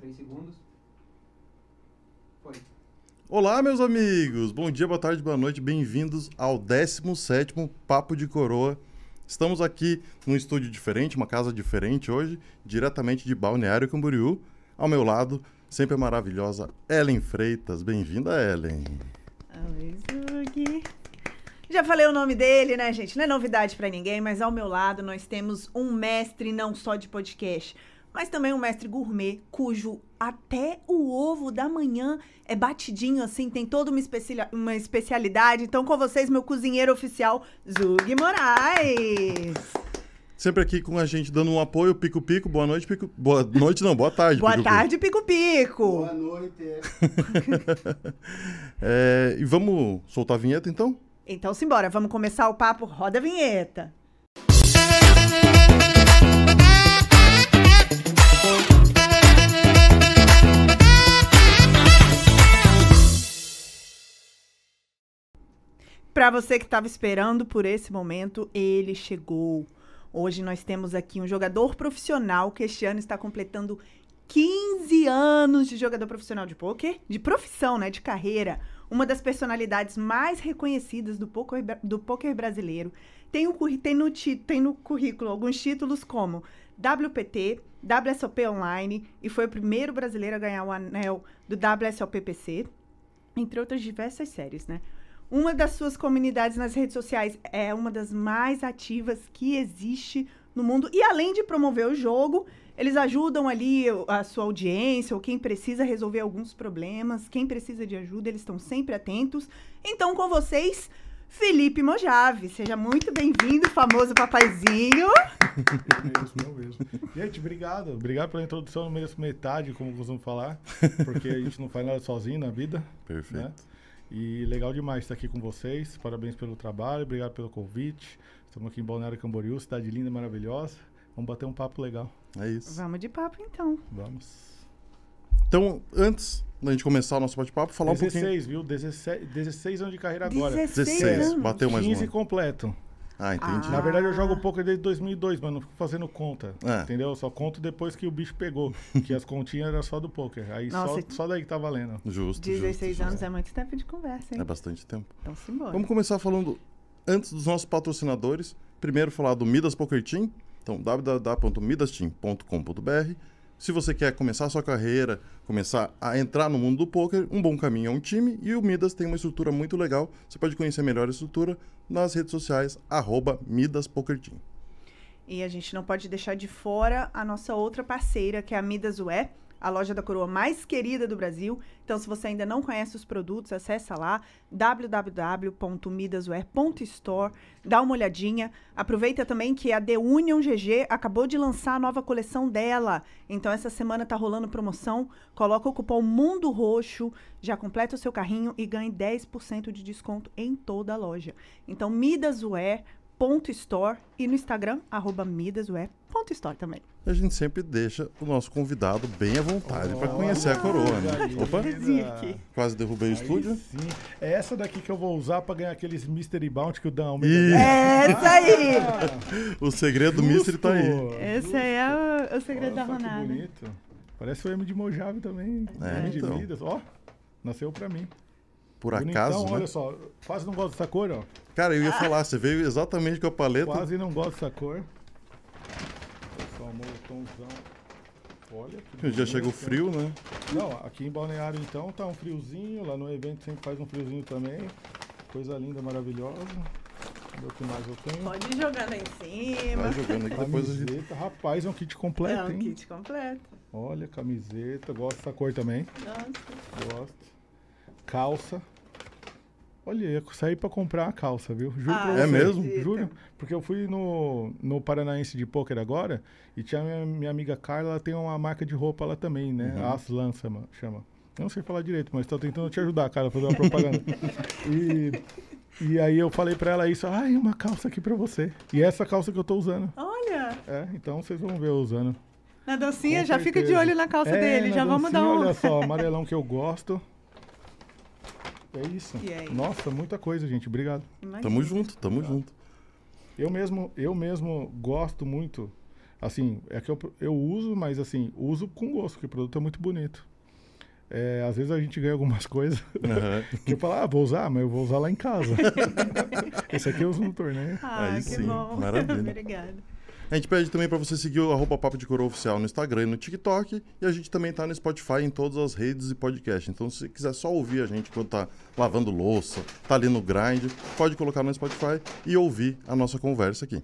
3 segundos. Foi. Olá, meus amigos! Bom dia, boa tarde, boa noite. Bem-vindos ao 17º Papo de Coroa. Estamos aqui num estúdio diferente, uma casa diferente hoje, diretamente de Balneário Camboriú. Ao meu lado, sempre a maravilhosa Ellen Freitas. Bem-vinda, Ellen. Oi. Já falei o nome dele, né, gente? Não é novidade pra ninguém, mas ao meu lado nós temos um mestre não só de podcast, mas também um mestre gourmet, cujo até o ovo da manhã é batidinho assim, tem toda uma, especial, uma especialidade. Então, com vocês, meu cozinheiro oficial, Zug Moraes. Sempre aqui com a gente dando um apoio, Pico Pico. Boa noite, Pico. Boa noite, não, boa tarde. Boa Pico tarde, Pico Pico. Boa noite. Pico. É, e vamos soltar a vinheta então? Então, simbora, vamos começar o papo. Roda a vinheta. Para você que estava esperando por esse momento, ele chegou. Hoje nós temos aqui um jogador profissional que este ano está completando 15 anos de jogador profissional de pôquer, de profissão, né, de carreira, uma das personalidades mais reconhecidas do poker, do poker brasileiro. Tem, o, tem, no, tem no currículo alguns títulos como WPT, WSOP Online e foi o primeiro brasileiro a ganhar o anel do WSOPPC, entre outras diversas séries, né? Uma das suas comunidades nas redes sociais é uma das mais ativas que existe no mundo. E além de promover o jogo, eles ajudam ali a sua audiência ou quem precisa resolver alguns problemas, quem precisa de ajuda, eles estão sempre atentos. Então, com vocês, Felipe Mojave. Seja muito bem-vindo, famoso papaizinho. É isso, meu mesmo. Gente, obrigado. Obrigado pela introdução. Não mereço metade, como costumo falar, porque a gente não faz nada sozinho na vida. Perfeito. Né? E legal demais estar aqui com vocês. Parabéns pelo trabalho, obrigado pelo convite. Estamos aqui em Balneário Camboriú, cidade linda, maravilhosa. Vamos bater um papo legal. É isso. Vamos de papo então. Vamos. Então, antes da gente começar o nosso bate-papo, falar 16, um pouquinho. viu? 16, 16 anos de carreira agora. 16 16, anos. bateu mais 15 um. completo. Ah, entendi. Ah. Na verdade, eu jogo poker desde 2002, mas não fico fazendo conta. É. Entendeu? Eu só conto depois que o bicho pegou. que as continhas eram só do poker. Aí só, Nossa. só daí que tá valendo. Justo. 16 justo, anos justo. é muito tempo de conversa, hein? É bastante tempo. Então, simbora. Vamos começar falando, antes dos nossos patrocinadores, primeiro falar do Midas Poker Team, então www.midasteam.com.br. Se você quer começar sua carreira, começar a entrar no mundo do poker, um bom caminho é um time e o Midas tem uma estrutura muito legal. Você pode conhecer melhor a estrutura nas redes sociais, arroba Midas Poker Team. E a gente não pode deixar de fora a nossa outra parceira, que é a Midas Ué, a loja da coroa mais querida do Brasil. Então, se você ainda não conhece os produtos, acessa lá www.midasware.store, dá uma olhadinha. Aproveita também que a The Union GG acabou de lançar a nova coleção dela. Então, essa semana tá rolando promoção. Coloca o cupom Mundo Roxo, já completa o seu carrinho e ganhe 10% de desconto em toda a loja. Então, midasware.store e no Instagram, arroba midasware.store também. E a gente sempre deixa o nosso convidado bem à vontade para conhecer a coroa. Né? Opa, quase derrubei o Aí estúdio. sim. É essa daqui que eu vou usar pra ganhar aqueles Mystery Bounty que o Dan. Almeida É essa aí! O segredo do Mystery tá aí. Esse aí é o, o segredo da Ronaldo. bonito. Parece o M de Mojave também. É, M de então. Midas. Ó, nasceu pra mim. Por Bonitão, acaso, né? olha só. Quase não gosto dessa cor, ó. Cara, eu ia falar, você veio exatamente com a paleta. Quase não gosto dessa cor. Pessoal, moletomzão. Olha que Já chega o frio, né? Não, aqui em Balneário então tá um friozinho, lá no evento sempre faz um friozinho também. Coisa linda, maravilhosa. Vamos ver o que mais eu tenho. Pode ir jogando aí em cima. Vai jogando aqui depois a gente. Camiseta, rapaz, é um kit completo, É um hein? kit completo. Olha, camiseta, gosto dessa cor também. Nossa. Gosto. Calça. Olha, eu saí pra comprar a calça, viu? Juro Ah, pra É você. mesmo? acredito. Juro. Porque eu fui no, no Paranaense de Poker agora e tinha minha, minha amiga Carla, ela tem uma marca de roupa lá também, né? Uhum. Aslan chama. chama. Eu não sei falar direito, mas tô tentando te ajudar, cara, a fazer uma propaganda. e, e aí eu falei pra ela isso, ai, uma calça aqui pra você. E é essa calça que eu tô usando. Olha, É, então vocês vão ver eu usando. na docinha, Com já fica de certeza. olho na calça É, dele. na Já vamos dar um. Olha só, amarelão que eu gosto. É isso. E aí? Nossa, muita coisa, gente. Obrigado. Imagina. Tamo junto, tamo junto. Eu mesmo, eu mesmo gosto muito Assim, é que eu, eu uso, mas assim, uso com gosto, porque o produto é muito bonito. É, às vezes a gente ganha algumas coisas Aham. que eu falo, ah, vou usar, mas eu vou usar lá em casa. Esse aqui eu uso no torneio. Ah, Aí que sim, bom. maravilha. Obrigada. A gente pede também para você seguir o arroba Papo de Coroa Oficial no Instagram e no TikTok. E a gente também tá no Spotify em todas as redes e podcast. Então, se quiser só ouvir a gente quando tá lavando louça, tá ali no grind, pode colocar no Spotify e ouvir a nossa conversa aqui.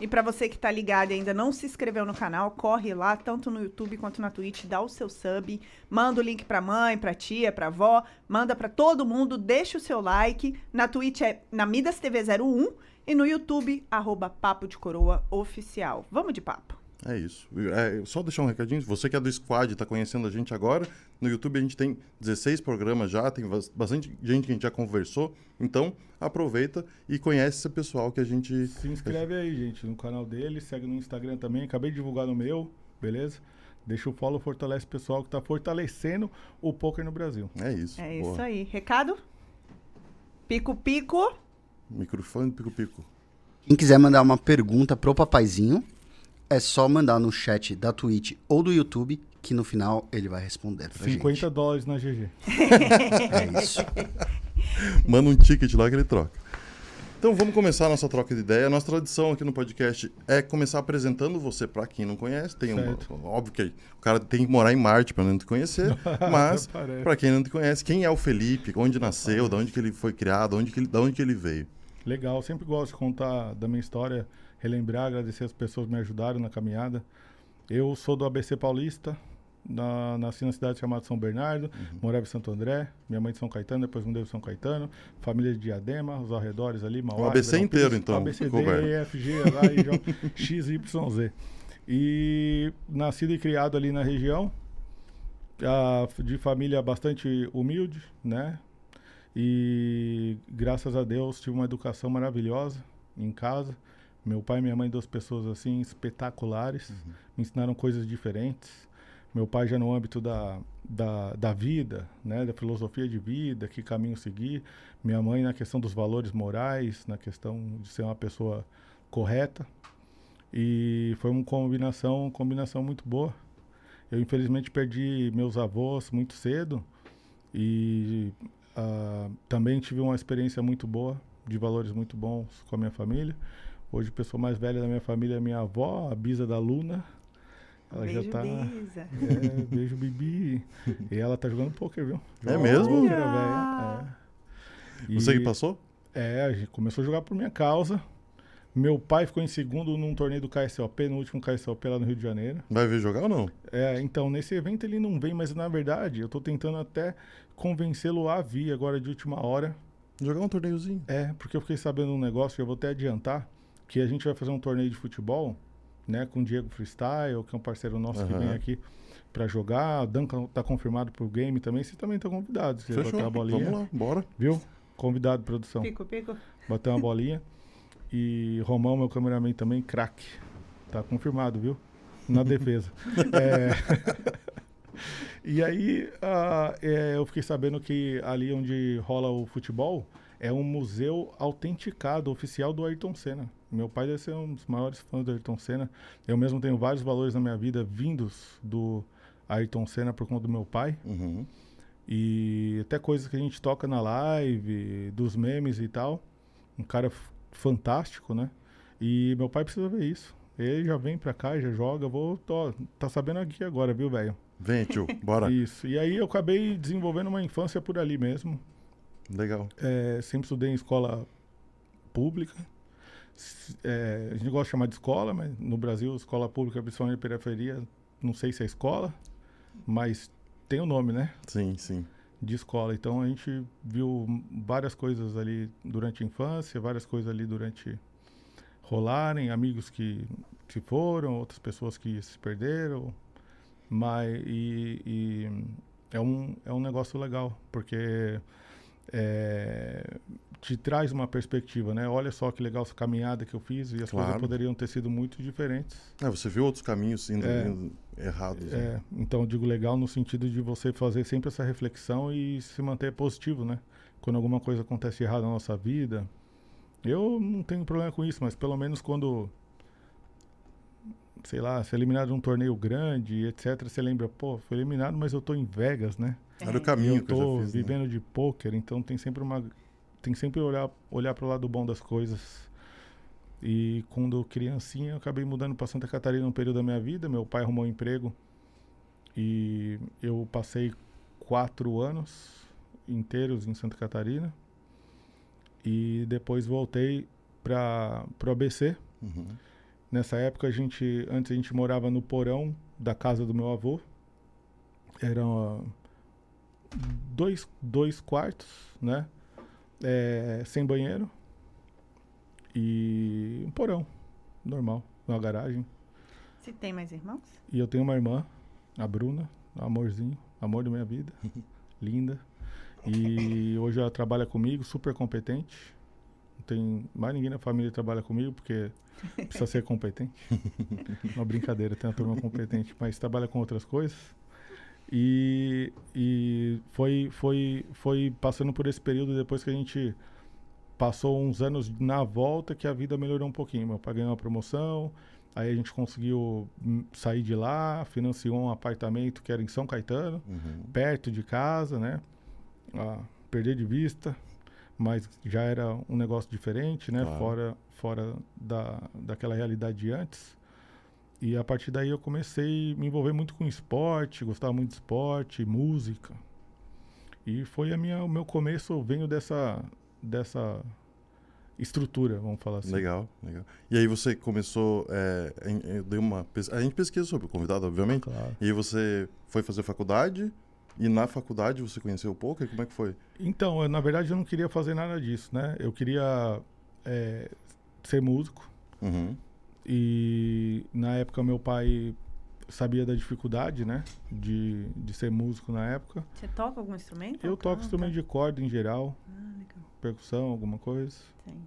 E pra você que tá ligado e ainda não se inscreveu no canal, corre lá, tanto no YouTube quanto na Twitch, dá o seu sub, manda o link pra mãe, pra tia, pra avó, manda pra todo mundo, deixa o seu like. Na Twitch é na Midas TV 01 e no YouTube, arroba Papo de Coroa Oficial. Vamos de papo. É isso. É, só deixar um recadinho. Você que é do Squad e tá conhecendo a gente agora, no YouTube a gente tem 16 programas já, tem bas- bastante gente que a gente já conversou. Então, aproveita e conhece esse pessoal que a gente. Se inscreve aí, gente, no canal dele, segue no Instagram também. Acabei de divulgar no meu, beleza? Deixa o follow, fortalece o pessoal que tá fortalecendo o poker no Brasil. É isso. É Boa. isso aí. Recado? Pico Pico. Microfone pico-pico. Quem quiser mandar uma pergunta pro papaizinho, é só mandar no chat da Twitch ou do YouTube, que no final ele vai responder pra 50 dólares na GG. gente. É isso. Manda um ticket lá que ele troca. Então vamos começar a nossa troca de ideia. A nossa tradição aqui no podcast é começar apresentando você para quem não conhece. Tem um, óbvio que o cara tem que morar em Marte para não te conhecer, mas para quem não te conhece, quem é o Felipe? Onde nasceu? De onde que ele foi criado? Onde que ele, de onde que ele veio? Legal, sempre gosto de contar da minha história, relembrar, agradecer as pessoas que me ajudaram na caminhada. Eu sou do ABC Paulista, na, nasci na cidade chamada São Bernardo, morava em Santo André, minha mãe de São Caetano, depois mudei para São Caetano, família de Diadema, os arredores ali, Mauá. ABC Ribeirão inteiro, Pires, então, ABCD. EFG, H, I, J, X, Y, Z. E nascido e criado ali na região, ah, de família bastante humilde, né? E graças a Deus tive uma educação maravilhosa em casa. Meu pai e minha mãe, duas pessoas assim espetaculares, me ensinaram coisas diferentes. Meu pai já no âmbito da, da, da vida, né, da filosofia de vida, que caminho seguir. Minha mãe na questão dos valores morais, na questão de ser uma pessoa correta. E foi uma combinação, combinação muito boa. Eu infelizmente perdi meus avós muito cedo e ah, também tive uma experiência muito boa, de valores muito bons com a minha família. Hoje a pessoa mais velha da minha família é minha avó, a Bisa da Luna. Ela Beijo, já tá. Bisa. É, beijo, Bibi. E ela tá jogando poker, viu? É Joga mesmo? poker, é. Você E- que passou? é, a gente começou a jogar por minha causa. Meu pai ficou em segundo num torneio do KSLP, no último KSLP lá no Rio de Janeiro. Vai ver jogar ou não? É, então, nesse evento ele não vem, mas na verdade eu tô tentando até convencê-lo a vir agora de última hora. Jogar um torneiozinho. É, porque eu fiquei sabendo um negócio, eu vou até adiantar, que a gente vai fazer um torneio de futebol, né, com o Diego Freestyle, que é um parceiro nosso que Aham. vem aqui pra jogar. O Duncan tá confirmado pro game também. Vocês também convidados. Se quiser Fechou. uma bolinha, Vamos lá, bora. viu? Convidado, produção. Pico Pico. Bater uma bolinha. E Romão, meu cameraman também, craque. Tá confirmado, viu? Na defesa. É, E aí, ah, é, eu fiquei sabendo que ali onde rola o futebol é um museu autenticado, oficial do Ayrton Senna. Meu pai deve ser um dos maiores fãs do Ayrton Senna. Eu mesmo tenho vários valores na minha vida vindos do Ayrton Senna por conta do meu pai. Uhum. E até coisas que a gente toca na live, dos memes e tal. Um cara fantástico, né? E meu pai precisa ver isso. Ele já vem pra cá, já joga. Vou, ó, tá sabendo aqui agora, viu, velho? Vem, tio, bora. Isso. E aí eu acabei desenvolvendo uma infância por ali mesmo. Legal. É, sempre estudei em escola pública. É, a gente gosta de chamar de escola, mas no Brasil, escola pública, principalmente periferia, não sei se é escola, mas tem o nome, né? Sim, sim. De escola. Então a gente viu várias coisas ali durante a infância, várias coisas ali durante rolarem, amigos que se foram, outras pessoas que se perderam, mas e, e é um é um negócio legal porque é, te traz uma perspectiva, né? Olha só que legal essa caminhada que eu fiz e as Claro. coisas poderiam ter sido muito diferentes. É, você viu outros caminhos indo, É. indo errados. né? É, então eu digo legal no sentido de você fazer sempre essa reflexão e se manter positivo, né? Quando alguma coisa acontece errado na nossa vida. Eu não tenho problema com isso, mas pelo menos quando sei lá, ser eliminado num torneio grande, etc. Você lembra, pô, fui eliminado, mas eu tô em Vegas, né? Era o caminho eu que eu tô fiz. né? vivendo de pôquer, então tem sempre uma tem sempre olhar olhar para o lado bom das coisas. E quando criancinha, eu acabei mudando para Santa Catarina um período da minha vida. Meu pai arrumou um emprego e eu passei quatro anos inteiros em Santa Catarina. E depois voltei para o ABC. Uhum. Nessa época a gente, antes a gente morava no porão da casa do meu avô. Eram ah, dois, dois quartos, né? É, sem banheiro. E um porão, normal, uma garagem. Você tem mais irmãos? E eu tenho uma irmã, a Bruna, um amorzinho, amor da minha vida, linda. E hoje ela trabalha comigo, super competente. Não tem mais ninguém na família que trabalha comigo, porque precisa ser competente. Uma brincadeira, tem uma turma competente, mas trabalha com outras coisas. E, e foi, foi, foi passando por esse período depois que a gente passou uns anos na volta que a vida melhorou um pouquinho. Meu pai ganhou uma promoção, aí a gente conseguiu hum, sair de lá, financiou um apartamento que era em São Caetano, Uhum. perto de casa, né? Ah, perder de vista, mas já era um negócio diferente, né? Claro. Fora, fora da, daquela realidade de antes. E a partir daí eu comecei a me envolver muito com esporte, gostava muito de esporte, música. E foi a minha, o meu começo, venho dessa, dessa estrutura, vamos falar assim. Legal, legal. E aí você começou, é, em- eu dei uma, pes- a gente pesquisa sobre o convidado, obviamente. Claro. E aí você foi fazer faculdade e na faculdade você conheceu o poker? Como é que foi? Então, eu, na verdade, eu não queria fazer nada disso, né? Eu queria é, ser músico. Uhum. E na época meu pai sabia da dificuldade, né? De, de ser músico na época. Você toca algum instrumento? Eu toco instrumento de corda em geral, Ah, legal. percussão, alguma coisa. Sim.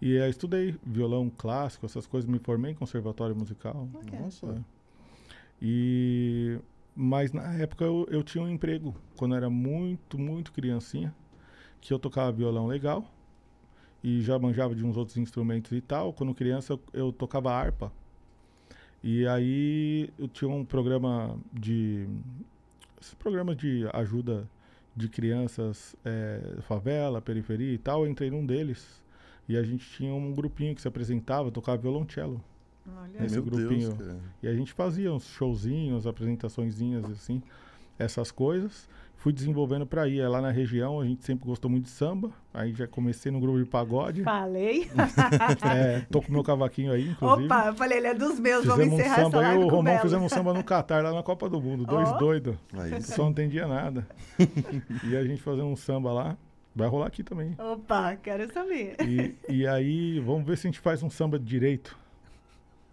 E aí estudei violão clássico, essas coisas, me formei em conservatório musical. Olha. Nossa. É. E mas na época eu, eu tinha um emprego quando eu era muito, muito criancinha, que eu tocava violão legal e já manjava de uns outros instrumentos e tal. Quando criança eu, eu tocava harpa. E aí eu tinha um programa de esse programa de ajuda de crianças é, favela, periferia e tal. Eu entrei num deles e a gente tinha um grupinho que se apresentava, tocava violoncelo. Olha. Esse Meu grupinho. Deus, cara. E a gente fazia uns showzinhos, apresentaçõezinhas assim, essas coisas. Fui desenvolvendo pra ir. É Lá na região a gente sempre gostou muito de samba. Aí já comecei no grupo de pagode. Falei. É, tô com meu cavaquinho aí, inclusive. Opa, eu falei, ele é dos meus, vamos Fizemos um encerrar essa samba, eu live e o Romão fizemos um samba no Catar, lá na Copa do Mundo. Dois Ó. doidos. Aí sim. pessoal não entendia nada. e a gente fazendo um samba lá. Vai rolar aqui também. Opa, quero saber. E, e aí, vamos ver se a gente faz um samba direito.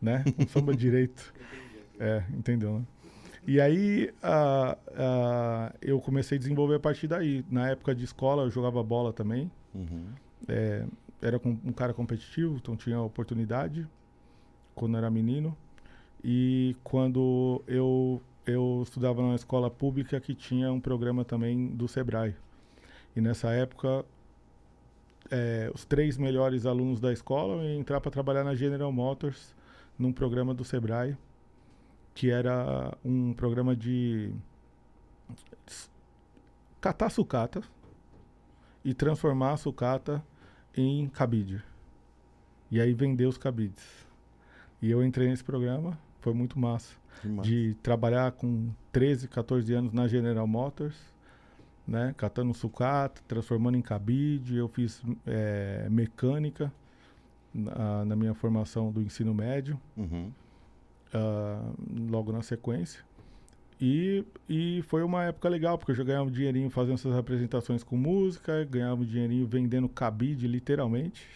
Né? Um samba direito. É, entendeu, né? E aí, ah, ah, eu comecei a desenvolver a partir daí. Na época de escola, eu jogava bola também. Uhum. É, era um cara competitivo, então tinha oportunidade quando era menino. E quando eu, eu estudava numa escola pública que tinha um programa também do Sebrae. E nessa época, é, os três melhores alunos da escola iam entrar para trabalhar na General Motors, num programa do Sebrae, que era um programa de catar sucata e transformar a sucata em cabide. E aí vender os cabides. E eu entrei nesse programa, foi muito massa. De trabalhar com 13, 14 anos na General Motors, né? Catando sucata, transformando em cabide. Eu fiz eh, mecânica na, na minha formação do ensino médio, Uhum. Ah, logo na sequência. E, e foi uma época legal, porque eu já ganhava um dinheirinho fazendo essas apresentações com música, ganhava um dinheirinho vendendo cabide, literalmente.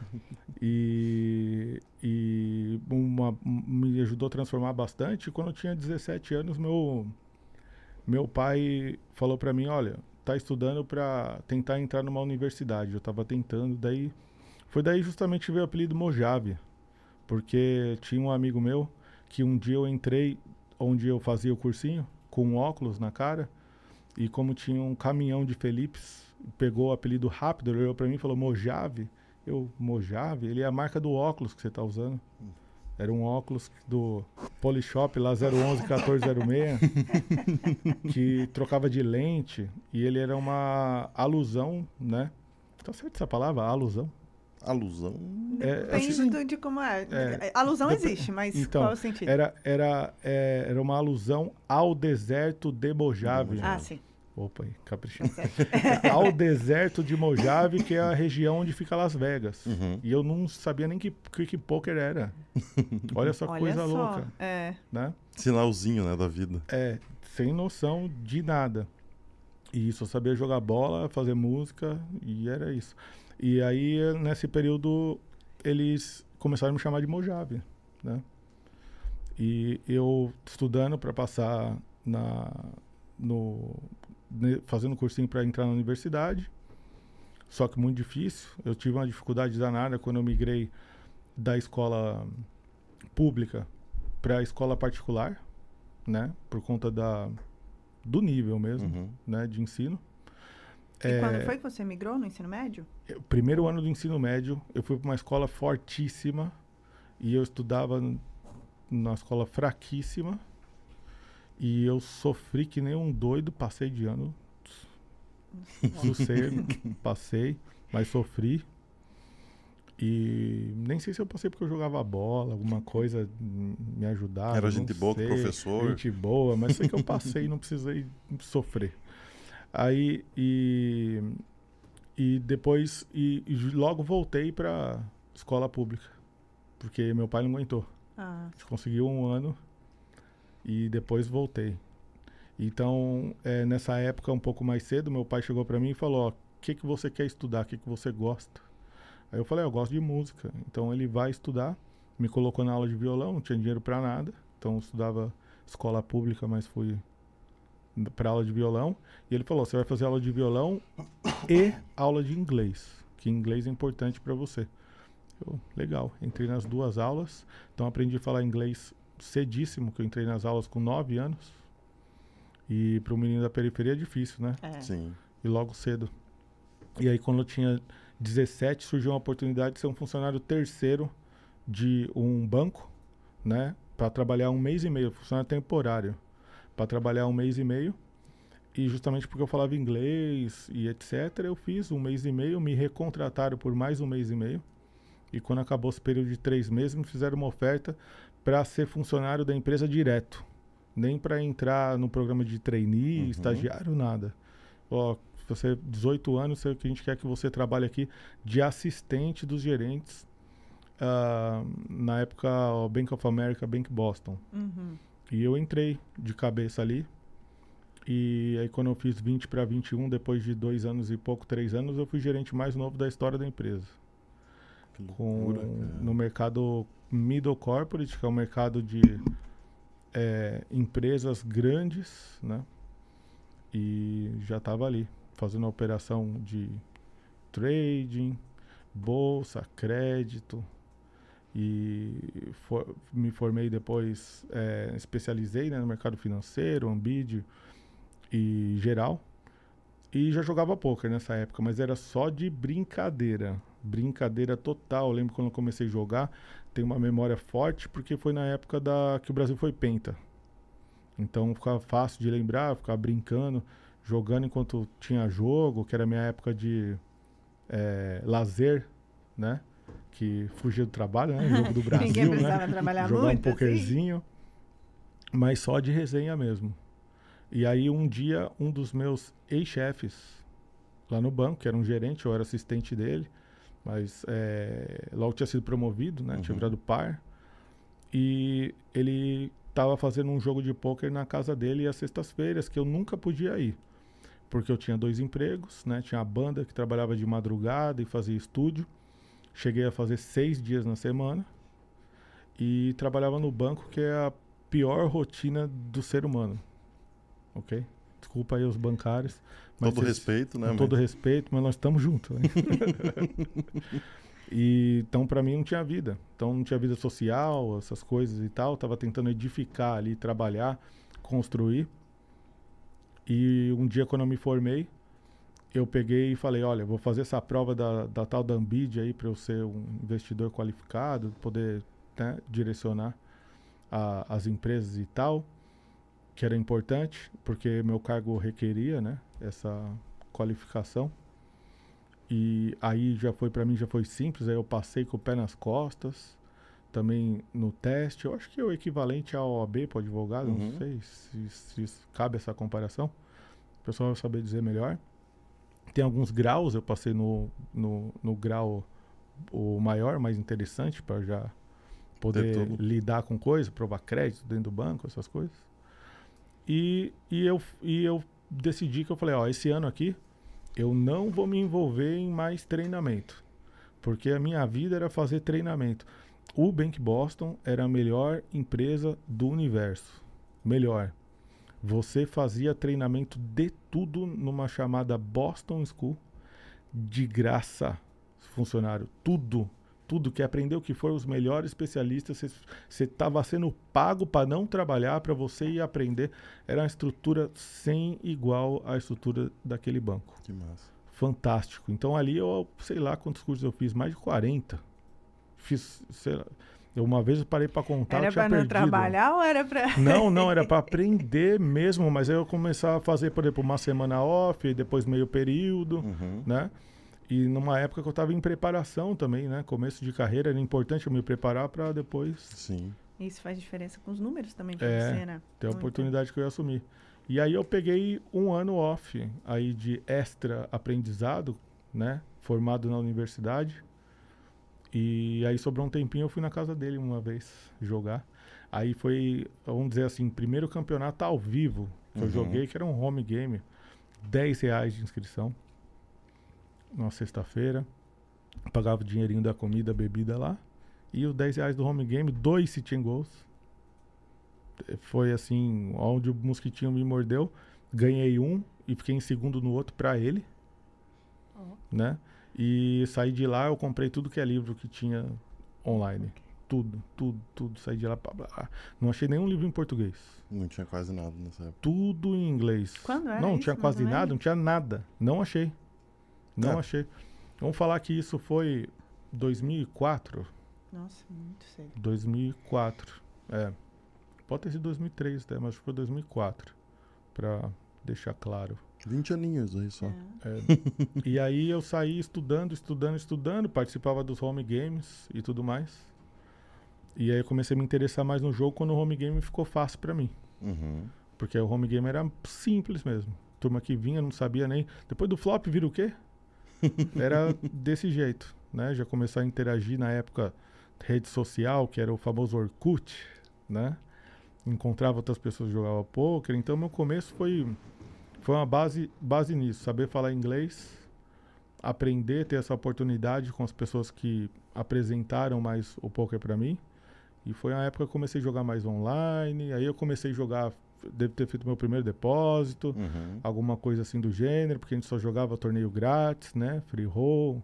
E, e uma- me ajudou a transformar bastante. Quando eu tinha 17 anos, meu, meu pai falou para mim, olha, tá estudando para tentar entrar numa universidade. Eu tava tentando, daí foi daí justamente veio o apelido Mojave, porque tinha um amigo meu que um dia eu entrei onde eu fazia o cursinho com óculos na cara e como tinha um caminhão de Felipes, pegou o apelido rápido, ele olhou para mim e falou Mojave. Eu, Mojave? Ele é a marca do óculos que você tá usando. Era um óculos do Polishop lá 011 1406 que trocava de lente e ele era uma alusão, né? Tá certo essa palavra? Alusão? Alusão. É, Depende assim, do- de como é. É. Alusão Dep- existe, mas Então, qual é o sentido? Era, era, é, era uma alusão ao deserto de Mojave. Ah, sim. Opa, aí, caprichei. ao deserto de Mojave, que é a região onde fica Las Vegas. Uhum. E eu não sabia nem que, que, que poker era. Olha só Olha coisa só. louca, É. né? Sinalzinho, né, da vida. É, sem noção de nada. E só sabia jogar bola, fazer música, e era isso. E aí, nesse período, eles começaram a me chamar de Mojave, né? E eu estudando para passar na no fazendo cursinho para entrar na universidade. Só que muito difícil. Eu tive uma dificuldade danada quando eu migrei da escola pública para a escola particular, né? Por conta da do nível mesmo, Uhum. né, de ensino. E É, quando foi que você migrou no ensino médio? o primeiro ano do ensino médio, eu fui para uma escola fortíssima e eu estudava n- numa escola fraquíssima e eu sofri que nem um doido, passei de ano, sossego, passei, mas sofri. E nem sei se eu passei porque eu jogava bola, alguma coisa me ajudava. Era gente boa com o sei, professor. Gente boa, mas sei que eu passei e não precisei sofrer. Aí, e, e depois, e, e logo voltei para escola pública, porque meu pai não aguentou. Ah, conseguiu um ano e depois voltei. Então, é, nessa época, um pouco mais cedo, meu pai chegou para mim e falou: o que, que você quer estudar? O que, que você gosta? Aí eu falei: "Ah, eu gosto de música. Então, ele vai estudar. Me colocou na aula de violão, não tinha dinheiro para nada. Então, eu estudava escola pública, mas fui para aula de violão. E ele falou: você vai fazer aula de violão e aula de inglês, que inglês é importante para você. Eu, legal, entrei nas duas aulas. Então aprendi a falar inglês cedíssimo, que eu entrei nas aulas com 9 anos. E para o menino da periferia é difícil, né? é. Sim. E logo cedo. E aí quando eu tinha 17, surgiu uma oportunidade de ser um funcionário terceiro de um banco, né? Para trabalhar um mês e meio, funcionário temporário. Para trabalhar um mês e meio. E justamente porque eu falava inglês e etc, eu fiz um mês e meio, me recontrataram por mais um mês e meio. E quando acabou esse período de três meses, me fizeram uma oferta para ser funcionário da empresa direto. Nem para entrar no programa de trainee, Uhum. estagiário, nada. Ó, você 18 anos, sei que a gente quer que você trabalhe aqui de assistente dos gerentes. ah, na época, o Bank of America, Bank Boston. Uhum. E eu entrei de cabeça ali. E aí quando eu fiz 20 para 21, depois de dois anos e pouco, três anos, eu fui gerente mais novo da história da empresa. Que Com, cara. no mercado middle corporate, que é o mercado de é, empresas grandes, né? E já estava ali, fazendo operação de trading, bolsa, crédito. E for- me formei depois, é, especializei né, no mercado financeiro, Ambid e geral. E já jogava poker nessa época, mas era só de brincadeira. Brincadeira total. Eu lembro quando eu comecei a jogar, tenho uma memória forte, porque foi na época da que o Brasil foi penta. Então ficava fácil de lembrar, ficava brincando, jogando enquanto tinha jogo, que era a minha época de eh, lazer, né? Que fugia do trabalho, né? Jogo do Brasil, Ninguém né? precisava trabalhar jogar muito. um pokerzinho, mas só de resenha mesmo. E aí um dia um dos meus ex-chefes lá no banco, que era um gerente, eu era assistente dele, mas é, logo tinha sido promovido, né? Tinha Uhum. virado par. E ele estava fazendo um jogo de pôquer na casa dele às sextas-feiras, que eu nunca podia ir. Porque eu tinha dois empregos, né? Tinha a banda que trabalhava de madrugada e fazia estúdio. Cheguei a fazer seis dias na semana. E trabalhava no banco, que é a pior rotina do ser humano. Ok? Desculpa aí os bancários. mas Todo vocês- respeito, né? com todo respeito, mas nós estamos juntos. Né? e, então, para mim, não tinha vida. Então, não tinha vida social, essas coisas e tal. Tava tentando edificar ali, trabalhar, construir. E um dia, quando eu me formei, eu peguei e falei: Olha, vou fazer essa prova da, da tal da Ambid aí para eu ser um investidor qualificado, poder né, direcionar a- as empresas e tal, que era importante, porque meu cargo requeria, né, essa qualificação. E aí já foi para mim já foi simples, aí eu passei com o pé nas costas, também no teste. Eu acho que é o equivalente ao OAB para advogado, Uhum. não sei se, se cabe essa comparação. O pessoal vai saber dizer melhor. Tem alguns graus, eu passei no, no, no grau o maior, mais interessante, para já poder lidar com coisas, provar crédito dentro do banco, essas coisas. E, e, eu, e eu decidi que eu falei, ó, esse ano aqui eu não vou me envolver em mais treinamento. Porque a minha vida era fazer treinamento. O Bank Boston era a melhor empresa do universo. Melhor. Você fazia treinamento de tudo numa chamada Boston School de graça, funcionário. Tudo. Tudo que aprendeu que foi os melhores especialistas. Você estava sendo pago para não trabalhar, para você ir aprender. Era uma estrutura sem igual à estrutura daquele banco Que massa. fantástico. Então ali eu, sei lá quantos cursos eu fiz, mais de 40. Fiz, sei lá, eu uma vez eu parei para contar, eu Era pra não perdido. trabalhar ou era pra. Não, não, era para aprender mesmo, mas aí eu começava a fazer, por exemplo, uma semana off, depois meio período, Uhum. né? E numa época que eu estava em preparação também, né? Começo de carreira, era importante eu me preparar para depois Sim. Isso faz diferença com os números também pra É, você, né? ter a Muito. oportunidade que eu ia assumir. E aí eu peguei um ano off aí de extra aprendizado, né? Formado na universidade. E aí sobrou um tempinho, eu fui na casa dele uma vez jogar. Aí foi, vamos dizer assim, primeiro campeonato ao vivo que eu Uhum. joguei, que era um home game. 10 reais de inscrição. Numa sexta-feira. Pagava o dinheirinho da comida, bebida lá. E os 10 reais do home game, dois sit and goals foi assim, onde o mosquitinho me mordeu, ganhei um e fiquei em segundo no outro pra ele, Ó. né? E saí de lá, eu comprei tudo que é livro que tinha online. Tudo, tudo, tudo. Saí de lá, blá, blá. não achei nenhum livro em português. Não tinha quase nada nessa época. Tudo em inglês. Quando era Não, não isso, tinha mais quase nada, não tinha nada. Não achei. Não É. achei. Vamos falar que isso foi 2004. Nossa, muito cedo. 2004. É. Pode ter sido 2003 até, mas acho que foi 2004. Pra deixar claro. 20 aninhos aí só. É. É, e aí eu saí estudando, estudando, estudando, participava dos home games e tudo mais. E aí eu comecei a me interessar mais no jogo quando o home game ficou fácil pra mim. Uhum. Porque o home game era simples mesmo. Turma que vinha, não sabia nem. Depois do flop vira o quê? Era desse jeito, né? Já começou a interagir na época rede social, que era o famoso Orkut, né? Encontrava outras pessoas que jogavam poker. Então meu começo foi foi uma base base nisso, saber falar inglês, aprender, ter essa oportunidade com as pessoas que apresentaram mais o poker para mim. E foi uma época que eu comecei a jogar mais online, aí eu comecei a jogar, devo ter feito meu primeiro depósito, Uhum. alguma coisa assim do gênero, porque a gente só jogava torneio grátis, né? Free roll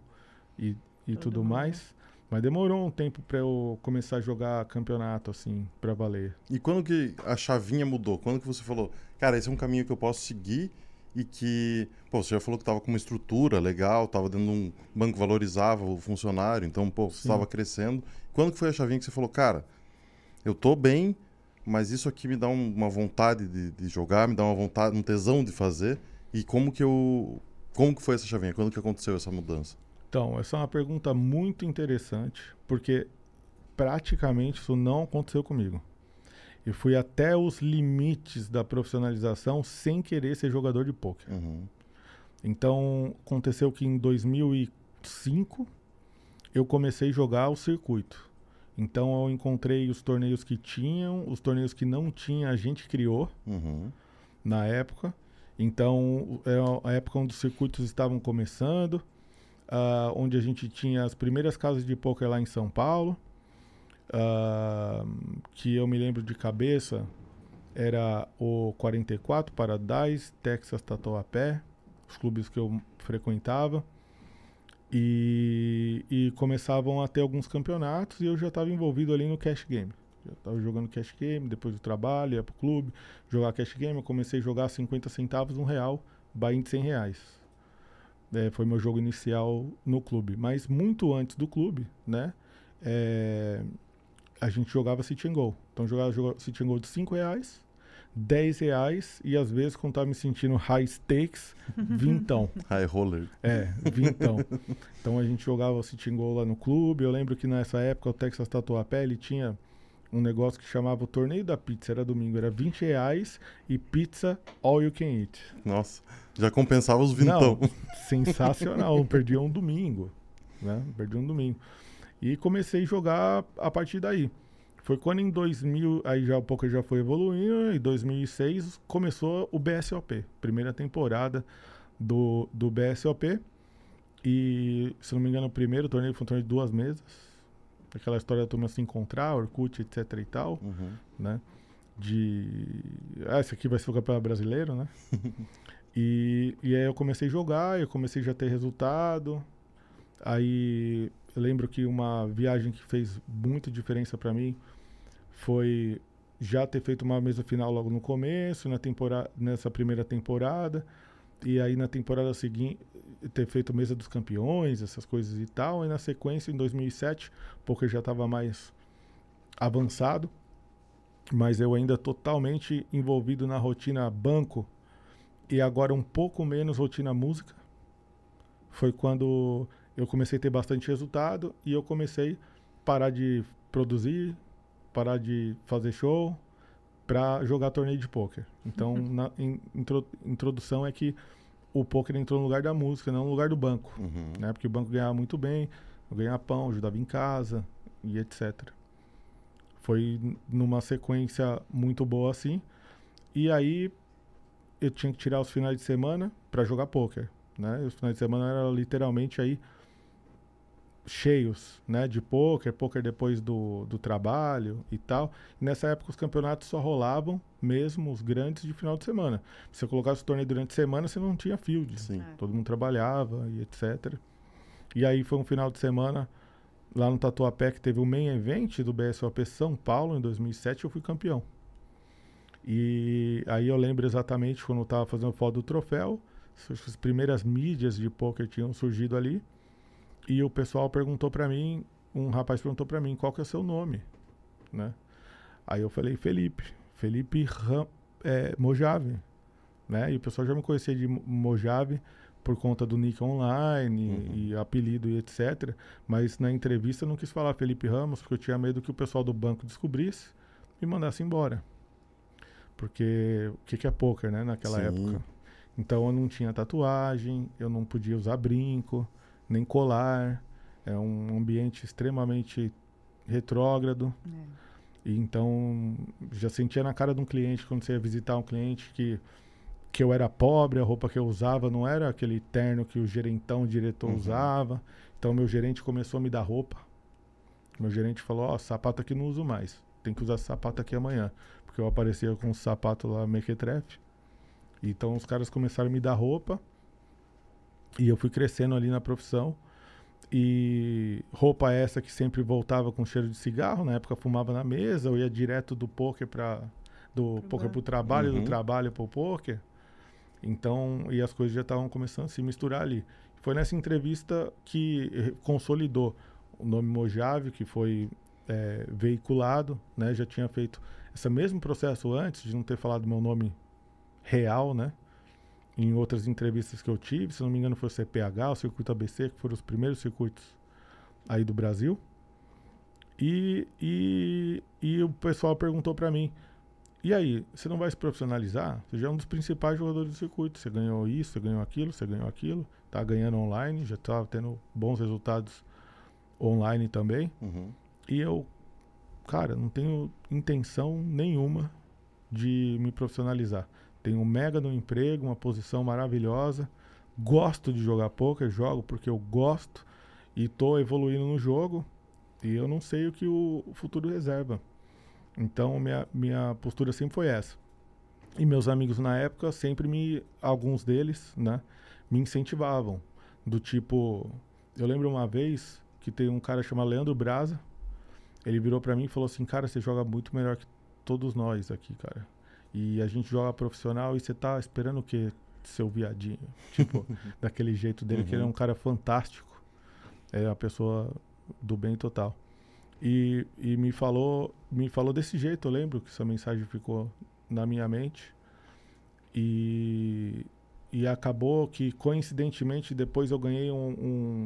e, e tudo mundo. mais. Mas demorou um tempo pra eu começar a jogar campeonato, assim, pra valer. E quando que a chavinha mudou? Quando que você falou, cara, esse é um caminho que eu posso seguir e que, pô, você já falou que tava com uma estrutura legal, tava dentro de um banco que valorizava o funcionário, então, pô, você estava crescendo. Quando que foi a chavinha que você falou, cara, eu tô bem, mas isso aqui me dá um- uma vontade de, de jogar, me dá uma vontade, um tesão de fazer. E como que eu, como que foi essa chavinha? Quando que aconteceu essa mudança? Então, essa é uma pergunta muito interessante, porque praticamente isso não aconteceu comigo. Eu fui até os limites da profissionalização sem querer ser jogador de pôquer. Uhum. Então, aconteceu que em 2005 eu comecei a jogar o circuito. Então, eu encontrei os torneios que tinham, os torneios que não tinha, a gente criou Uhum. na época. Então, é a época onde os circuitos estavam começando, ah, onde a gente tinha as primeiras casas de poker lá em São Paulo, ah, que eu me lembro de cabeça, era o 44 Paradise, Texas Tatuapé, os clubes que eu frequentava. E, e começavam a ter alguns campeonatos e eu já estava envolvido ali no cash game. Já estava jogando cash game, depois do trabalho, ia pro clube, jogar cash game. Eu comecei a jogar 50 centavos, um real, buy-in de 100 reais. É, foi meu jogo inicial no clube. Mas muito antes do clube, né? é, a gente jogava sit and go. Então jogava, jogava sit and go de 5 reais, 10 reais e às vezes quando tava me sentindo high stakes, vintão. High roller. É, vintão. então a gente jogava o sit and go lá no clube. Eu lembro que nessa época o Texas Tatuapé ele tinha um negócio que chamava o Torneio da Pizza. Era domingo, era 20 reais e pizza all you can eat. Nossa, já compensava os vintão. Não, sensacional. Perdi um domingo, né? Perdi um domingo. E comecei a jogar a partir daí. Foi quando em 2000, aí já o poker já foi evoluindo, em 2006 começou o BSOP, primeira temporada do, do BSOP. E, se não me engano, o primeiro torneio foi um torneio de duas mesas. Aquela história da turma se encontrar, Orkut, etc e tal, Uhum. né? De... Ah, esse aqui vai ser o campeonato brasileiro, né? e, e aí eu comecei a jogar, eu comecei já a ter resultado. Aí eu lembro que uma viagem que fez muita diferença para mim foi já ter feito uma mesa final logo no começo, na temporada, nessa primeira temporada, e aí na temporada seguinte ter feito mesa dos campeões, essas coisas e tal, e na sequência em 2007, porque já estava mais avançado, mas eu ainda totalmente envolvido na rotina banco e agora um pouco menos rotina música. Foi quando eu comecei a ter bastante resultado e eu comecei a parar de produzir, parar de fazer show para jogar torneio de pôquer. Então, na in- intro- introdução é que o pôquer entrou no lugar da música, não no lugar do banco, Uhum. né? Porque o banco ganhava muito bem, ganhava pão, ajudava em casa e etc. Foi numa sequência muito boa assim. E aí eu tinha que tirar os finais de semana para jogar pôquer, né? E os finais de semana eram literalmente aí cheios, né, de pôquer, pôquer depois do, do trabalho e tal. E nessa época os campeonatos só rolavam mesmo os grandes de final de semana. Se você colocasse o torneio durante a semana, você não tinha field. Sim. É. Todo mundo trabalhava e etc. E aí foi um final de semana lá no Tatuapé que teve o main event do BSOP São Paulo em 2007, eu fui campeão. E aí eu lembro exatamente quando eu tava fazendo foto do troféu, as primeiras mídias de poker tinham surgido ali. E o pessoal perguntou pra mim, um rapaz perguntou pra mim, qual que é o seu nome, né? Aí eu falei, Felipe, Felipe Ram, é, Mojave, né? E o pessoal já me conhecia de Mo- Mojave por conta do nick online Uhum. e apelido e etc. Mas na entrevista eu não quis falar Felipe Ramos porque eu tinha medo que o pessoal do banco descobrisse e mandasse embora. Porque o que, que é poker, né? Naquela Sim. época. Então eu não tinha tatuagem, eu não podia usar brinco, nem colar. É um ambiente extremamente retrógrado. É. E então já sentia na cara de um cliente quando você ia visitar um cliente que que eu era pobre, a roupa que eu usava não era aquele terno que o gerentão, o diretor Uhum. usava. Então meu gerente começou a me dar roupa. Meu gerente falou: "Ó, sapato aqui não uso mais. Tem que usar sapato aqui amanhã", porque eu aparecia com um sapato lá mequetrefe. Então os caras começaram a me dar roupa. E eu fui crescendo ali na profissão. E roupa essa que sempre voltava com cheiro de cigarro, na época fumava na mesa, eu ia direto do poker para do Pro poker pro trabalho, Uhum. do trabalho pro poker. Então, e as coisas já estavam começando a se misturar ali. Foi nessa entrevista que consolidou o nome Mojave, que foi eh, veiculado, né? Já tinha feito esse mesmo processo antes de não ter falado meu nome real, né? Em outras entrevistas que eu tive, se não me engano foi o CPH, o Circuito ABC, que foram os primeiros circuitos aí do Brasil. E, e, e o pessoal perguntou pra mim, e aí, você não vai se profissionalizar? Você já é um dos principais jogadores do circuito. Você ganhou isso, você ganhou aquilo, você ganhou aquilo. Tá ganhando online, já tá tendo bons resultados online também. Uhum. E eu, cara, não tenho intenção nenhuma de me profissionalizar. Tenho um mega no emprego, uma posição maravilhosa. Gosto de jogar poker, jogo porque eu gosto e tô evoluindo no jogo. E eu não sei o que o futuro reserva. Então, minha, minha postura sempre foi essa. E meus amigos na época sempre me, alguns deles, né, me incentivavam. Do tipo, eu lembro uma vez que tem um cara chamado Leandro Braza. Ele virou pra mim e falou assim: Cara, você joga muito melhor que todos nós aqui, cara. E a gente joga profissional e você tá esperando o quê, seu viadinho? Tipo, daquele jeito dele, que ele é Uhum. um cara fantástico. É uma pessoa do bem total. E, e me falou me falou desse jeito, eu lembro que essa mensagem ficou na minha mente. E, e acabou que, coincidentemente, depois eu ganhei um,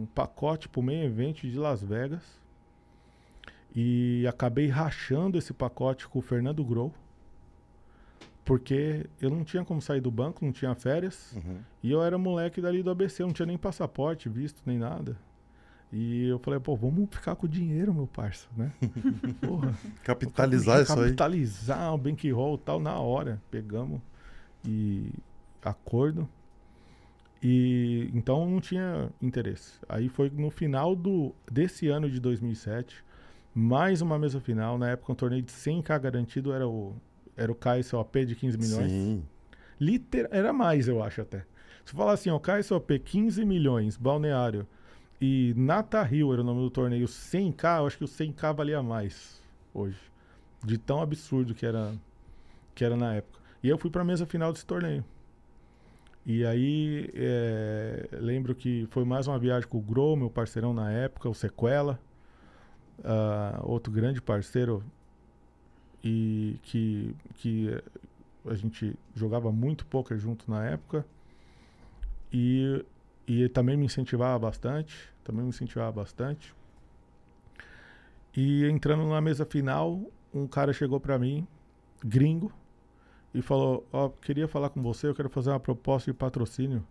um pacote pro meio evento de Las Vegas. E acabei rachando esse pacote com o Fernando Grou. Porque eu não tinha como sair do banco, não tinha férias. Uhum. E eu era moleque dali do ABC, não tinha nem passaporte, visto, nem nada. E eu falei, pô, vamos ficar com o dinheiro, meu parça, né? Porra. Capitalizar isso aí. Capitalizar o bankroll e tal, na hora. Pegamos e acordo. E então não tinha interesse. Aí foi no final do, desse ano de 2007, mais uma mesa final. Na época, um torneio de 100k garantido era o, era o KSOP de 15 milhões. Sim. Liter, era mais, eu acho até. Se falar assim, ó, KSOP 15 milhões, balneário, e Nata Rio era o nome do torneio, 100k, eu acho que o 100k valia mais hoje. De tão absurdo que era, que era na época. E eu fui pra mesa final desse torneio. E aí, é, lembro que foi mais uma viagem com o Grow, meu parceirão na época, o Sequela, ah, outro grande parceiro, e que, que a gente jogava muito poker junto na época. E, e ele também me incentivava bastante, também me incentivava bastante. E entrando na mesa final, um cara chegou pra mim, gringo, e falou: Ó, queria falar com você, eu quero fazer uma proposta de patrocínio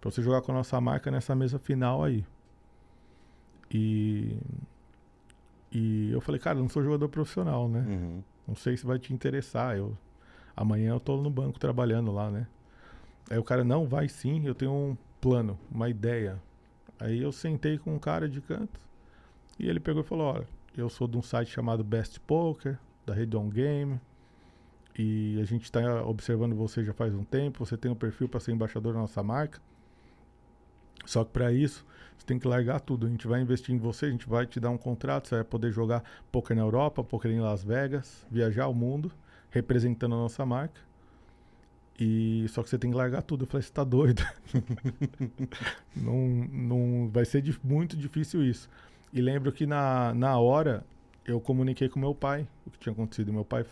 pra você jogar com a nossa marca nessa mesa final aí. E. E eu falei, cara, eu não sou jogador profissional, né? Uhum. Não sei se vai te interessar. Eu, amanhã eu tô no banco trabalhando lá, né? Aí o cara, não, vai sim, eu tenho um plano, uma ideia. Aí eu sentei com um cara de canto e ele pegou e falou: Olha, eu sou de um site chamado Best Poker, da Rede On Game, e a gente está observando você já faz um tempo. Você tem um perfil para ser embaixador da nossa marca. Só que para isso, você tem que largar tudo. A gente vai investir em você, a gente vai te dar um contrato, você vai poder jogar poker na Europa, poker em Las Vegas, viajar o mundo, representando a nossa marca. E só que você tem que largar tudo. Eu falei, você tá doido? não, não vai ser muito difícil isso. E lembro que na, na hora eu comuniquei com meu pai o que tinha acontecido. Meu pai,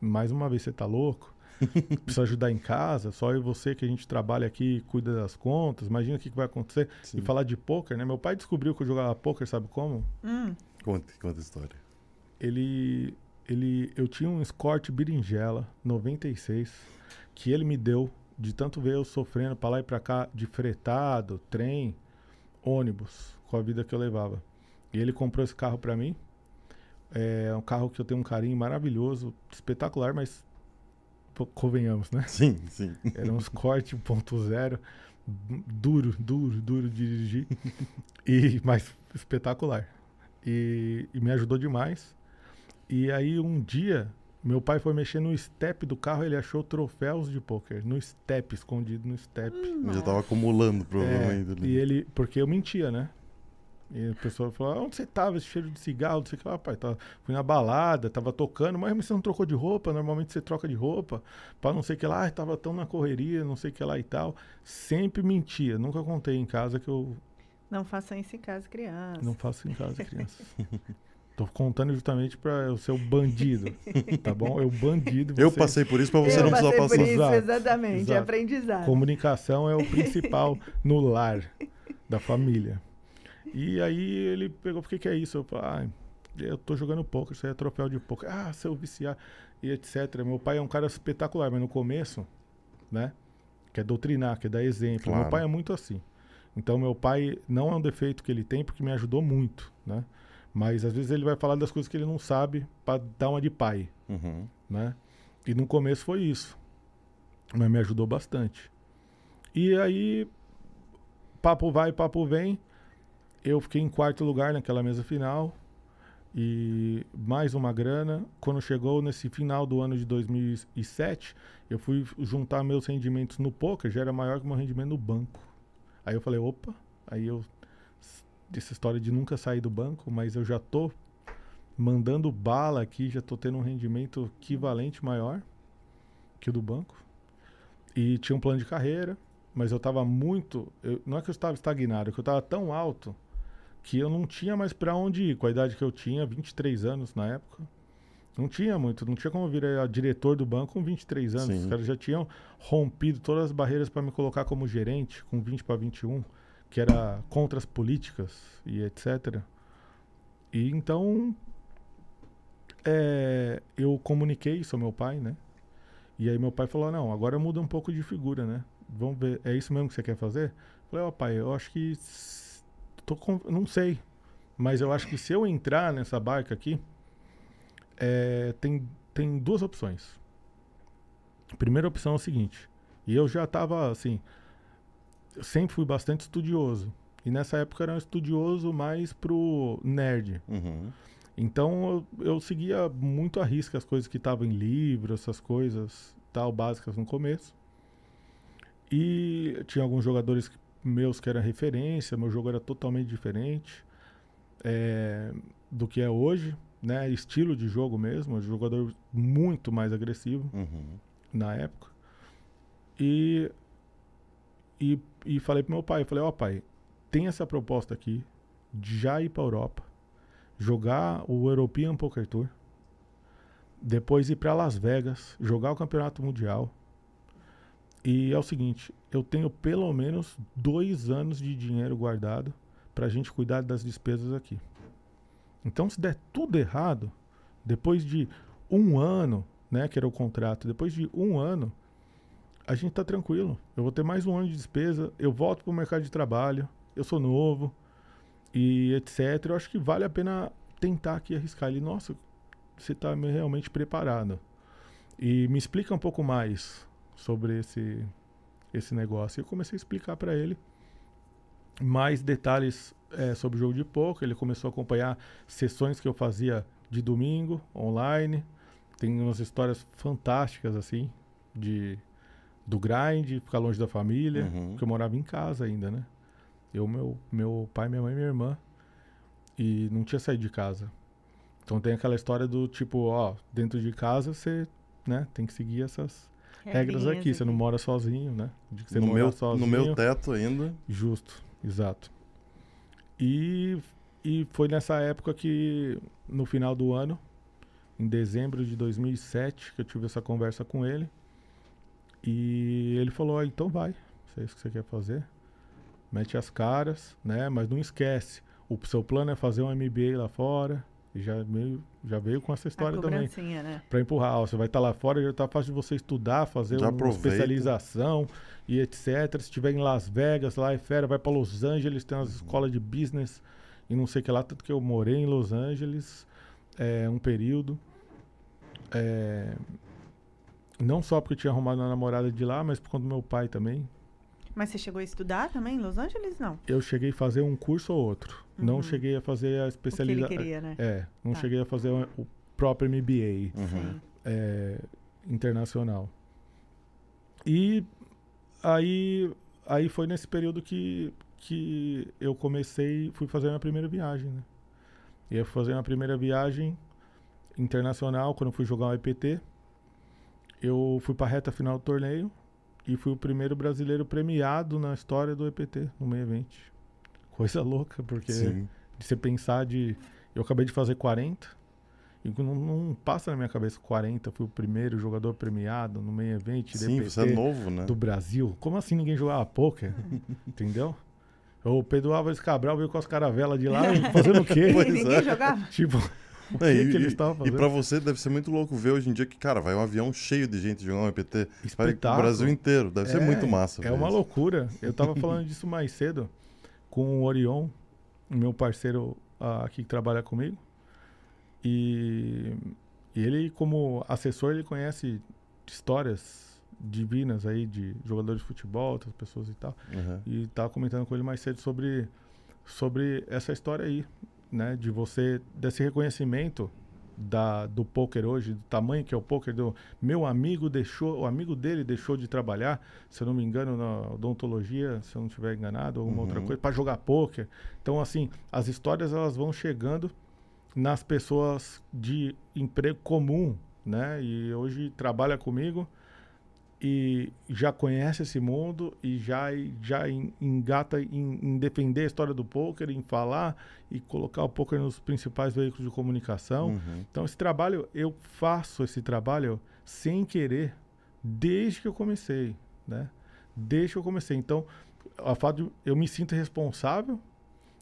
mais uma vez, você tá louco? Precisa ajudar em casa, só eu e você que a gente trabalha aqui, cuida das contas. Imagina o que, que vai acontecer. Sim. E falar de poker, né? Meu pai descobriu que eu jogava poker, sabe como? Hum, Conta, conta a história. ele, ele, eu tinha um Escort berinjela 96 que ele me deu de tanto ver eu sofrendo pra lá e pra cá de fretado, trem, ônibus, com a vida que eu levava. E ele comprou esse carro pra mim. É um carro que eu tenho um carinho maravilhoso, espetacular, mas convenhamos, né? Sim, sim. Era um Escort 1.0, duro, duro, duro de dirigir, e, mas espetacular. E, e me ajudou demais. E aí um dia, meu pai foi mexer no step do carro, ele achou troféus de pôquer, no step, escondido no step. Eu já tava acumulando, provavelmente. É, e ele, porque eu mentia, né? E a pessoa falou, onde você tava? Esse cheiro de cigarro, não sei o que lá, pai. Tava, fui na balada, tava tocando, mas você não trocou de roupa? Normalmente você troca de roupa, pra não sei o que lá, "Ai, tava tão na correria, não sei o que lá e tal. Sempre mentia, nunca contei em casa que eu não façam isso em casa, criança. não faço em casa, criança. Tô contando justamente pra eu ser o bandido, tá bom? Eu bandido. Eu você- passei por isso pra você eu não precisar passar. por isso, Exato, exatamente. exato. Aprendizado. Comunicação é o principal no lar da família. E aí ele pegou, por que que é isso? Eu falei, ah, eu tô jogando poker, isso aí é troféu de poker. Ah, seu viciar e etc. Meu pai é um cara espetacular, mas no começo, né, quer doutrinar, quer dar exemplo. Claro. Meu pai é muito assim. Então meu pai não é um defeito que ele tem porque me ajudou muito, né? Mas às vezes ele vai falar das coisas que ele não sabe pra dar uma de pai Uhum. né? E no começo foi isso. Mas me ajudou bastante. E aí, papo vai, papo vem. Eu fiquei em quarto lugar naquela mesa final. E mais uma grana. Quando chegou nesse final do ano de 2007, eu fui juntar meus rendimentos no poker, já era maior que o meu rendimento no banco. Aí eu falei, opa, aí eu. Essa história de nunca sair do banco, mas eu já tô mandando bala aqui, já tô tendo um rendimento equivalente maior que o do banco. E tinha um plano de carreira, mas eu tava muito. eu- não é que eu estava estagnado, é que eu tava tão alto que eu não tinha mais pra onde ir, com a idade que eu tinha, 23 anos na época. Não tinha muito, não tinha como virar diretor do banco com 23 anos. Sim. Os caras já tinham rompido todas as barreiras para me colocar como gerente com 20 para 21, que era contra as políticas e etc. E então é, eu comuniquei isso ao meu pai, né? E aí meu pai falou: "Não, agora muda um pouco de figura, né? Vamos ver, é isso mesmo que você quer fazer?" Eu falei: "Ó, pai, eu acho que tô com, não sei, mas eu acho que se eu entrar nessa barca aqui, é, tem, tem duas opções. A primeira opção é o seguinte, e eu já estava assim, eu sempre fui bastante estudioso. E nessa época era um estudioso mais pro nerd. Uhum. Então eu, eu seguia muito a risca as coisas que estavam em livro, essas coisas tal, básicas no começo. E tinha alguns jogadores que- meus que eram referência, meu jogo era totalmente diferente é, do que é hoje, né? Estilo de jogo mesmo, jogador muito mais agressivo Uhum. na época. E, e, e falei pro meu pai, falei, ó pai, tem essa proposta aqui de já ir pra Europa, jogar o European Poker Tour, depois ir para Las Vegas, jogar o Campeonato Mundial. E é o seguinte, eu tenho pelo menos dois anos de dinheiro guardado pra gente cuidar das despesas aqui. Então, se der tudo errado, depois de um ano, né, que era o contrato, depois de um ano, a gente tá tranquilo. Eu vou ter mais um ano de despesa, eu volto pro mercado de trabalho, eu sou novo e etc. Eu acho que vale a pena tentar aqui arriscar. Ele, nossa, você tá me- realmente preparado. E me explica um pouco mais sobre esse, esse negócio. E eu comecei a explicar para ele mais detalhes eh, sobre o jogo de poker. Ele começou a acompanhar sessões que eu fazia de domingo, online. Tem umas histórias fantásticas, assim, de do grind, ficar longe da família, Uhum. porque eu morava em casa ainda, né? Eu, meu, meu pai, minha mãe e minha irmã. E não tinha saído de casa. Então tem aquela história do tipo, ó, dentro de casa você, né, tem que seguir essas regras Regrinhas aqui. Você não mora sozinho, né? De que você no, meu, sozinho. no meu teto ainda. Justo, exato. E, e foi nessa época que, no final do ano, em dezembro de 2007, que eu tive essa conversa com ele. E ele falou: ah, então vai, se é isso que você quer fazer. Mete as caras, né? Mas não esquece. O seu plano é fazer um MBA lá fora. E já, meio, já veio com essa A história também né? para empurrar. Ó, você vai estar lá fora, já tá fácil de você estudar, fazer Já uma aproveita. especialização e etc. Se estiver em Las Vegas, lá é fera, vai para Los Angeles, tem Uhum. umas escolas de business e não sei o que lá, tanto que eu morei em Los Angeles é, um período. É, não só porque eu tinha arrumado uma namorada de lá, mas por conta do meu pai também. Mas você chegou a estudar também em Los Angeles? Não. Eu cheguei a fazer um curso ou outro. Não Uhum. cheguei a fazer a O que ele especialização. queria, né? É, não Tá. cheguei a fazer o o próprio MBA. Uhum. É, internacional. E aí, aí foi nesse período que, que eu comecei, fui fazer a minha primeira viagem, né? E eu fui fazer a minha primeira viagem internacional, quando eu fui jogar o EPT. Eu fui para a reta final do torneio e fui o primeiro brasileiro premiado na história do EPT, no meio evento. Coisa louca, porque Sim. de você pensar de. Eu acabei de fazer 40. E não, não passa na minha cabeça 40. Fui o primeiro jogador premiado no meio evento Sim, você é novo, né? do Brasil. Como assim ninguém jogava poker? Entendeu? O Pedro Álvares Cabral veio com as caravelas de lá fazendo o quê? Pois Ninguém é. jogava? Tipo, o que, É, e, que eles e- e fazendo? pra você deve ser muito louco ver hoje em dia que, cara, vai um avião cheio de gente jogar um EPT. Vai Espetáculo. Brasil inteiro. Deve ser É, muito massa. É uma isso. loucura. Eu tava falando disso mais cedo com o Orion, meu parceiro ah, aqui que trabalha comigo. E, e ele, como assessor, ele conhece histórias divinas aí de jogadores de futebol, outras pessoas e tal. Uhum. E tava comentando com ele mais cedo sobre, sobre essa história aí, né? De você, desse reconhecimento da, do poker hoje, do tamanho que é o poker, do meu amigo deixou, o amigo dele deixou de trabalhar, se eu não me engano, na odontologia, se eu não estiver enganado, ou uma outra Uhum. coisa, para jogar poker. Então, assim, as histórias elas vão chegando nas pessoas de emprego comum, né? E hoje trabalha comigo e já conhece esse mundo e já, já en- engata em, em defender a história do poker, em falar e colocar o poker nos principais veículos de comunicação. Uhum. Então, esse trabalho, eu faço esse trabalho sem querer, desde que eu comecei, né? Desde que eu comecei. Então, a fato de eu me sinto responsável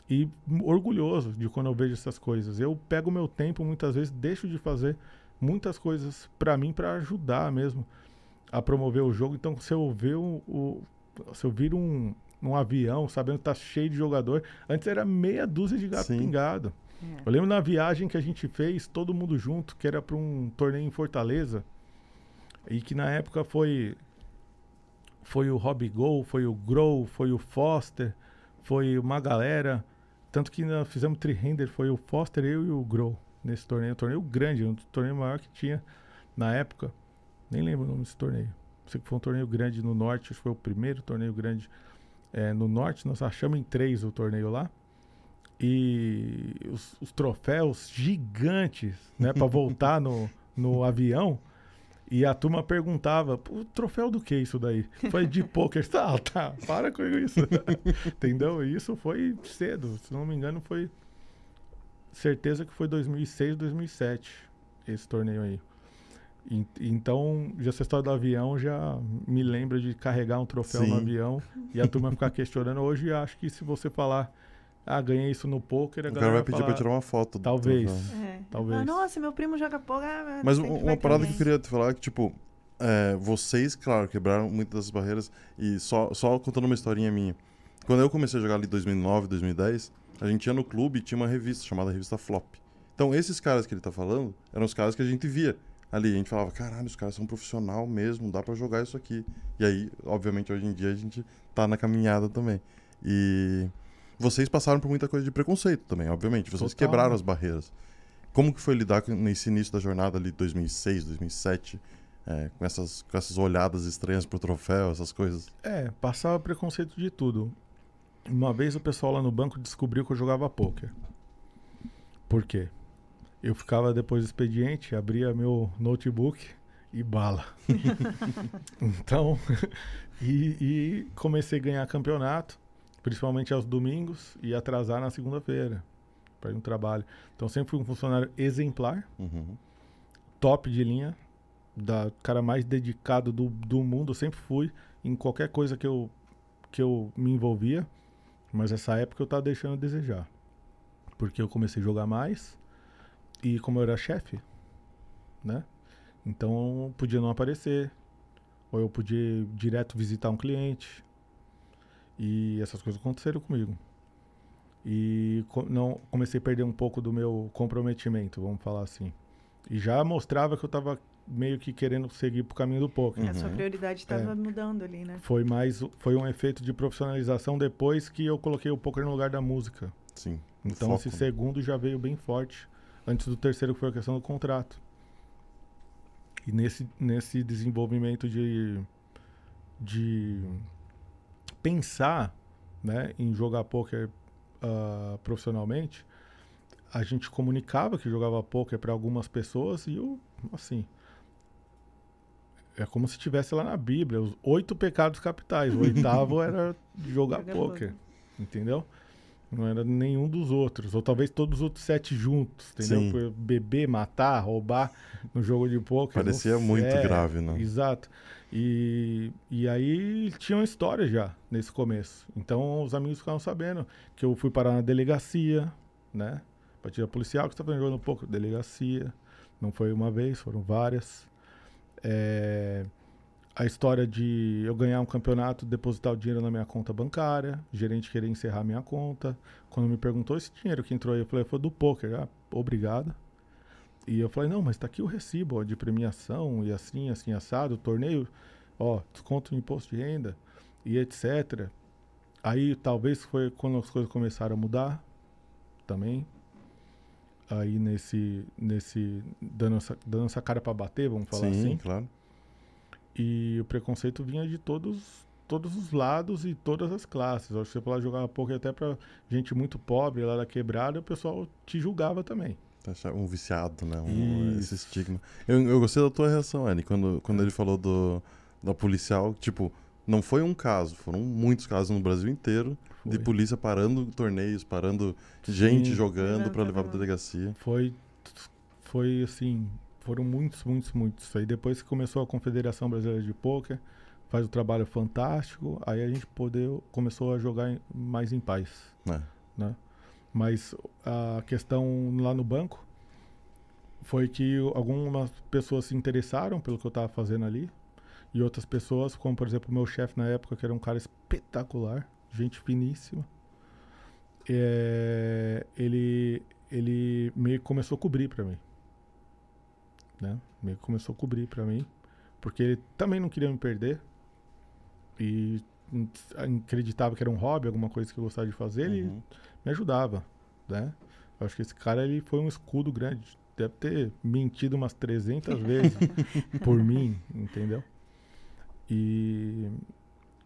e orgulhoso de quando eu vejo essas coisas. Eu pego meu tempo, muitas vezes, deixo de fazer muitas coisas para mim, para ajudar mesmo a promover o jogo. Então, se eu ver o, o- se eu vir um, um avião, sabendo que tá cheio de jogador, antes era meia dúzia de gato Sim. pingado. É. Eu lembro na viagem que a gente fez, todo mundo junto, que era para um torneio em Fortaleza, e que na época foi foi o Robbie Gol, foi o Grow, foi o Foster, foi uma galera, tanto que nós fizemos tri-render, foi o Foster, eu e o Grow nesse torneio, um torneio grande, um torneio maior que tinha na época. Nem lembro o nome desse torneio. Sei que foi um torneio grande no norte, acho que foi o primeiro torneio grande eh, no norte. Nós achamos em três o torneio lá. E os, os troféus gigantes, né, para voltar no, no avião. E a turma perguntava, "Pô, troféu do que isso daí? Foi de poker. Tá, tá, para com isso. Entendeu? E isso foi cedo, se não me engano, foi certeza que foi 2006, 2007, esse torneio aí. En- Então, já essa história do avião já me lembra de carregar um troféu no Sim. avião e a turma ficar questionando. Hoje, acho que se você falar, ah, ganhei isso no poker, a O cara galera vai pedir pra tirar uma foto. do Talvez. É. Talvez. Ah, nossa, meu primo joga poker. ah, Mas um- vai uma parada que eu queria te falar é que, tipo, é, vocês, claro, quebraram muitas das barreiras. E só, só contando uma historinha minha. Quando eu comecei a jogar ali em 2009, 2010, a gente ia no clube e tinha uma revista chamada Revista Flop. Então, esses caras que ele tá falando eram os caras que a gente via ali. A gente falava, caralho, os caras são profissional mesmo, dá pra jogar isso aqui. E aí, obviamente, hoje em dia a gente tá na caminhada também. E vocês passaram por muita coisa de preconceito também, obviamente. Vocês Total, quebraram né? as barreiras. Como que foi lidar com, nesse início da jornada ali, 2006, 2007, é, com, essas, com essas olhadas estranhas pro troféu, essas coisas? É, passava preconceito de tudo. Uma vez o pessoal lá no banco descobriu que eu jogava pôquer. Por quê? Eu ficava depois do expediente, abria meu notebook e bala. então, e, e comecei a ganhar campeonato, principalmente aos domingos, e atrasar na segunda-feira para ir no trabalho. Então sempre fui um funcionário exemplar Uhum. top de linha, da cara mais dedicado do, do mundo, eu sempre fui em qualquer coisa que eu, que eu me envolvia, mas essa época eu tava deixando a desejar. Porque eu comecei a jogar mais e como eu era chefe, né? Então eu podia não aparecer, ou eu podia ir direto visitar um cliente. E essas coisas aconteceram comigo. E não comecei a perder um pouco do meu comprometimento, vamos falar assim. E já mostrava que eu tava meio que querendo seguir pro caminho do poker. A sua Uhum. prioridade estava É. mudando ali, né? Foi mais foi um efeito de profissionalização depois que eu coloquei o poker no lugar da música. Sim. Então Foco, esse segundo já veio bem forte antes do terceiro que foi a questão do contrato. E nesse nesse desenvolvimento de de pensar, né, em jogar poker ah, profissionalmente, a gente comunicava que jogava poker para algumas pessoas e eu, assim, é como se tivesse lá na Bíblia, os oito pecados capitais. O oitavo era jogar poker. entendeu? Não era nenhum dos outros. Ou talvez todos os outros sete juntos, entendeu? Sim. Beber, matar, roubar no jogo de poker. Parecia muito É, grave, né? Exato. E, e aí tinha uma história já nesse começo. Então os amigos ficavam sabendo que eu fui parar na delegacia, né? Partida policial que estava jogando pouco. Delegacia. Não foi uma vez, foram várias. É, a história de eu ganhar um campeonato, depositar o dinheiro na minha conta bancária, gerente querer encerrar minha conta. Quando me perguntou esse dinheiro que entrou aí, eu falei, foi do poker. Ah, obrigado. E eu falei, não, mas tá aqui o recibo ó, de premiação e assim, assim, assado, torneio, ó, desconto no imposto de renda e etc. Aí talvez foi quando as coisas começaram a mudar também. Aí nesse, nesse, dando essa, dando essa cara para bater, vamos falar Sim, assim. claro. E o preconceito vinha de todos, todos os lados e todas as classes. Eu Acho que você falar jogar poker até pra gente muito pobre lá da quebrada, o pessoal te julgava também. Achar Um viciado, né? Um, Isso. esse estigma. Eu, eu gostei da tua reação, Annie, quando, quando ele falou do, da policial, tipo, não foi um caso, foram muitos casos no Brasil inteiro de Foi. polícia parando torneios, parando gente Sim. jogando Levando pra levar pra pra delegacia. Foi, foi assim, foram muitos, muitos, muitos. Aí depois que começou a Confederação Brasileira de Pôquer, faz o trabalho fantástico, aí a gente poder, começou a jogar em- mais em paz, né? né? Mas a questão lá no banco foi que algumas pessoas se interessaram pelo que eu estava fazendo ali, e outras pessoas, como por exemplo o meu chefe na época, que era um cara espetacular, gente finíssima, é, ele, ele meio que começou a cobrir para mim. Né? Meio que começou a cobrir para mim, porque ele também não queria me perder e acreditava que era um hobby, alguma coisa que eu gostava de fazer, ele Uhum. me ajudava, né? Eu acho que esse cara ele foi um escudo grande, deve ter mentido umas 300 vezes por mim, entendeu? E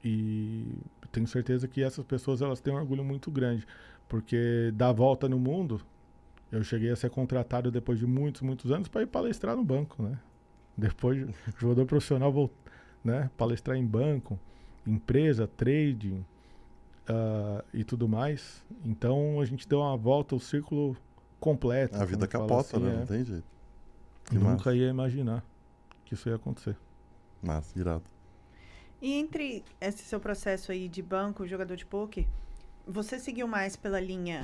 e tenho certeza que essas pessoas elas têm um orgulho muito grande, porque da volta no mundo, eu cheguei a ser contratado depois de muitos, muitos anos para ir palestrar no banco, né? Depois, de jogador profissional, vol- né? Palestrar em banco, empresa, trading ah, e tudo mais. Então a gente deu uma volta, o círculo completo. A vida capota, assim, né? é. Não tem jeito. Que Eu massa. nunca ia imaginar que isso ia acontecer. Massa, irado. E entre esse seu processo aí de banco, jogador de poker, você seguiu mais pela linha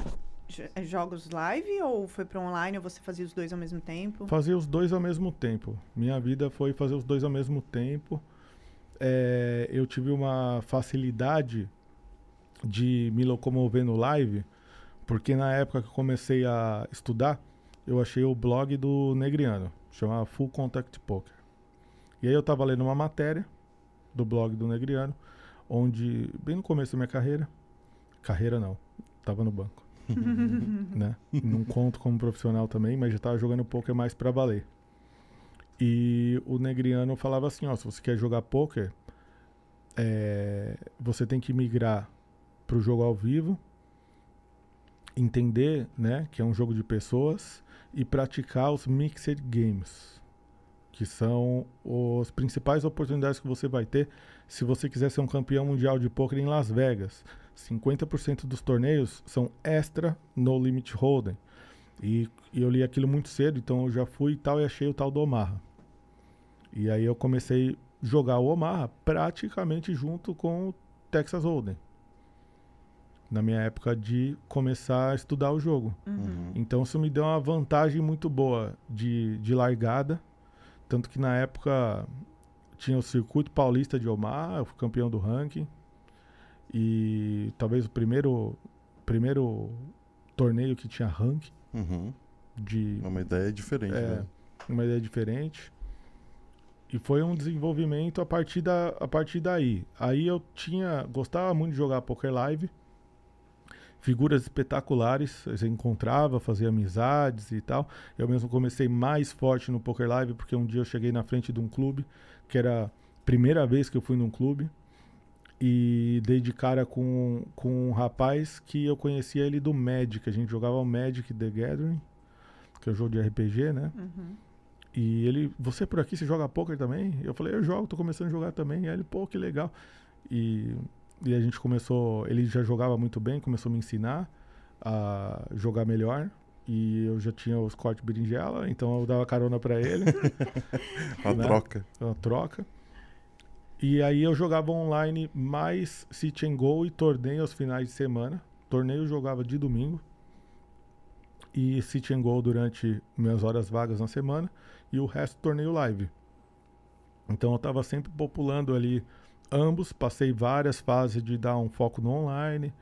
jogos live ou foi para online ou você fazia os dois ao mesmo tempo? Fazer os dois ao mesmo tempo. Minha vida foi fazer os dois ao mesmo tempo. É, eu tive uma facilidade de me locomover no live, porque na época que eu comecei a estudar, eu achei o blog do Negriano, chamava Full Contact Poker. E aí eu tava lendo uma matéria do blog do Negriano, onde, bem no começo da minha carreira, carreira não, tava no banco né? Não conto como profissional também, mas já tava jogando poker mais pra valer. E o Negriano falava assim, ó, se você quer jogar poker, é, você tem que migrar pro jogo ao vivo, entender, né, que é um jogo de pessoas e praticar os mixed games, que são as principais oportunidades que você vai ter se você quiser ser um campeão mundial de poker em Las Vegas. 50% dos torneios são extra no limit hold'em. E, e eu li aquilo muito cedo, então eu já fui e tal e achei o tal do Omaha. E aí eu comecei a jogar o Omaha praticamente junto com o Texas Hold'em. Na minha época de começar a estudar o jogo. Uhum. Então isso me deu uma vantagem muito boa de, de largada. Tanto que na época tinha o circuito paulista de Omar, eu fui campeão do ranking. E talvez o primeiro, primeiro torneio que tinha ranking Uhum. de uma ideia diferente, É. né? uma ideia diferente. E foi um desenvolvimento a partir, da, a partir daí. Aí eu tinha. Gostava muito de jogar Poker Live. Figuras espetaculares. Você encontrava, fazia amizades e tal. Eu mesmo comecei mais forte no Poker Live, porque um dia eu cheguei na frente de um clube, que era a primeira vez que eu fui num clube. E dei de cara com, com um rapaz que eu conhecia ele do Magic. A gente jogava o Magic The Gathering, que é o jogo de RPG, né? Uhum. E ele, você por aqui, você joga poker também? Eu falei, eu jogo, tô começando a jogar também. E aí ele, pô, que legal. E, e a gente começou, ele já jogava muito bem, começou a me ensinar a jogar melhor. E eu já tinha os cortes berinjela, então eu dava carona pra ele, Uma Né? troca. uma troca. E aí eu jogava online mais sit and go e torneio aos finais de semana. Torneio jogava de domingo. E sit and go durante minhas horas vagas na semana. E o resto torneio live. Então eu estava sempre populando ali ambos. Passei várias fases de dar um foco no online.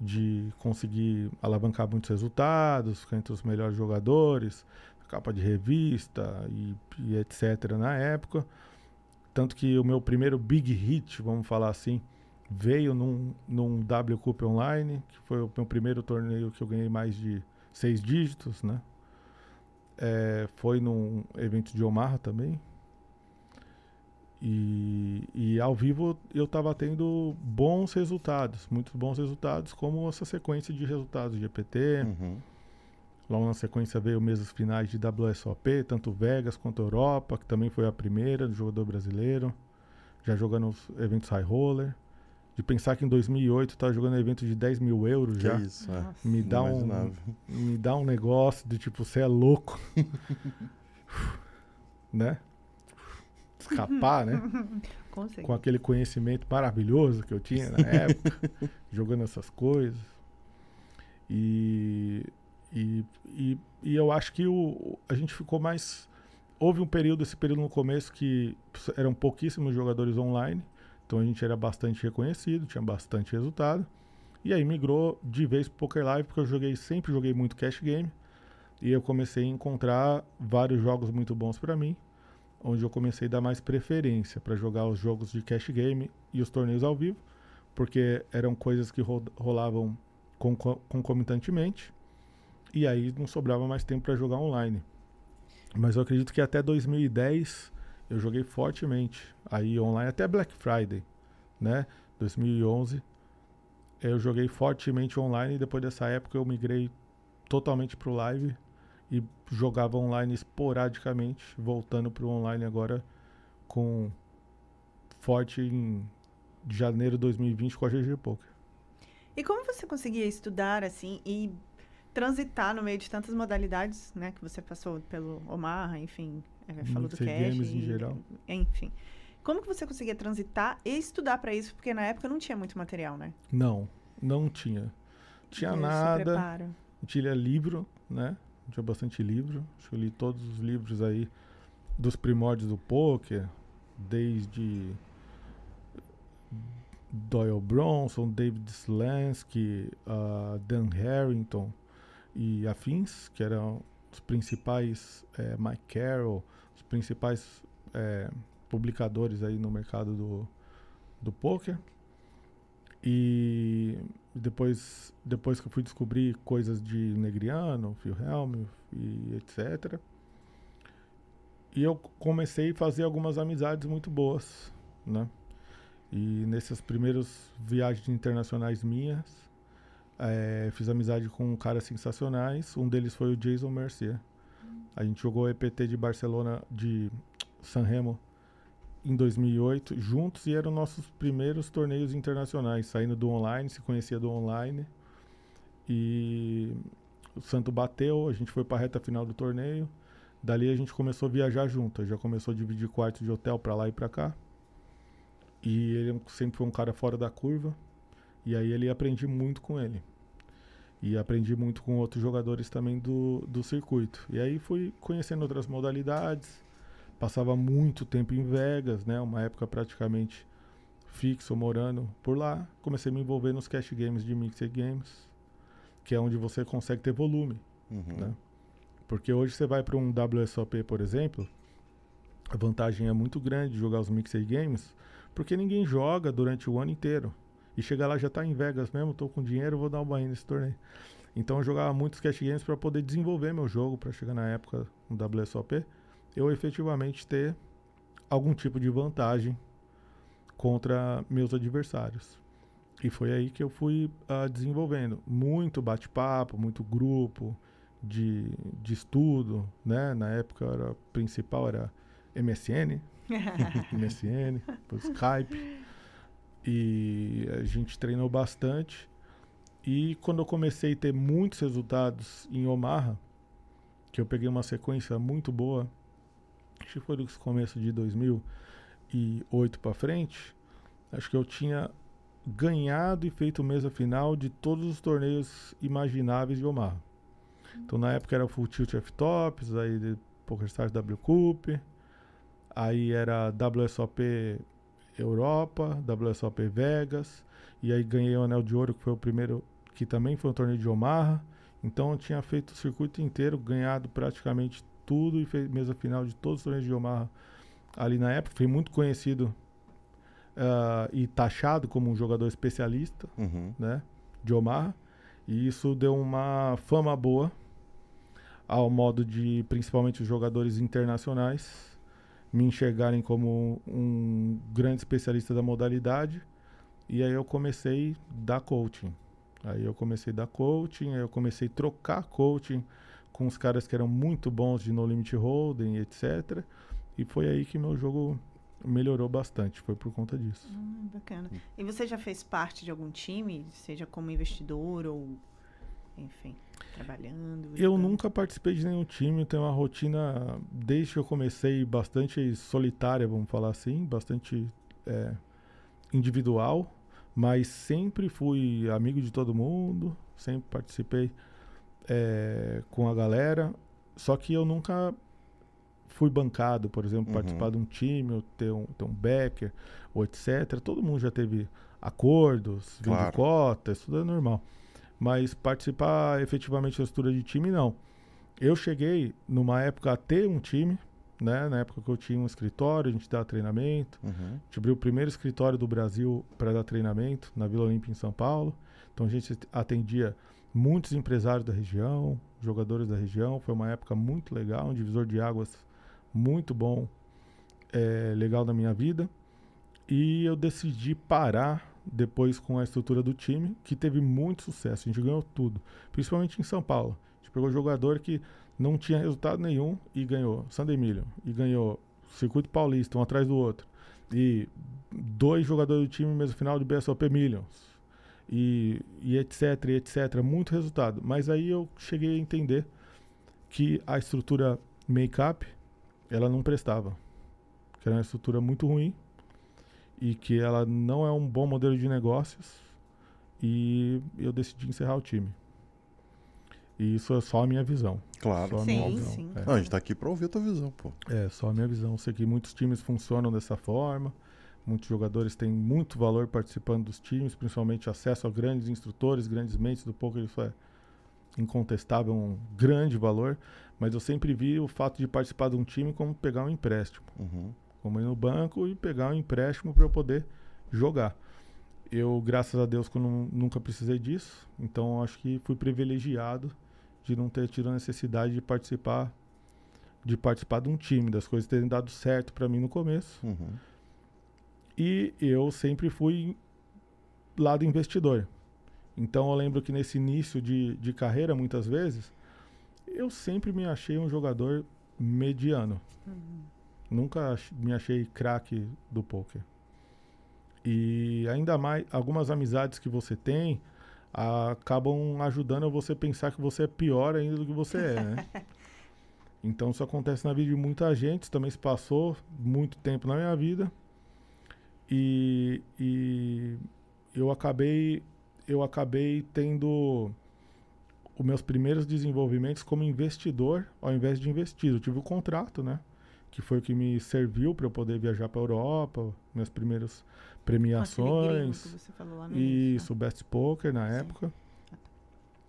De conseguir alavancar muitos resultados. Ficar entre os melhores jogadores. Capa de revista e, e etc. na época. Tanto que o meu primeiro big hit, vamos falar assim, veio num, num W Cup Online, que foi o meu primeiro torneio que eu ganhei mais de seis dígitos, né? É, foi num evento de Omaha também. E, e ao vivo eu estava tendo bons resultados, muitos bons resultados, como essa sequência de resultados de EPT. Uhum. Logo na sequência veio mesas finais de WSOP, tanto Vegas quanto Europa, que também foi a primeira do jogador brasileiro. já jogando os eventos high roller. De pensar que em 2008 eu tava jogando evento de 10 mil euros Que já. isso, é. Me dá, um, me dá um negócio de tipo, você é louco. né? Escapar, né? Consegui. Com aquele conhecimento maravilhoso que eu tinha na época, jogando essas coisas. E, e, e, e eu acho que o, a gente ficou mais. Houve um período, esse período no começo, que eram pouquíssimos jogadores online. Então a gente era bastante reconhecido, tinha bastante resultado. E aí migrou de vez pro Poker Live, porque eu joguei, sempre joguei muito cash game. E eu comecei a encontrar vários jogos muito bons para mim, onde eu comecei a dar mais preferência para jogar os jogos de cash game e os torneios ao vivo, porque eram coisas que ro- rolavam conco- concomitantemente. E aí não sobrava mais tempo para jogar online. Mas eu acredito que até 2010 eu joguei fortemente aí online até Black Friday, né? 2011 eu joguei fortemente online depois dessa época eu migrei totalmente pro live e jogava online esporadicamente, voltando pro online agora com forte em janeiro de 2020 com a GG Poker. E como você conseguia estudar assim e transitar no meio de tantas modalidades, né? Que você passou pelo Omar, enfim, é, falou do cash. games em geral. Enfim. Como que você conseguia transitar e estudar para isso? Porque na época não tinha muito material, né? Não, não tinha. Tinha Esse nada. preparo. Tinha livro, né? Tinha bastante livro. Acho que eu li todos os livros aí dos primórdios do poker, desde Doyle Bronson, David Slansky, ah, Dan Harrington e afins, que eram os principais, eh, Mike Carroll, os principais eh, publicadores aí no mercado do, do poker. E depois, depois que eu fui descobrir coisas de Negriano, Phil Helm e etc. E eu comecei a fazer algumas amizades muito boas, né? E nessas primeiras viagens internacionais minhas, eh, fiz amizade com caras sensacionais. Um deles foi o Jason Mercier. A gente jogou EPT de Barcelona, de Sanremo, em 2008, juntos, e eram nossos primeiros torneios internacionais, saindo do online, se conhecia do online. E o Santo bateu, a gente foi para a reta final do torneio. Dali a gente começou a viajar junto, já começou a dividir quarto de hotel para lá e para cá. E ele sempre foi um cara fora da curva. E aí ele aprendi muito com ele. E aprendi muito com outros jogadores também do, do circuito. E aí fui conhecendo outras modalidades. Passava muito tempo em Vegas, né? Uma época praticamente fixo, morando por lá. Comecei a me envolver nos cash games de Mixed Games, que é onde você consegue ter volume. Uhum. Né? Porque hoje você vai para um WSOP, por exemplo, a vantagem é muito grande de jogar os Mixed Games, porque ninguém joga durante o ano inteiro. E chega lá já tá em Vegas mesmo, tô com dinheiro, vou dar um banho nesse torneio. Então eu jogava muitos cash games para poder desenvolver meu jogo, para chegar na época no WSOP, eu efetivamente ter algum tipo de vantagem contra meus adversários. E foi aí que eu fui ah, desenvolvendo. Muito bate-papo, muito grupo de, de estudo, né? Na época era, principal era MSN, MSN, Skype. E a gente treinou bastante. E quando eu comecei a ter muitos resultados em Omaha, que eu peguei uma sequência muito boa, acho que foi do começo de 2008 para frente, acho que eu tinha ganhado e feito mesa final de todos os torneios imagináveis de Omaha. Então na época era Full Tilt F-Tops, aí PokerStars W Cup, aí era WSOP Europa, WSOP Vegas, e aí ganhei o Anel de Ouro, que foi o primeiro, que também foi um torneio de Omaha. Então eu tinha feito o circuito inteiro, ganhado praticamente tudo e fez mesa final de todos os torneios de Omaha ali na época. Fui muito conhecido ah, e taxado como um jogador especialista Uhum. né, de Omaha. E isso deu uma fama boa ao modo de, principalmente os jogadores internacionais, me enxergarem como um grande especialista da modalidade. E aí eu comecei a dar coaching. Aí eu comecei a dar coaching, aí eu comecei a trocar coaching com os caras que eram muito bons de No Limit Hold'em, etc. E foi aí que meu jogo melhorou bastante. Foi por conta disso. Hum, bacana. E você já fez parte de algum time, seja como investidor ou, enfim, trabalhando? Eu jogando? nunca participei de nenhum time, tenho uma rotina, desde que eu comecei, bastante solitária, vamos falar assim, bastante é, individual, mas sempre fui amigo de todo mundo, sempre participei é, com a galera, só que eu nunca fui bancado, por exemplo, Uhum. participar de um time, ou ter um, ter um backer, ou etc. Todo mundo já teve acordos, Claro. cotas, tudo é normal. Mas participar efetivamente da estrutura de time, não. Eu cheguei numa época a ter um time, né? Na época que eu tinha um escritório, a gente dava treinamento. Uhum. A gente abriu o primeiro escritório do Brasil para dar treinamento na Vila Olímpia em São Paulo. Então a gente atendia muitos empresários da região, jogadores da região. Foi uma época muito legal, um divisor de águas muito bom, é, legal na minha vida. E eu decidi parar depois com a estrutura do time, que teve muito sucesso. A gente ganhou tudo, principalmente em São Paulo. A gente pegou jogador que não tinha resultado nenhum e ganhou San Emílio, e ganhou Circuito Paulista, um atrás do outro. E dois jogadores do time mesmo final de BSOP Millions. E, e etc, e etc. Muito resultado. Mas aí eu cheguei a entender que a estrutura make-up, ela não prestava. Que era uma estrutura muito ruim e que ela não é um bom modelo de negócios. E eu decidi encerrar o time. E isso é só a minha visão. Claro. Só a minha Sim, visão. sim. É. Não, a gente tá aqui pra ouvir a tua visão, pô. É, só a minha visão. Eu sei que muitos times funcionam dessa forma. Muitos jogadores têm muito valor participando dos times, principalmente acesso a grandes instrutores, grandes mentes do poker. Isso é incontestável, um grande valor. Mas eu sempre vi o fato de participar de um time como pegar um empréstimo. Uhum. Como ir no banco e pegar um empréstimo para eu poder jogar. Eu, graças a Deus, nu- nunca precisei disso. Então, acho que fui privilegiado de não ter tido a necessidade de participar de participar de um time, das coisas terem dado certo para mim no começo. Uhum. E eu sempre fui lado investidor. Então eu lembro que nesse início de, de carreira, muitas vezes, eu sempre me achei um jogador mediano. Nunca me achei craque do poker. E ainda mais, algumas amizades que você tem acabam ajudando a você pensar que você é pior ainda do que você é, né? Então isso acontece na vida de muita gente, também se passou muito tempo na minha vida. E, e eu acabei eu acabei tendo os meus primeiros desenvolvimentos como investidor ao invés de investido. Eu tive o contrato, né? Que foi o que me serviu para eu poder viajar para Europa, minhas primeiras Aquele gringo premiações. que você falou lá no início, Isso, o Best Poker na Sim. época.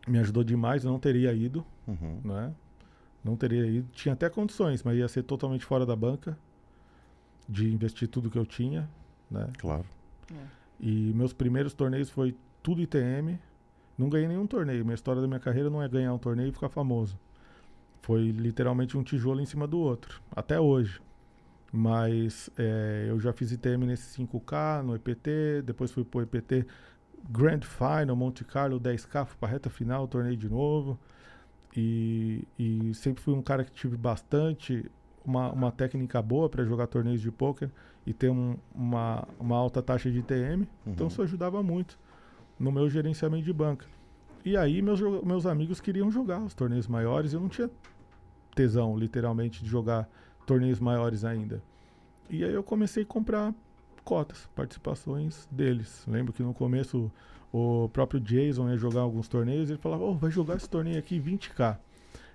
Me ajudou demais, eu não teria ido, Uhum. né? Não teria ido. Tinha até condições, mas ia ser totalmente fora da banca de investir tudo que eu tinha, né? Claro. né? E meus primeiros torneios foi tudo ITM. Não ganhei nenhum torneio. Minha história da minha carreira não é ganhar um torneio e ficar famoso. Foi literalmente um tijolo em cima do outro. Até hoje. Mas é, eu já fiz ITM nesse 5K, no EPT. Depois fui pro EPT Grand Final, Monte Carlo 10K. Fui pra reta final, torneio de novo. E, e sempre fui um cara que tive bastante uma, uma técnica boa para jogar torneios de pôquer e ter um- uma, uma alta taxa de ITM. Então Uhum. isso ajudava muito no meu gerenciamento de banca. E aí meus, meus amigos queriam jogar os torneios maiores eu não tinha tesão, literalmente, de jogar torneios maiores ainda. E aí eu comecei a comprar cotas, participações deles. Lembro que no começo o próprio Jason ia jogar alguns torneios e ele falava, oh, vai jogar esse torneio aqui 20k.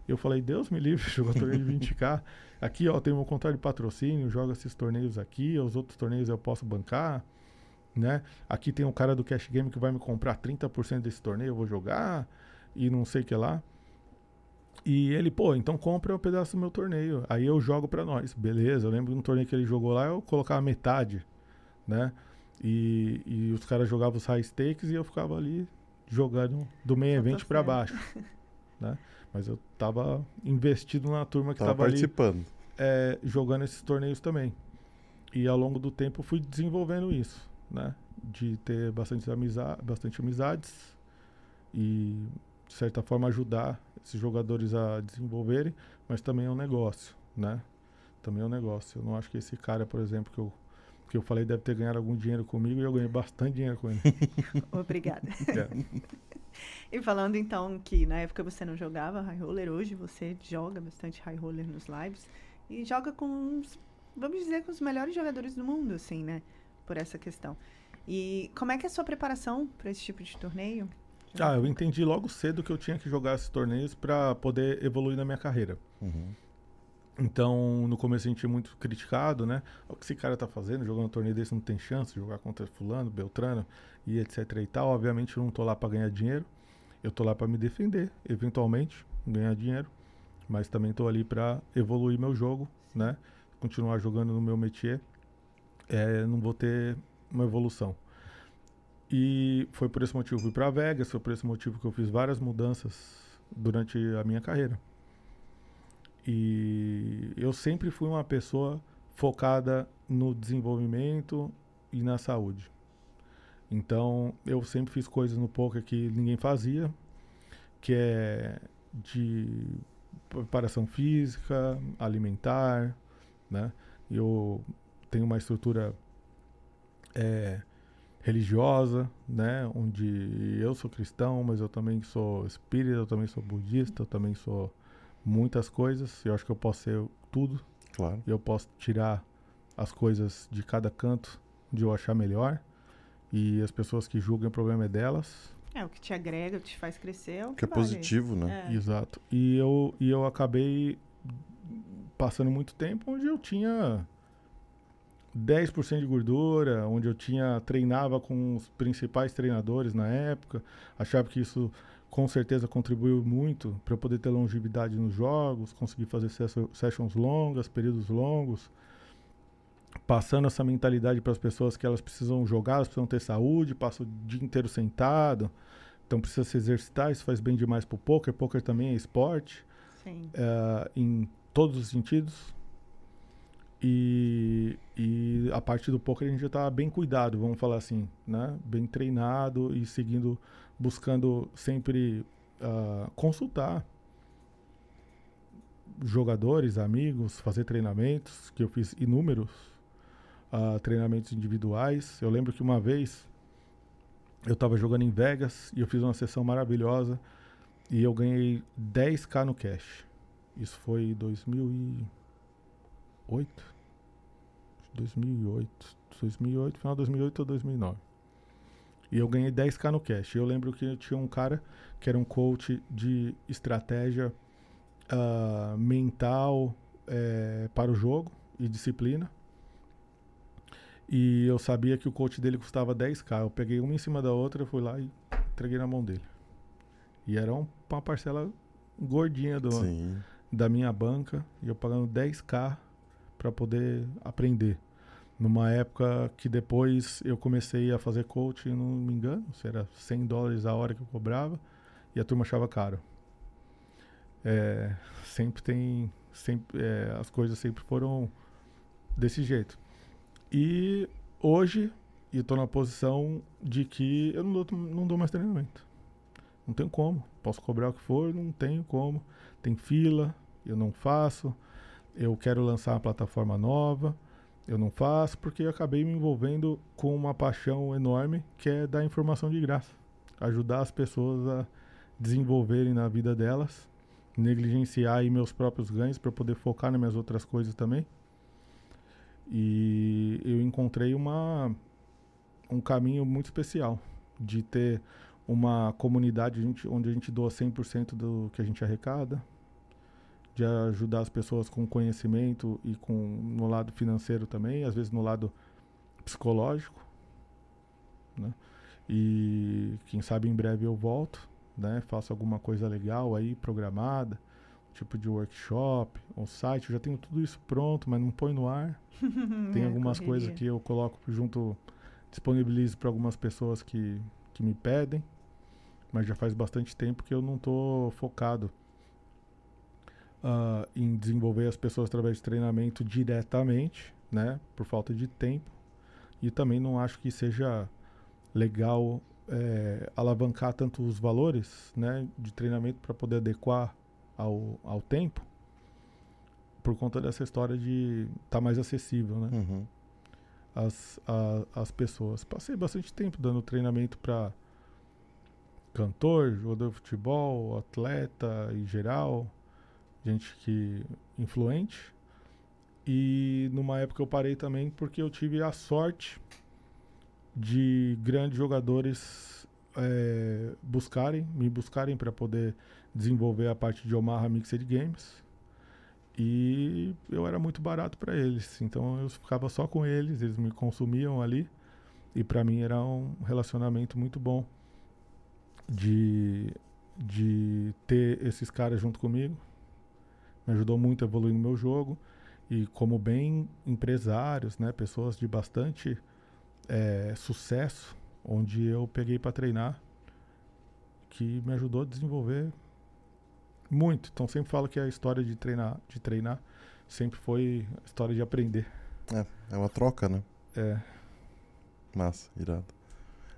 Eu falei, Deus me livre, jogar torneio de 20k. Aqui, ó, tem meu contrato de patrocínio, joga esses torneios aqui, os outros torneios eu posso bancar, né? Aqui tem um cara do Cash Game que vai me comprar 30% desse torneio, eu vou jogar e não sei o que lá. E ele, pô, então compra um pedaço do meu torneio. Aí eu jogo pra nós. Beleza, eu lembro de um torneio que ele jogou lá, eu colocava metade, né? E, e os caras jogavam os high stakes e eu ficava ali jogando do main Só event pra torcendo. baixo, né? Mas eu tava investido na turma que Tava tava ali participando. é, jogando esses torneios também. E ao longo do tempo eu fui desenvolvendo isso, né? De ter bastante, amiza bastante amizades e, de certa forma, ajudar esses jogadores a desenvolverem, mas também é um negócio, né? Também é um negócio. Eu não acho que esse cara, por exemplo, que eu que eu falei deve ter ganhado algum dinheiro comigo e eu ganhei bastante dinheiro com ele. Obrigada. É. E falando então que na época você não jogava high roller, hoje você joga bastante high roller nos lives e joga com, os, vamos dizer, com os melhores jogadores do mundo, assim, né? Por essa questão. E como é que é a sua preparação para esse tipo de torneio? Ah, eu entendi logo cedo que eu tinha que jogar esses torneios para poder evoluir na minha carreira. Uhum. Então, no começo a gente é muito criticado, né? O que esse cara tá fazendo, jogando um torneio desse não tem chance de jogar contra fulano, Beltrano e etc e tal. Obviamente eu não tô lá para ganhar dinheiro. Eu tô lá para me defender, eventualmente, ganhar dinheiro, mas também tô ali para evoluir meu jogo, né? Continuar jogando no meu métier. É, não vou ter uma evolução. E foi por esse motivo que eu fui para Vegas, foi por esse motivo que eu fiz várias mudanças durante a minha carreira. E eu sempre fui uma pessoa focada no desenvolvimento e na saúde. Então, eu sempre fiz coisas no poker que ninguém fazia, que é de preparação física, alimentar, né? Eu tenho uma estrutura é, religiosa, né? Onde eu sou cristão, mas eu também sou espírita, eu também sou budista, eu também sou muitas coisas. Eu acho que eu posso ser tudo. Claro. Eu posso tirar as coisas de cada canto de eu achar melhor. E as pessoas que julgam o problema é delas. É, o que te agrega, o que te faz crescer é o que, Que é vale. positivo, né? É. Exato. E eu, e eu acabei passando muito tempo onde eu tinha 10% de gordura, onde eu tinha treinava com os principais treinadores na época. Achava que isso com certeza contribuiu muito para eu poder ter longevidade nos jogos, conseguir fazer sessions longas, períodos longos, passando essa mentalidade para as pessoas que elas precisam jogar, elas precisam ter saúde, passa o dia inteiro sentado, então precisa se exercitar, isso faz bem demais pro poker, poker também é esporte, eh, em todos os sentidos. E, e a parte do poker a gente já tá bem cuidado, vamos falar assim, né? Bem treinado e seguindo, buscando sempre ah, consultar jogadores, amigos, fazer treinamentos, que eu fiz inúmeros ah, treinamentos individuais. Eu lembro que uma vez eu estava jogando em Vegas e eu fiz uma sessão maravilhosa e eu ganhei 10k no cash. Isso foi em 2008. 2008. 2008, final de 2008 ou 2009. E eu ganhei 10k no cash. Eu lembro que tinha um cara que era um coach de estratégia ah, mental eh, para o jogo e disciplina. E eu sabia que o coach dele custava 10k. Eu peguei uma em cima da outra, fui lá e entreguei na mão dele. E era um- uma parcela gordinha do, Sim. da minha banca e eu pagando 10k para poder aprender. Numa época que depois eu comecei a fazer coaching, não me engano, era 100 dólares a hora que eu cobrava e a turma achava caro. É, sempre tem, sempre, é, as coisas sempre foram desse jeito. E hoje eu estou na posição de que eu não dou, não dou mais treinamento. Não tenho como. Posso cobrar o que for, não tenho como. Tem fila, eu não faço. Eu quero lançar uma plataforma nova, eu não faço, porque eu acabei me envolvendo com uma paixão enorme que é dar informação de graça. Ajudar as pessoas a desenvolverem na vida delas, negligenciar meus próprios ganhos para poder focar nas minhas outras coisas também. E eu encontrei uma, um caminho muito especial de ter uma comunidade onde a gente doa 100% do que a gente arrecada, de ajudar as pessoas com conhecimento e com no lado financeiro também, às vezes no lado psicológico, né? E quem sabe em breve eu volto, né? Faço alguma coisa legal aí programada, tipo de workshop, um site, eu já tenho tudo isso pronto, mas não põe no ar. Tem É, algumas correria. coisas que eu coloco junto, disponibilizo para algumas pessoas que, que me pedem, mas já faz bastante tempo que eu não estou focado ah, em desenvolver as pessoas através de treinamento diretamente, né, por falta de tempo, e também não acho que seja legal eh, alavancar tanto os valores, né, de treinamento para poder adequar ao, ao tempo, por conta dessa história de estar mais acessível, né? Uhum. as, a- as pessoas. Passei bastante tempo dando treinamento para cantor, jogador de futebol, atleta em geral, gente que influente. E numa época eu parei também porque eu tive a sorte de grandes jogadores eh, buscarem, me buscarem para poder desenvolver a parte de Omaha Mixed Games. E eu era muito barato para eles, então eu ficava só com eles, eles me consumiam ali. E para mim era um relacionamento muito bom de, de ter esses caras junto comigo. Me ajudou muito a evoluir no meu jogo. E como bem empresários, né, pessoas de bastante eh, sucesso, onde eu peguei para treinar, que me ajudou a desenvolver muito. Então sempre falo que a história de treinar, de treinar sempre foi a história de aprender. É, é uma troca, né? É, Massa, irado.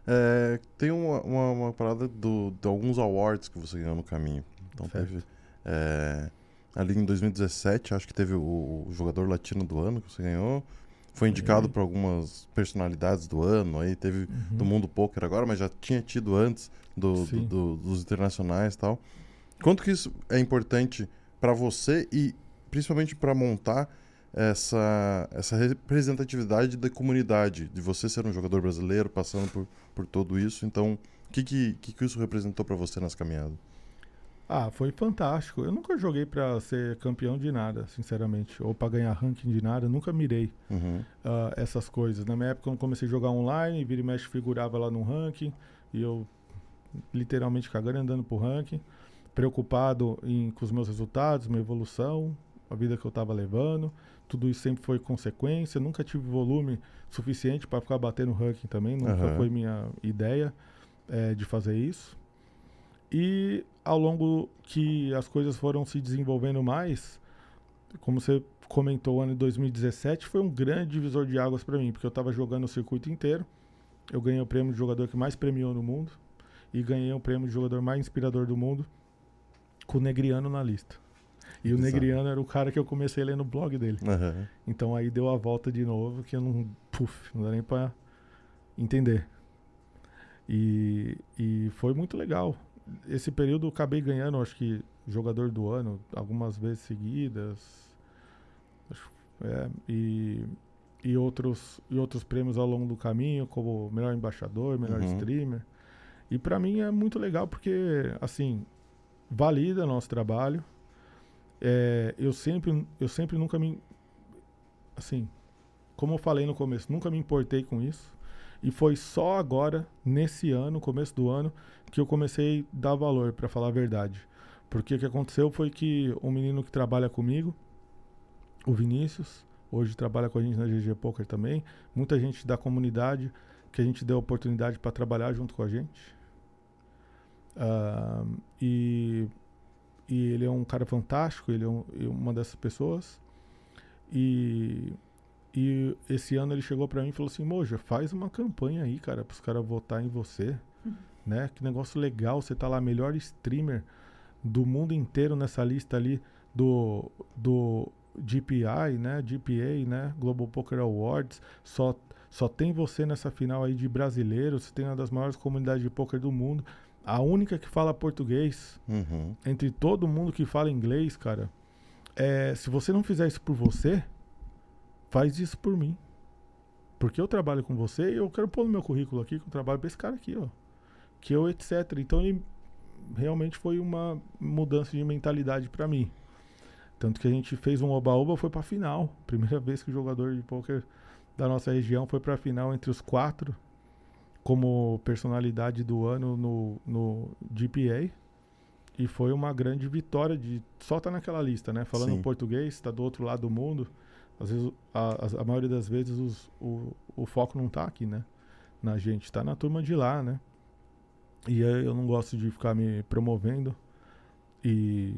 É, tem uma, uma, uma parada do, de alguns awards que você ganhou no caminho. Então Certo. teve. é, ali em 2017, acho que teve o, o jogador latino do ano que você ganhou. Foi indicado para algumas personalidades do ano, aí teve Uhum. do mundo poker agora, mas já tinha tido antes do, do- do- dos internacionais e tal. Quanto que isso é importante para você e principalmente para montar essa, essa representatividade da comunidade, de você ser um jogador brasileiro, passando por, por tudo isso. Então, o que, que, que, que isso representou para você nessa caminhada? Ah, foi fantástico. Eu nunca joguei pra ser campeão de nada, sinceramente, ou pra ganhar ranking de nada. Nunca mirei Uhum. ah, essas coisas. Na minha época, eu comecei a jogar online, vira e mexe figurava lá no ranking, e eu literalmente cagando andando pro ranking, preocupado em, com os meus resultados, minha evolução, a vida que eu tava levando. Tudo isso sempre foi consequência. Nunca tive volume suficiente para ficar batendo ranking também. Nunca Aham. foi minha ideia eh, de fazer isso. E ao longo que as coisas foram se desenvolvendo mais, como você comentou, o ano de 2017 foi um grande divisor de águas para mim, porque eu estava jogando o circuito inteiro. Eu ganhei o prêmio de jogador que mais premiou no mundo e ganhei o prêmio de jogador mais inspirador do mundo com o Negriano na lista. E o Exato. Negriano era o cara que eu comecei a ler no blog dele. Aham. Então aí deu a volta de novo que eu não. Puf, não dá nem pra entender. E, e foi muito legal. Esse período eu acabei ganhando, acho que, jogador do ano, algumas vezes seguidas. É, e, e, outros, e outros prêmios ao longo do caminho, como melhor embaixador, melhor Uhum. streamer. E pra mim é muito legal porque, assim, valida nosso trabalho. É, eu sempre, eu sempre nunca me, assim, como eu falei no começo, nunca me importei com isso. E foi só agora, nesse ano, começo do ano, que eu comecei a dar valor, pra falar a verdade. Porque o que aconteceu foi que um menino que trabalha comigo, o Vinícius, hoje trabalha com a gente na GG Poker também, muita gente da comunidade que a gente deu oportunidade para trabalhar junto com a gente. Ah, e, e ele é um cara fantástico, ele é um- uma dessas pessoas. E, e esse ano ele chegou pra mim e falou assim: Moja, faz uma campanha aí, cara, pros caras votar em você. Né? Que negócio legal, você tá lá, melhor streamer do mundo inteiro nessa lista ali do, do GPI, né? GPA, né? Global Poker Awards. Só, só tem você nessa final aí de brasileiro. Você tem uma das maiores comunidades de poker do mundo. A única que fala português Uhum. entre todo mundo que fala inglês, cara, é, se você não fizer isso por você, faz isso por mim. Porque eu trabalho com você e eu quero pôr no meu currículo aqui que eu trabalho pra esse cara aqui, ó. Que eu, etc. Então ele realmente foi uma mudança de mentalidade pra mim. Tanto que a gente fez um oba-oba, foi pra final. Primeira vez que o jogador de poker da nossa região foi pra final entre os quatro como personalidade do ano no, no GPA. E foi uma grande vitória de só estar naquela lista, né? Falando Sim. português, está do outro lado do mundo. Às vezes, a, a- maioria das vezes, os- o, o foco não tá aqui, né? Na gente, tá na turma de lá, né? E eu não gosto de ficar me promovendo. E,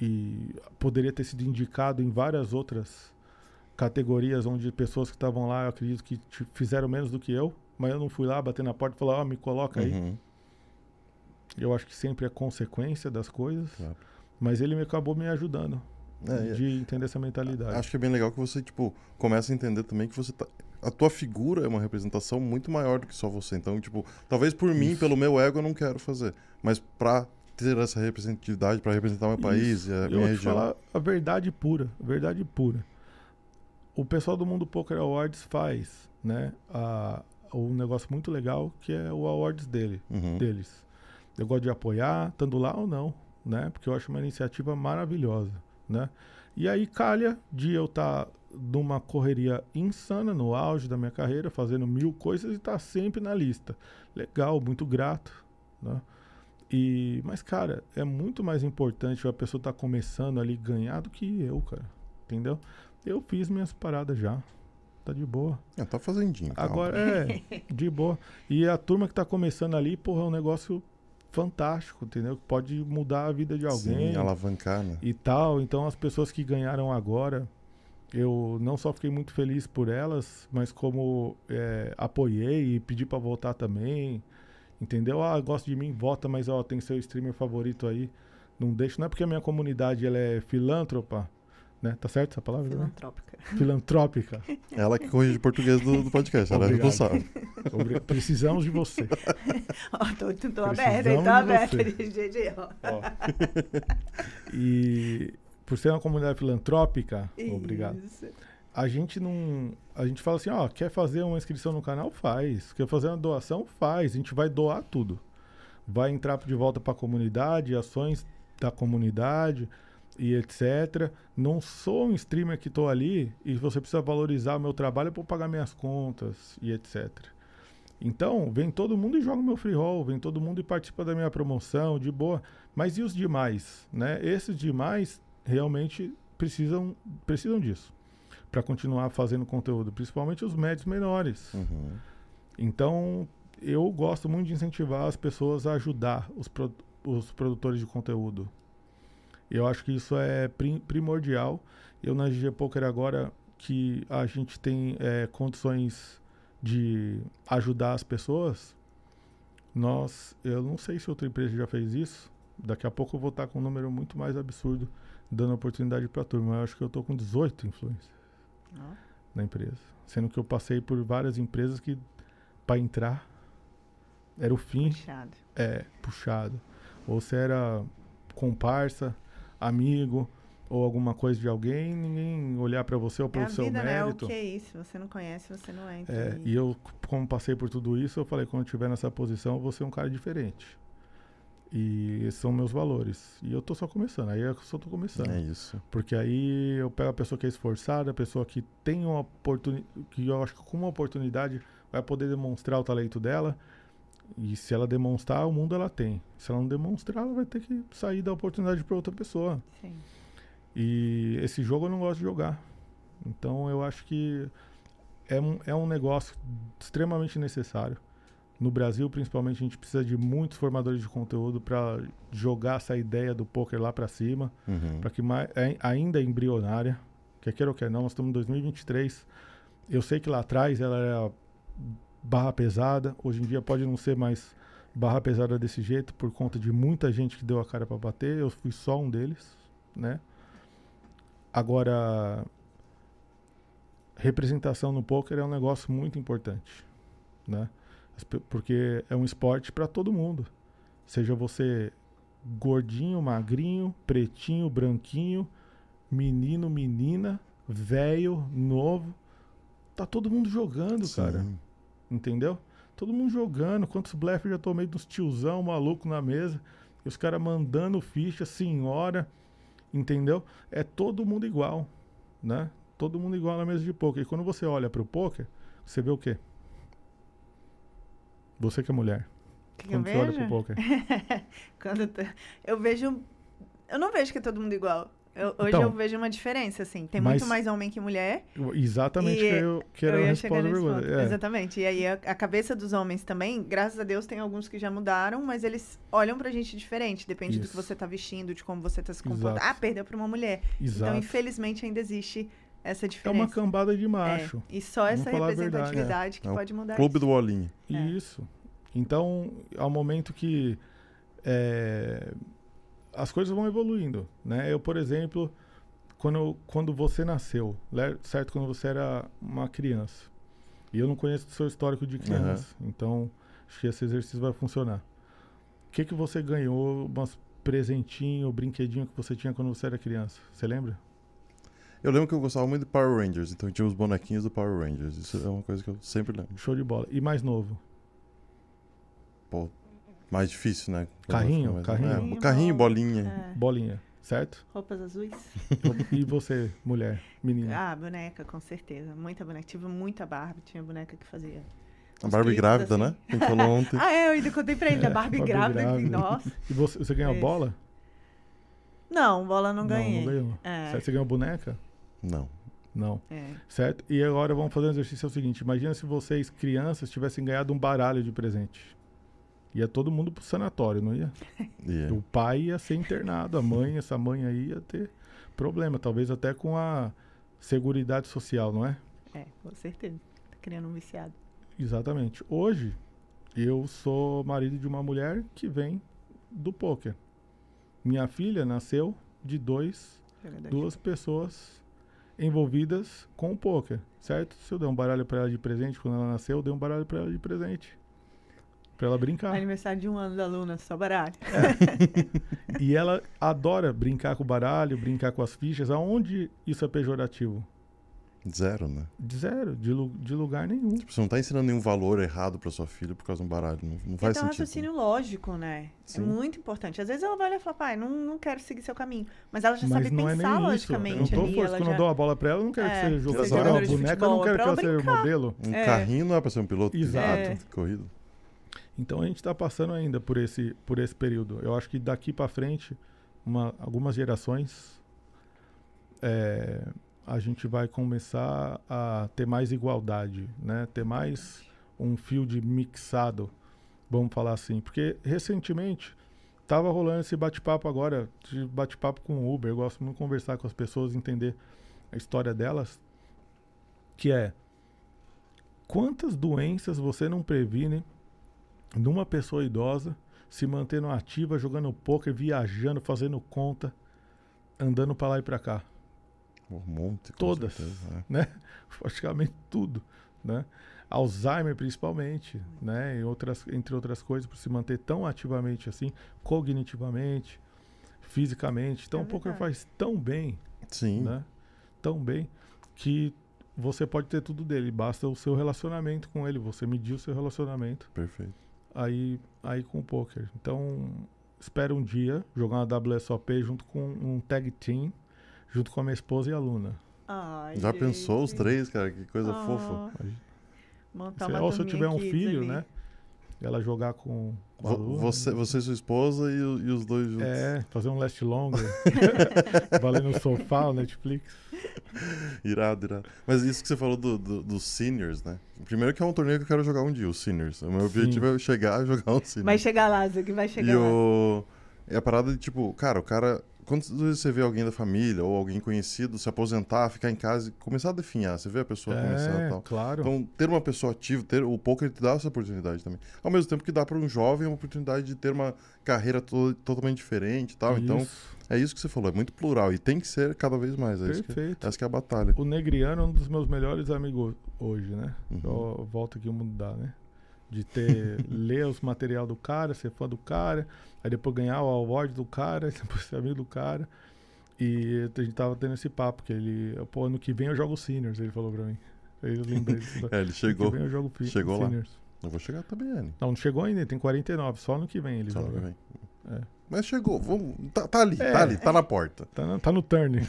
e poderia ter sido indicado em várias outras categorias onde pessoas que estavam lá, eu acredito que fizeram menos do que eu, mas eu não fui lá bater na porta e falar, ó, me coloca aí. Uhum. Eu acho que sempre é consequência das coisas, Claro. mas ele me acabou me ajudando É, de entender essa mentalidade. Acho que é bem legal que você, tipo, começa a entender também que você tá. a tua figura é uma representação muito maior do que só você. Então, tipo, talvez por mim, pelo meu ego, eu não quero fazer. Mas pra ter essa representatividade, pra representar meu país e a eu minha região. falar a verdade pura, a verdade pura. O pessoal do Mundo Poker Awards faz, né, a, um negócio muito legal que é o awards dele, Uhum. deles. Eu gosto de apoiar, estando lá ou não, né? Porque eu acho uma iniciativa maravilhosa, né? E aí calha de eu estar numa correria insana no auge da minha carreira, fazendo mil coisas e estar sempre na lista. Legal, muito grato, né? E, mas, cara, é muito mais importante a pessoa estar começando ali ganhar do que eu, cara. Entendeu? Eu fiz minhas paradas já. Tá de boa. Ah, tá fazendinho. calma. Agora, é, de boa. E a turma que tá começando ali, porra, é um negócio fantástico, entendeu? Que Pode mudar a vida de alguém Sim, alavancar, né? e tal. Então, as pessoas que ganharam agora, eu não só fiquei muito feliz por elas, mas como é, apoiei e pedi pra votar também. Entendeu? Ah, gosta de mim, vota, mas ó, tem seu streamer favorito aí. Não deixa. Não é porque a minha comunidade ela é filântropa, né? Tá certo essa palavra? né? Filantrópica. Filantrópica. Ela que corrige o português do, do podcast, ela é Obrigado. responsável. Obri- Precisamos de você. Ó, tô, tô, tô aberta, tô aberta. GG, ó. Ó. e por ser uma comunidade filantrópica, obrigado. Isso. A gente não. A gente fala assim, ó, quer fazer uma inscrição no canal? Faz. Quer fazer uma doação? Faz. A gente vai doar tudo. Vai entrar de volta para a comunidade, ações da comunidade e etc. Não sou um streamer que tô ali e você precisa valorizar o meu trabalho para pagar minhas contas e etc. Então, vem todo mundo e joga meu free roll, vem todo mundo e participa da minha promoção, de boa. Mas e os demais, né? Esses demais realmente precisam precisam disso para continuar fazendo conteúdo, principalmente os médios menores. Uhum. Então, eu gosto muito de incentivar as pessoas a ajudar os, pro- os produtores de conteúdo. Eu acho que isso é prim- primordial. Eu na GG Poker agora que a gente tem é, condições de ajudar as pessoas, nós, eu não sei se outra empresa já fez isso. Daqui a pouco eu vou estar com um número muito mais absurdo dando oportunidade para a turma. Eu acho que eu estou com 18 influencers Ó. na empresa. Sendo que eu passei por várias empresas que para entrar era o fim, Puxado. é, puxado. Ou se era comparsa, amigo, ou alguma coisa de alguém, ninguém olhar para você ou É pelo a seu vida, né? O mérito. que é isso? Você não conhece, você não entra. É, e eu, como passei por tudo isso, eu falei, quando eu estiver nessa posição, eu vou ser um cara diferente. E esses são meus valores. E eu tô só começando, aí eu só tô começando. É isso. Porque aí eu pego a pessoa que é esforçada, a pessoa que tem uma oportunidade, que eu acho que com uma oportunidade vai poder demonstrar o talento dela. E se ela demonstrar, o mundo ela tem. Se ela não demonstrar, ela vai ter que sair da oportunidade para outra pessoa. Sim. E esse jogo eu não gosto de jogar. Então eu acho que é um, é um negócio extremamente necessário. No Brasil, principalmente, a gente precisa de muitos formadores de conteúdo para jogar essa ideia do poker lá para cima Uhum. para que mais, é, ainda é embrionária, quer queira ou quer não, nós estamos em 2023. Eu sei que lá atrás ela era barra pesada, hoje em dia pode não ser mais barra pesada desse jeito por conta de muita gente que deu a cara para bater, eu fui só um deles, né? Agora representação no poker é um negócio muito importante, né? Porque é um esporte para todo mundo. Seja você gordinho, magrinho, pretinho, branquinho, menino, menina, velho, novo. Tá todo mundo jogando, cara. Entendeu? Todo mundo jogando. Quantos blefs eu já tomei dos tiozão maluco na mesa. E os caras mandando ficha, senhora. Entendeu? É todo mundo igual, né? Todo mundo igual na mesa de poker. E quando você olha pro poker, você vê o quê? Você que é mulher. Que que eu Quando você olha pro vejo? poker. Quando tá- eu vejo. Eu não vejo que é todo mundo igual. Eu- hoje Então. eu vejo uma diferença, assim. Tem Mas- muito mais homem que mulher. Exatamente E que eu, que era eu a resposta da pergunta. É. Exatamente. E aí a, a cabeça dos homens também, graças a Deus, tem alguns que já mudaram, mas eles olham pra gente diferente. Depende do que Isso. você tá vestindo, de como você tá se Exato. comportando. Ah, perdeu pra uma mulher. Então, Exato. infelizmente, ainda existe essa É diferença. uma cambada de É, macho. E só essa Vamos verdade, representatividade que É pode mudar Clube isso. do Bolinha. É. Isso. Então, ao momento que é, as coisas vão evoluindo, né? Eu, por exemplo, quando, quando você nasceu, certo? Quando você era uma criança, E eu não conheço o seu histórico de criança. Então, acho que esse exercício vai funcionar. O que, que você ganhou, umas presentinho, brinquedinho que você tinha quando você era criança? Você lembra? Eu lembro que eu gostava muito de Power Rangers, então tinha os bonequinhos do Power Rangers. Isso é uma coisa que eu sempre lembro. Show de bola. E mais novo? Pô, mais difícil, né? Carrinho, Mas- carrinho. É, carrinho, bolinha. É, Bolinha, certo? roupas azuis. e você, mulher, menina? Ah, boneca, com certeza. Muita boneca. Tive muita Barbie. Tinha boneca que fazia. A Barbie grávida, assim. né? Quem falou ontem. Ah, é, eu ainda contei pra ele da Barbie, Barbie grávida. grávida. Nossa. E você, você ganhou Esse. bola? Não, bola não ganhei. Não, ganhou. É. Certo? Você ganhou boneca? Não. Não. É. Certo? E agora vamos fazer um exercício é o seguinte: imagina se vocês, crianças, tivessem ganhado um baralho de presente. Ia todo mundo pro sanatório, não ia? Yeah. O pai ia ser internado, a mãe, essa mãe aí ia ter problema, talvez até com a seguridade social, não é? É, com certeza. Tá criando um viciado. Exatamente. Hoje, eu sou marido de uma mulher que vem do poker. Minha filha nasceu de dois, Jogador de duas pessoas envolvidas com o poker, certo? Se eu der um baralho pra ela de presente quando ela nasceu, eu dei um baralho pra ela de presente. Pra ela brincar. Aniversário de um ano da Luna, só baralho. E ela adora brincar com o baralho, brincar com as fichas. Aonde isso é pejorativo? Zero, né? De zero, de, lu- de lugar nenhum. Tipo, você não tá ensinando nenhum valor errado pra sua filha por causa de um baralho. Não, não faz um sentido. raciocínio lógico, né? Sim. É muito importante. Às vezes ela vai olhar e falar, pai, não, não quero seguir seu caminho. Mas ela já Mas sabe não é pensar nem isso. Eu não logicamente tô ali. forçando, Ela quando já... eu dou a bola pra ela, eu não quero É, que seja jogadora. de boneca, eu não quero é que ela ela seja modelo. Um É. carrinho não é pra ser um piloto de- Exato. de corrida. Então a gente está passando ainda por esse, por esse período. Eu acho que daqui para frente, uma, algumas gerações, é, a gente vai começar a ter mais igualdade, né? Ter mais um fio de mixado, vamos falar assim. Porque recentemente tava rolando esse bate-papo agora, de bate-papo com o Uber. Eu gosto muito de conversar com as pessoas, entender a história delas, que é quantas doenças você não previne numa pessoa idosa se mantendo ativa, jogando poker, viajando, fazendo conta, andando para lá e para cá, Um monte, com Todas. certeza, é. né? Praticamente tudo, né? Alzheimer principalmente, né? E outras, entre outras coisas, por se manter tão ativamente assim, cognitivamente, fisicamente. Então É o poker faz tão bem, Sim. né? Tão bem que você pode ter tudo dele, basta o seu relacionamento com ele, você medir o seu relacionamento Perfeito. Aí, aí com o poker. Então, espero um dia jogar uma WSOP junto com um tag team, junto com a minha esposa e a Luna. Ai, Já pensou os gente. três, cara? Que coisa Ah, fofa. Montar Se, uma ou se eu tiver um filho, ali. né? Ela jogar com, com a Vo- Luna. Você, você e sua esposa e, o- e os dois juntos. É, fazer um last longer. Valer no sofá, o Netflix. Irado, irado. Mas isso que você falou do, do- dos seniors, né? Primeiro que é um torneio que eu quero jogar um dia, os seniors. O meu Sim. objetivo é chegar e jogar um seniors. Vai chegar lá, Zé, que vai chegar E lá. o... É a parada de, tipo, cara, o cara... Quantas vezes você vê alguém da família ou alguém conhecido se aposentar, ficar em casa e começar a definhar? Você vê a pessoa começando e É, tal. claro. Então, ter uma pessoa ativa, ter o poker te dá essa oportunidade também. Ao mesmo tempo que dá para um jovem uma oportunidade de ter uma carreira to- totalmente diferente e tal. Então, Isso, é isso que você falou, é muito plural e tem que ser cada vez mais. É isso que, perfeito. essa que é a batalha. O Negriano é um dos meus melhores amigos hoje, né? Uhum. Eu volto aqui o mundo dá, né? De ter, ler os material do cara, ser fã do cara, aí depois ganhar o award do cara, aí depois ser amigo do cara. E a gente tava tendo esse papo, que ele, pô, ano que vem eu jogo Seniors, ele falou pra mim. Aí eu lembrei disso. É, ele Ano chegou. que vem eu jogo chegou lá. Seniors. Eu vou chegar também, Anne. Não, não chegou ainda, tem 49, só ano que vem ele Só ano joga. que vem. É. Mas chegou, vamos. Tá, tá ali, É. tá ali, tá na porta. Tá, no- tá no turn.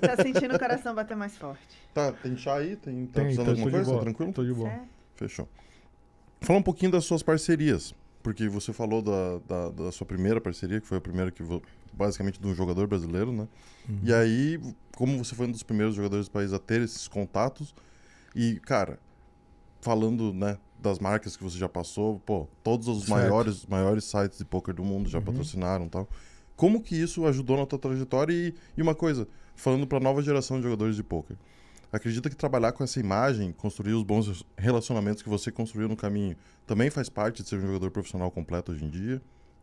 Tá sentindo o coração bater mais forte. Tá, tem chá aí? Tem, tá Tem, precisando de alguma coisa? Tá tranquilo? Tô de boa. Certo? Fechou. Fala um pouquinho das suas parcerias. Porque você falou da, da, da sua primeira parceria, que foi a primeira que basicamente de um jogador brasileiro, né? Uhum. E aí, como você foi um dos primeiros jogadores do país a ter esses contatos, e, cara, falando, né, das marcas que você já passou, pô, todos os Certo. maiores, maiores sites de poker do mundo já Uhum. patrocinaram e tal. Como que isso ajudou na tua trajetória? E, e uma coisa, falando para nova geração de jogadores de poker. Acredita que trabalhar com essa imagem, construir os bons relacionamentos que você construiu no caminho, também faz parte de ser um jogador profissional completo hoje em dia?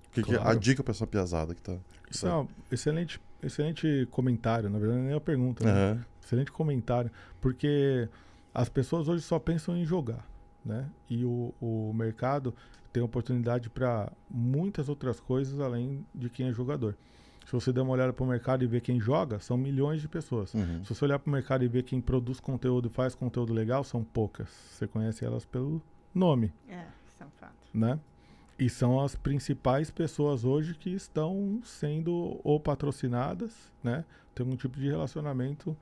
O que, que é a Claro. dica para essa piazada que tá. Isso é um excelente, excelente comentário, na verdade, nem é a pergunta. né? Aham. Excelente comentário. Porque as pessoas hoje só pensam em jogar, né? E o, o mercado tem oportunidade para muitas outras coisas além de quem é jogador. Se você der uma olhada para o mercado e ver quem joga, são milhões de pessoas. Uhum. Se você olhar para o mercado e ver quem produz conteúdo e faz conteúdo legal, são poucas. Você conhece elas pelo nome, É, isso é um fato. né? E são as principais pessoas hoje que estão sendo ou patrocinadas, né? Tem algum tipo de relacionamento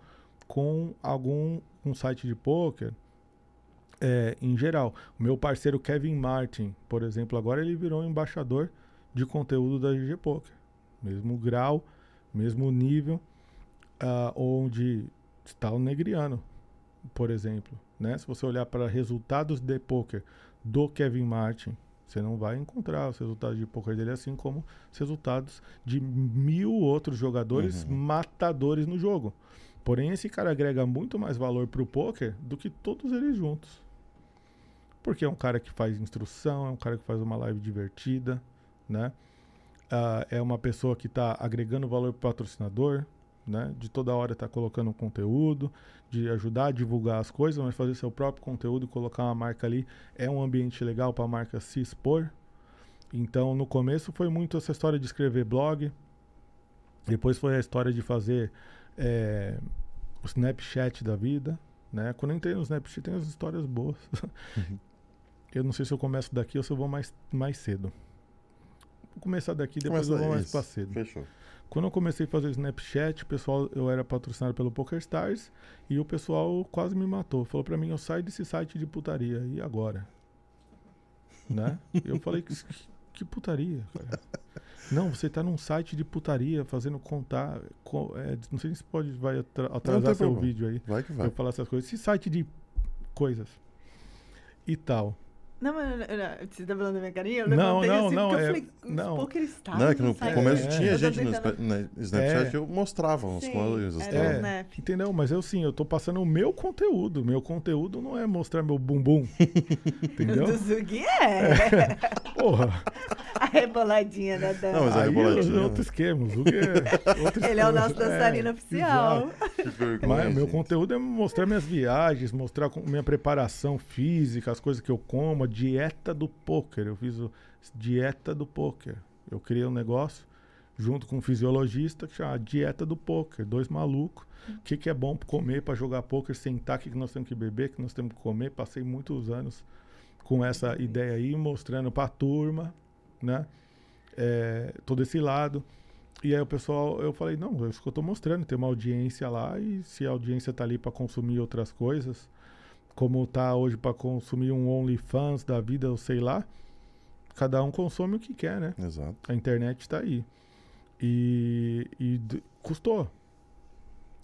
com algum um site de poker. É, em geral, o meu parceiro Kevin Martin, por exemplo, agora ele virou embaixador de conteúdo da GG Poker. Mesmo grau, mesmo nível, ah, onde está o Negriano, por exemplo. Né? Se você olhar para resultados de poker do Kevin Martin, você não vai encontrar os resultados de poker dele, assim como os resultados de mil outros jogadores Uhum. matadores no jogo. Porém, esse cara agrega muito mais valor pro poker do que todos eles juntos. Porque é um cara que faz instrução, é um cara que faz uma live divertida, né? Ah, é uma pessoa que está agregando valor pro patrocinador, né? De toda hora tá colocando conteúdo, de ajudar a divulgar as coisas, mas fazer seu próprio conteúdo e colocar uma marca ali é um ambiente legal para a marca se expor. Então, no começo foi muito essa história de escrever blog, depois foi a história de fazer é, o Snapchat da vida, né? Quando eu entrei no Snapchat tem as histórias boas. eu não sei se eu começo daqui ou se eu vou mais, mais cedo. Vou começar daqui, depois eu vou mais isso. pra cedo. Fechou. Quando eu comecei a fazer o Snapchat, o pessoal, eu era patrocinado pelo PokerStars e o pessoal quase me matou. Falou pra mim, eu saio desse site de putaria. E agora? Né? Eu falei, que, que putaria, cara? Não, você tá num site de putaria fazendo contar. co- é, não sei se pode vai atra- atrasar tem seu problema. vídeo aí. Vai que vai. Eu falar essas coisas. Esse site de coisas e tal. Não, mas não, não, você tá falando da minha carinha? Eu Não, não, assim, não, porque eu é- falei, os não. Poker Stars Não, é que no site. começo É. tinha Eu tô gente no na Snapchat É. que eu mostrava uns Sim, coisas. É. Entendeu? Mas eu sim, eu tô passando o meu conteúdo. Meu conteúdo não é mostrar meu bumbum. Entendeu? Do Zug é. Porra. A reboladinha da Não, dama. mas a Aí reboladinha, é outro né? esquema. O Zug é outro Ele é o nosso dançarino É, oficial. Que vergonha, Mas meu conteúdo é mostrar minhas viagens, mostrar minha preparação física, as coisas que eu como, dieta do poker. Eu fiz o dieta do poker. Eu criei um negócio junto com um fisiologista que chama Dieta do Poker. Dois malucos. O que, que é bom comer para jogar poker, sentar, o que, que nós temos que beber, o que nós temos que comer. Passei muitos anos com essa ideia aí, mostrando para a turma, né? É, todo esse lado. E aí o pessoal, eu falei, não, é isso que eu tô mostrando, tem uma audiência lá e se a audiência tá ali para consumir outras coisas, como tá hoje para consumir um OnlyFans da vida, eu sei lá, cada um consome o que quer, né? Exato. A internet tá aí. E, e custou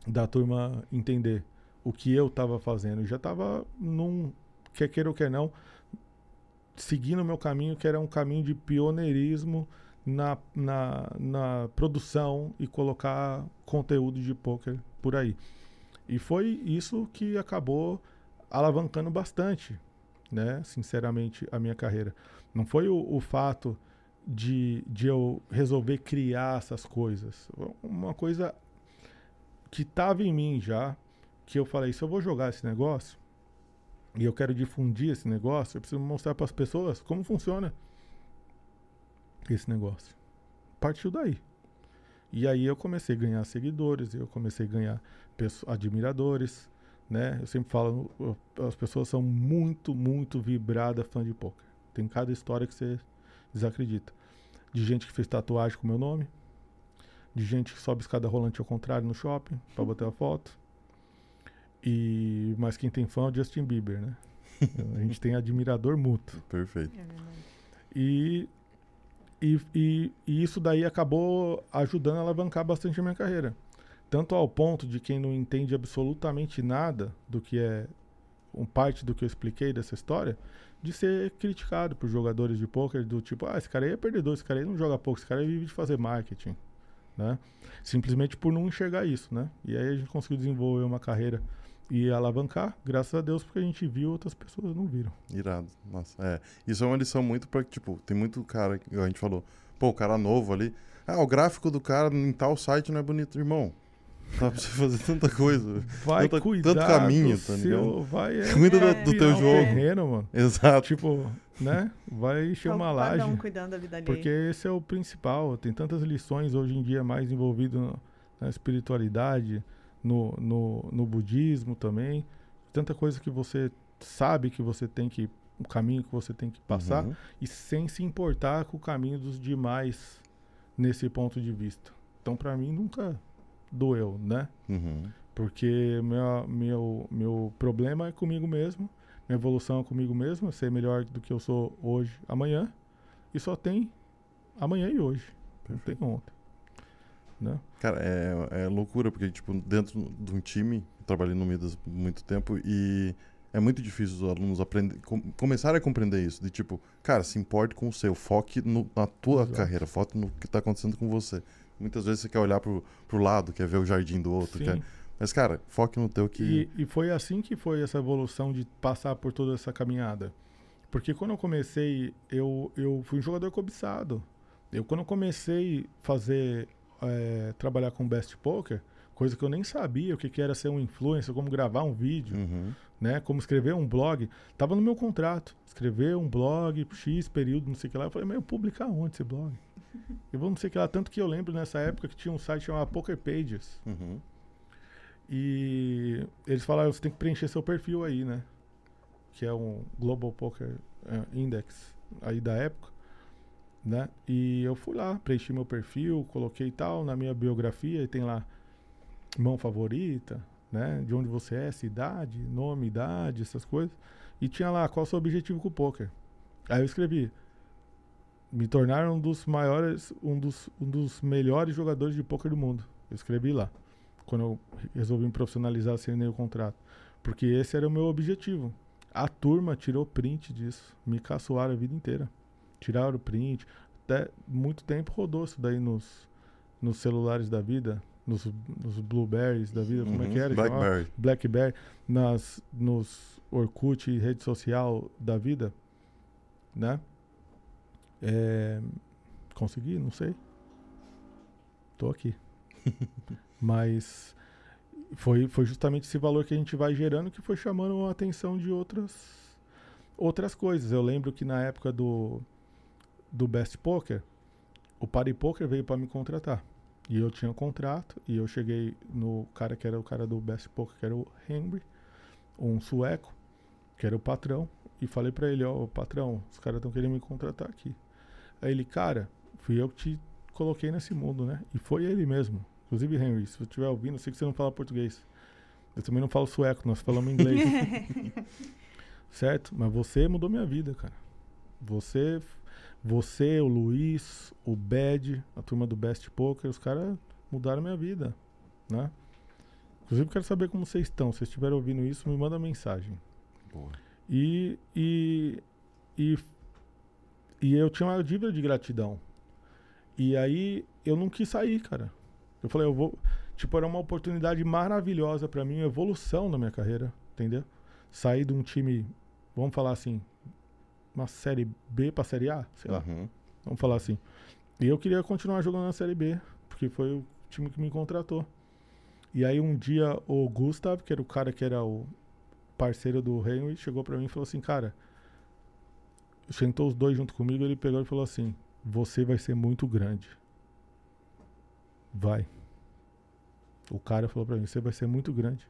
da turma entender o que eu tava fazendo. Eu já tava num, quer queira ou quer não, seguindo o meu caminho, que era um caminho de pioneirismo na, na, na produção e colocar conteúdo de poker por aí. E foi isso que acabou alavancando bastante, né? Sinceramente, a minha carreira. Não foi o, o fato de, de eu resolver criar essas coisas. Uma coisa que estava em mim já, que eu falei, se eu vou jogar esse negócio e eu quero difundir esse negócio, eu preciso mostrar para as pessoas como funciona esse negócio. Partiu daí. E aí eu comecei a ganhar seguidores, eu comecei a ganhar admiradores, né? Eu sempre falo, as pessoas são muito, muito vibradas fã de poker. Tem cada história que você desacredita. De gente que fez tatuagem com meu nome, de gente que sobe escada rolante ao contrário no shopping pra bater a foto. E mas quem tem fã é o Justin Bieber, né? A gente tem admirador mútuo. Perfeito. É. E, e, e, e isso daí acabou ajudando a alavancar bastante a minha carreira. Tanto ao ponto de quem não entende absolutamente nada do que é um parte do que eu expliquei dessa história, de ser criticado por jogadores de poker do tipo, ah, esse cara aí é perdedor, esse cara aí não joga poker, esse cara aí vive de fazer marketing, né? Simplesmente por não enxergar isso, né? E aí a gente conseguiu desenvolver uma carreira e alavancar, graças a Deus, porque a gente viu, outras pessoas não viram. Irado. Nossa, é. Isso é uma lição muito pra, tipo, tem muito cara, a gente falou, pô, o cara novo ali. Ah, o gráfico do cara em tal site não é bonito, irmão. Dá pra você fazer tanta coisa. Vai Tanta- cuidar tanto caminho, do tá seu, vai é, Cuida do- É. do teu é um jogo. terreno, mano. Exato. Tipo, né? Vai encher uma Cada laje. um cuidando da vida. Porque esse é o principal. Tem tantas lições hoje em dia mais envolvido na- espiritualidade, no, no, no budismo também. Tanta coisa que você sabe que você tem que. O caminho que você tem que passar. Uhum. E sem se importar com o caminho dos demais nesse ponto de vista. Então, pra mim, nunca doeu, né? Uhum. Porque meu, meu, meu problema é comigo mesmo, minha evolução é comigo mesmo, ser melhor do que eu sou hoje, amanhã, e só tem amanhã e hoje, não tem ontem. Né? Cara, é, é loucura, porque, tipo, dentro de um time, eu trabalhei no Midas muito tempo e é muito difícil os alunos aprender, com, começarem a compreender isso. De tipo, cara, se importe com o seu, foque no- na tua Exato. carreira, foque no que tá acontecendo com você. Muitas vezes você quer olhar pro, pro lado, quer ver o jardim do outro, quer... Mas, cara, foque no teu que... E, e foi assim que foi essa evolução de passar por toda essa caminhada. Porque quando eu comecei, eu, eu fui um jogador cobiçado. Eu, quando eu comecei a fazer, eh, trabalhar com Best Poker, coisa que eu nem sabia o que, que era ser um influencer, como gravar um vídeo, Uhum. né? Como escrever um blog. Tava no meu contrato. Escrever um blog, X período, não sei o que lá. Eu falei, mas eu publicar onde esse blog? Eu vou não sei que lá. Tanto que eu lembro nessa época que tinha um site chamado Poker Pages. Uhum. E eles falaram, você tem que preencher seu perfil aí, né? Que é um Global Poker eh, Index aí da época, né? E eu fui lá, preenchi meu perfil, coloquei tal na minha biografia e tem lá mão favorita, né? De onde você é, cidade, nome, idade, essas coisas. E tinha lá qual o seu objetivo com o poker. Aí eu escrevi me tornar um dos maiores, um dos, um dos melhores jogadores de poker do mundo. Eu escrevi lá quando eu resolvi me profissionalizar, assinei o contrato. Porque esse era o meu objetivo. A turma tirou print disso. Me caçoaram a vida inteira. Tiraram o print. Até muito tempo rodou isso daí nos, nos celulares da vida. Nos, nos Blueberries da vida. Como é Uhum. que era? que chamava? Blackberry. Blackberry. Nas, nos Orkut rede social da vida. Né? É, consegui? Não sei. Tô aqui. Mas foi, foi justamente esse valor que a gente vai gerando que foi chamando a atenção de outras outras coisas. Eu lembro que na época do do Best Poker, o Party Poker veio para me contratar. E eu tinha um contrato e eu cheguei no cara que era o cara do Best Poker, que era o Henry, um sueco, que era o patrão, e falei para ele, ó, patrão, os caras estão querendo me contratar aqui. Aí ele, cara, fui eu que te coloquei nesse mundo, né? E foi ele mesmo. Inclusive, Henry, se você estiver ouvindo, eu sei que você não fala português. Eu também não falo sueco, nós falamos inglês. certo? Mas você mudou minha vida, cara. Você, você, o Luiz, o Bad, a turma do Best Poker, os caras mudaram minha vida, né? Inclusive, quero saber como vocês estão. Se vocês estiverem ouvindo isso, me manda mensagem. Boa. E, e, e, e eu tinha uma dívida de gratidão. E aí eu não quis sair, cara. Eu falei, eu vou. Tipo, era uma oportunidade maravilhosa pra mim, evolução na minha carreira, entendeu? Sair de um time, vamos falar assim, uma série B pra série A, sei lá, Uhum. vamos falar assim. E eu queria continuar jogando na série B, porque foi o time que me contratou. E aí um dia o Gustav, que era o cara que era o parceiro do Henry, chegou pra mim e falou assim, cara, sentou os dois junto comigo, ele pegou e falou assim, você vai ser muito grande. Vai. O cara falou pra mim, você vai ser muito grande.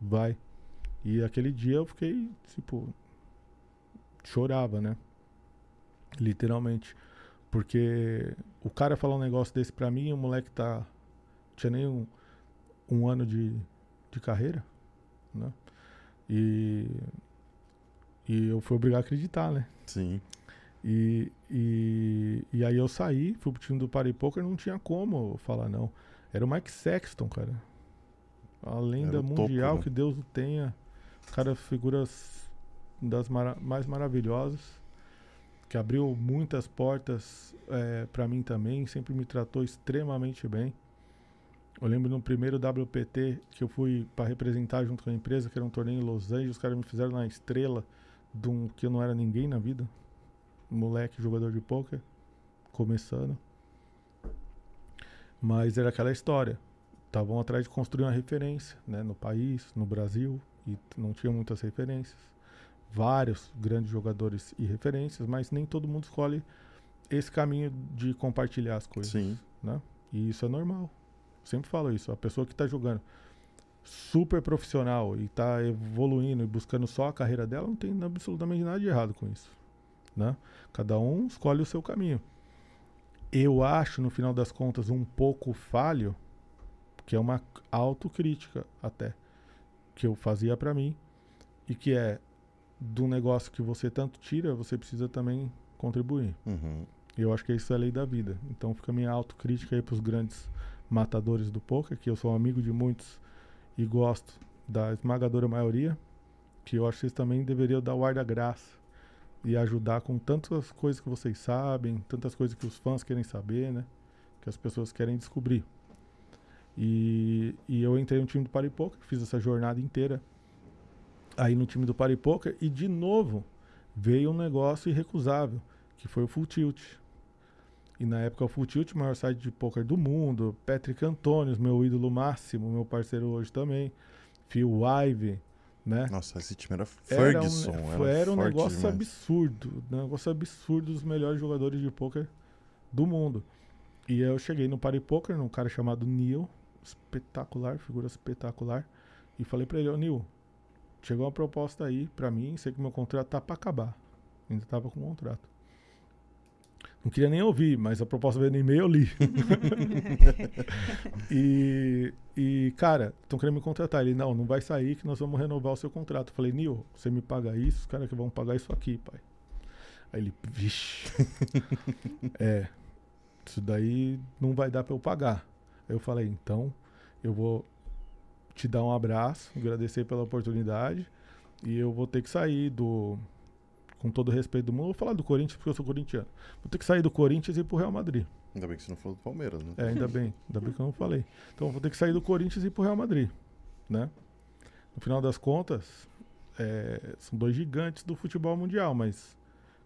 Vai. E aquele dia eu fiquei, tipo, chorava, né? Literalmente. Porque o cara falar um negócio desse pra mim, o moleque tá. Tinha nem um, um ano de, de carreira, né? E. E eu fui obrigado a acreditar, né? Sim. E, e, e aí eu saí, fui pro time do Party Poker, não tinha como falar não. Era o Mike Sexton, cara. A lenda o topo, mundial, né? que Deus o tenha. Cara, figuras das mara- mais maravilhosas. Que abriu muitas portas é, para mim também. Sempre me tratou extremamente bem. Eu lembro no primeiro WPT que eu fui para representar junto com a empresa, que era um torneio em Los Angeles. Os caras me fizeram na estrela de um que eu não era ninguém na vida moleque jogador de pôquer, começando. Mas era aquela história. estavam atrás de construir uma referência, né, no país, no Brasil, e não tinha muitas referências. Vários grandes jogadores e referências, mas nem todo mundo escolhe esse caminho de compartilhar as coisas, Sim. né? E isso é normal. Sempre falo isso. A pessoa que está jogando super profissional e está evoluindo e buscando só a carreira dela, não tem absolutamente nada de errado com isso, né? Cada um escolhe o seu caminho. Eu acho, no final das contas, um pouco falho, que é uma autocrítica até, que eu fazia pra mim, e que é do negócio que você tanto tira, você precisa também contribuir. Uhum. Eu acho que isso é a lei da vida. Então fica a minha autocrítica aí pros grandes matadores do poker, que eu sou amigo de muitos e gosto da esmagadora maioria, que eu acho que vocês também deveriam dar o ar da graça e ajudar com tantas coisas que vocês sabem, tantas coisas que os fãs querem saber, né? Que as pessoas querem descobrir. E, e eu entrei no time do Party Poker, fiz essa jornada inteira aí no time do Party Poker e de novo veio um negócio irrecusável, que foi o Full Tilt. E na época o Full Tilt, o maior site de poker do mundo, Patrick Antônios, meu ídolo máximo, meu parceiro hoje também, Phil Ive, né? Nossa, esse time era Era um, Ferguson. foi- era um negócio demais. absurdo, um negócio absurdo dos melhores jogadores de poker do mundo. E eu cheguei no Party Poker, num cara chamado Neil, espetacular, figura espetacular, e falei pra ele, ô Neil, chegou uma proposta aí pra mim, sei que meu contrato tá pra acabar. Ainda tava com contrato. Não queria nem ouvir, mas a proposta veio no e-mail, eu li. e, e, cara, estão querendo me contratar. Ele, não, não vai sair que nós vamos renovar o seu contrato. Eu falei, Nil, você me paga isso, os caras que vão pagar isso aqui, pai. Aí ele, vixe. é, isso daí não vai dar pra eu pagar. Aí eu falei, então, eu vou te dar um abraço, agradecer pela oportunidade. E eu vou ter que sair do. Com todo o respeito do mundo, vou falar do Corinthians porque eu sou corintiano. Vou ter que sair do Corinthians e ir pro Real Madrid. Ainda bem que você não falou do Palmeiras, né? É, ainda bem. Ainda bem que eu não falei. Então vou ter que sair do Corinthians e ir pro Real Madrid, né? No final das contas, é, são dois gigantes do futebol mundial, mas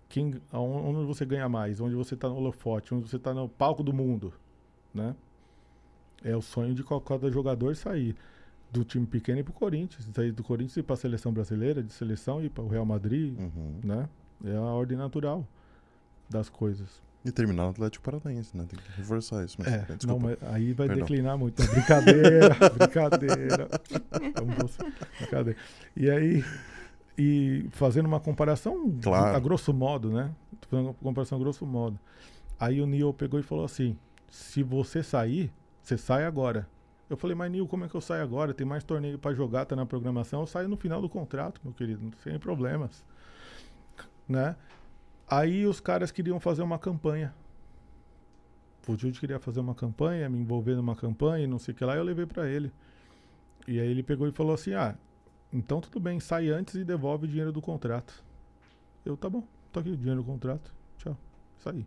quem, onde você ganha mais? Onde você tá no holofote? Onde você tá no palco do mundo, né? É o sonho de qualquer jogador sair do time pequeno e pro Corinthians. Sair do Corinthians e ir pra seleção brasileira, de seleção e ir para o Real Madrid, Uhum. né? É a ordem natural das coisas. E terminar no Atlético Paranaense, né? Tem que reforçar isso. Mas, É, não, desculpa. mas aí vai Perdão. declinar muito. Não, Brincadeira, brincadeira. Vamos, brincadeira. E aí, e fazendo uma comparação Claro. a grosso modo, né? Tô fazendo uma comparação a grosso modo. Aí o Neil pegou e falou assim: se você sair, você sai agora. Eu falei, mas Nil, como é que eu saio agora? Tem mais torneio pra jogar, tá na programação. Eu saio no final do contrato, meu querido, sem problemas. Né? Aí os caras queriam fazer uma campanha. O Jude queria fazer uma campanha, me envolver numa campanha não sei o que lá, eu levei pra ele. E aí ele pegou e falou assim: ah, então tudo bem, sai antes e devolve o dinheiro do contrato. Eu, tá bom, tá aqui o dinheiro do contrato, tchau, saí.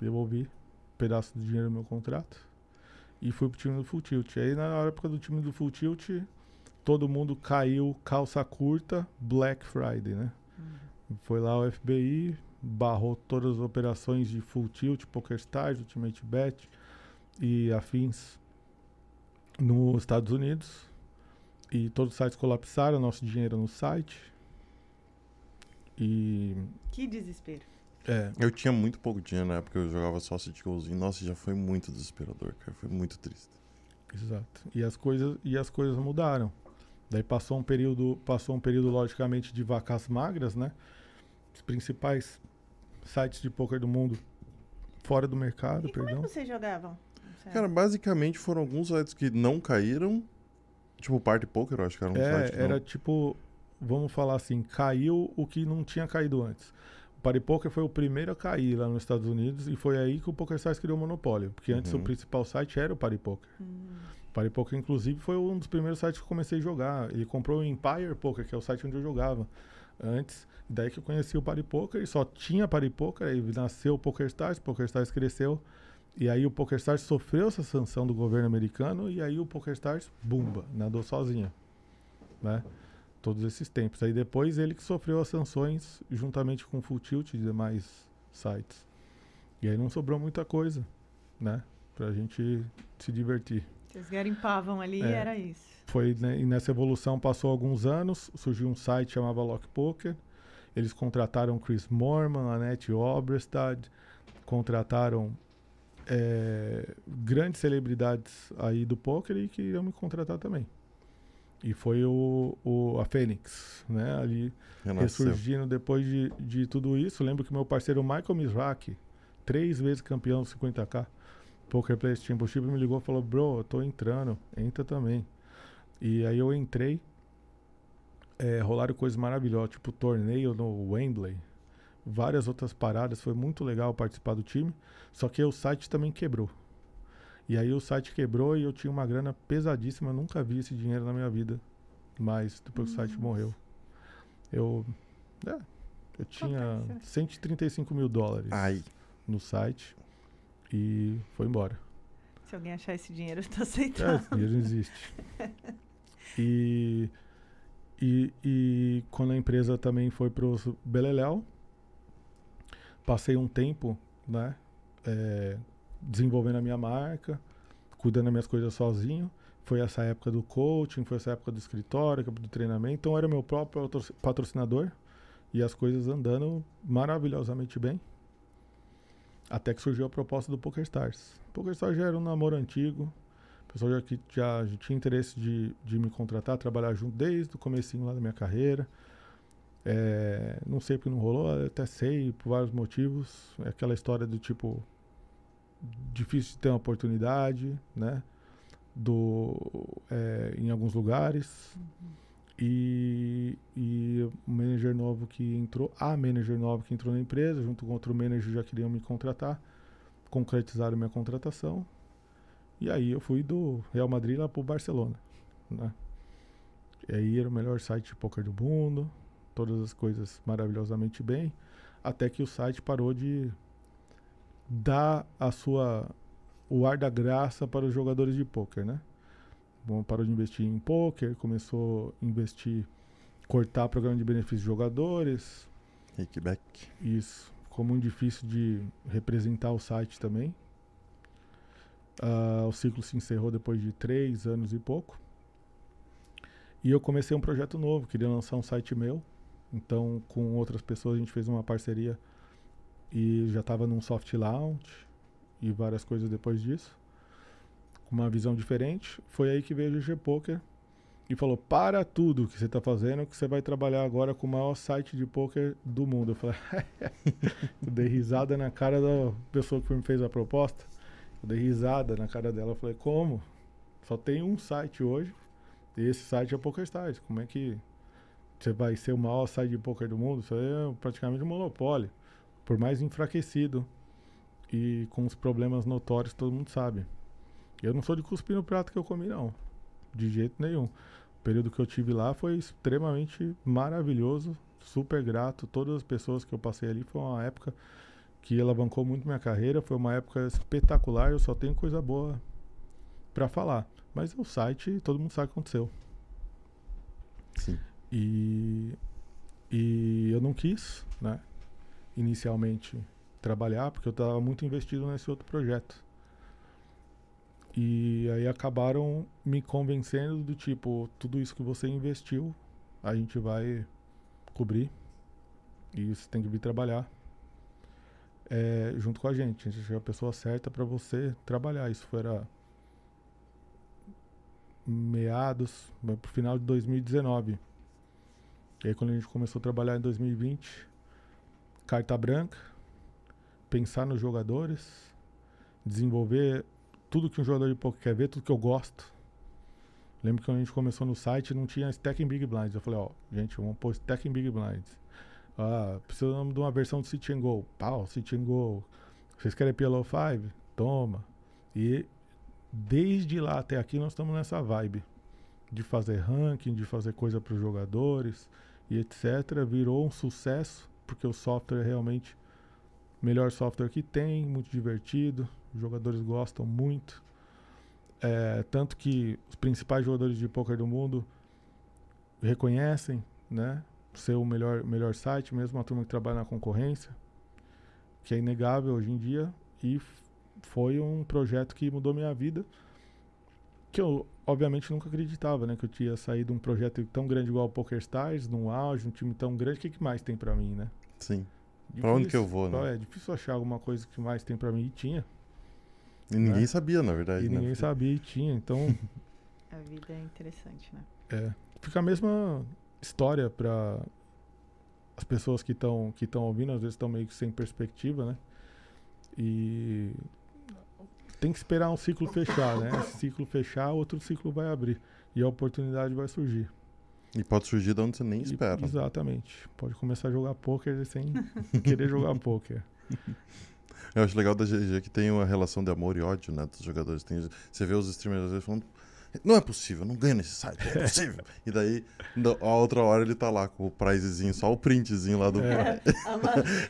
Devolvi um pedaço do dinheiro do meu contrato e fui pro time do Full Tilt. Aí na época do time do Full Tilt, todo mundo caiu calça curta, Black Friday, né? Foi lá o FBI, barrou todas as operações de Full Tilt, PokerStars, Ultimate Bet e afins nos Estados Unidos. E todos os sites colapsaram, nosso dinheiro no site. E Que desespero. É, Eu tinha muito pouco dinheiro na época, eu jogava só City Golzinho. Nossa, já foi muito desesperador, cara. Foi muito triste. Exato. E as coisas e as coisas mudaram. Daí passou um período, passou um período logicamente de vacas magras, né? Os principais sites de poker do mundo fora do mercado, E como é perdão. que vocês jogavam? Cara, basicamente foram alguns sites que não caíram. Tipo o Party Poker, eu acho que era um é, site que era não... tipo, vamos falar assim, caiu o que não tinha caído antes. O Party Poker foi o primeiro a cair lá nos Estados Unidos e foi aí que o PokerStars criou o monopólio, porque antes Uhum. o principal site era o Party Poker. Hum. O Party Poker, inclusive, foi um dos primeiros sites que eu comecei a jogar. Ele comprou o Empire Poker, que é o site onde eu jogava antes. Daí que eu conheci o Party Poker e só tinha Party Poker. Aí nasceu o PokerStars, o PokerStars cresceu. E aí o PokerStars sofreu essa sanção do governo americano e aí o PokerStars, bumba, nadou sozinho. Né? Todos esses tempos. Aí depois ele que sofreu as sanções juntamente com o Full Tilt e demais sites. E aí não sobrou muita coisa, né? Pra gente se divertir. Vocês garimpavam ali e É. era isso. Foi, né, e nessa evolução passou alguns anos, surgiu um site chamado Lock Poker. Eles contrataram Chris Morman, Annette Obrestad, contrataram é, grandes celebridades aí do poker e queriam me contratar também. E foi o, o- a Fênix, né? Ali Renasceu. ressurgindo depois de, de tudo isso. Lembro que meu parceiro Michael Mizraki, três vezes campeão do 50k, Poker Players Championship, me ligou e falou: Bro, eu tô entrando, entra também. E aí eu entrei, é, rolaram coisas maravilhosas, tipo torneio no Wembley, várias outras paradas. Foi muito legal participar do time. Só que o site também quebrou. E aí o site quebrou e eu tinha uma grana pesadíssima. Nunca vi esse dinheiro na minha vida. Mas depois que o site morreu. Eu. É, eu tinha Acontece. 135 mil dólares Ai, no site e foi embora. Se alguém achar esse dinheiro, eu tô É, aceitando. esse dinheiro não existe. E, e, e quando a empresa também foi pro Beleléu, passei um tempo, né, é, desenvolvendo a minha marca, cuidando das minhas coisas sozinho. Foi essa época do coaching, foi essa época do escritório, do treinamento. Então era meu próprio patro- patrocinador e as coisas andando maravilhosamente bem. Até que surgiu a proposta do PokerStars. PokerStars já era um namoro antigo. O pessoal já, já, já tinha interesse de, de me contratar, trabalhar junto desde o comecinho lá da minha carreira. É, não sei porque não rolou, até sei, por vários motivos. É aquela história do tipo, difícil de ter uma oportunidade, né? Do, é, em alguns lugares. E, e o manager novo que entrou, a manager nova que entrou na empresa, junto com outro manager já queriam me contratar, concretizaram minha contratação. E aí eu fui do Real Madrid lá pro Barcelona, né? E aí era o melhor site de poker do mundo, todas as coisas maravilhosamente bem, até que o site parou de dar a sua o ar da graça para os jogadores de poker, né? Bom, parou de investir em poker, começou a investir, cortar programa de benefícios de jogadores, kickback. isso. Ficou muito difícil de representar o site também. Ah, o ciclo se encerrou depois de três anos e pouco. E eu comecei um projeto novo, queria lançar um site meu. Então, com outras pessoas, a gente fez uma parceria e já estava num soft launch e várias coisas depois disso. Com uma visão diferente. Foi aí que veio o GG Poker e falou: Para tudo que você está fazendo, que você vai trabalhar agora com o maior site de poker do mundo. Eu falei: Eu dei risada na cara da pessoa que me fez a proposta. Eu dei risada na cara dela. Eu falei: Como? Só tem um site hoje. E esse site é PokerStars. Como é que você vai ser o maior site de poker do mundo? Isso aí é praticamente um monopólio. Por mais enfraquecido e com os problemas notórios todo mundo sabe. Eu não sou de cuspir no prato que eu comi, não. De jeito nenhum. O período que eu tive lá foi extremamente maravilhoso, super grato. Todas as pessoas que eu passei ali foi uma época que alavancou muito minha carreira. Foi uma época espetacular. Eu só tenho coisa boa para falar. Mas o site, todo mundo sabe o que aconteceu. Sim. E, e eu não quis, né, inicialmente trabalhar, porque eu estava muito investido nesse outro projeto. E aí acabaram me convencendo do tipo, tudo isso que você investiu, a gente vai cobrir. E você tem que vir trabalhar é, junto com a gente. A gente é a pessoa certa para você trabalhar. Isso foi era meados, pro final de 2019. E aí quando a gente começou a trabalhar em 2020, carta branca, pensar nos jogadores, desenvolver tudo que um jogador de poker quer ver, tudo que eu gosto. Lembro que quando a gente começou no site não tinha Stacking Big Blinds. Eu falei, ó, gente, vamos pôr Stacking Big Blinds. Ah, precisamos de uma versão de Sit and Go. Pau, Sit and Go. Vocês querem PLO 5? Toma. E desde lá até aqui nós estamos nessa vibe de fazer ranking, de fazer coisa para os jogadores e etc. Virou um sucesso porque o software é realmente o melhor software que tem, muito divertido, os jogadores gostam muito. É, tanto que os principais jogadores de poker do mundo reconhecem, né, ser o melhor melhor site, mesmo a turma que trabalha na concorrência, que é inegável hoje em dia e foi um projeto que mudou minha vida que eu, obviamente, nunca acreditava, né? Que eu tinha saído de um projeto tão grande igual o Poker Stars, num auge, um time tão grande. O que, que mais tem pra mim, né? Sim. Pra onde que eu vou, né? É difícil achar alguma coisa que mais tem pra mim. E tinha. E ninguém né? sabia, na verdade. E né? ninguém sabia e tinha. Então, A vida é interessante, né? é. Fica a mesma história pra as pessoas que estão que estão ouvindo, às vezes estão meio que sem perspectiva, né? E tem que esperar um ciclo fechar, né? Esse ciclo fechar, outro ciclo vai abrir. E a oportunidade vai surgir. E pode surgir de onde você nem E- espera. exatamente. Pode começar a jogar poker sem querer jogar poker. Eu acho legal da GG que tem uma relação de amor e ódio, né, dos jogadores. Tem, você vê os streamers às vezes falando, não é possível, não ganho nesse site, não é possível. e daí, a outra hora ele tá lá com o prizezinho, só o printzinho lá do... É.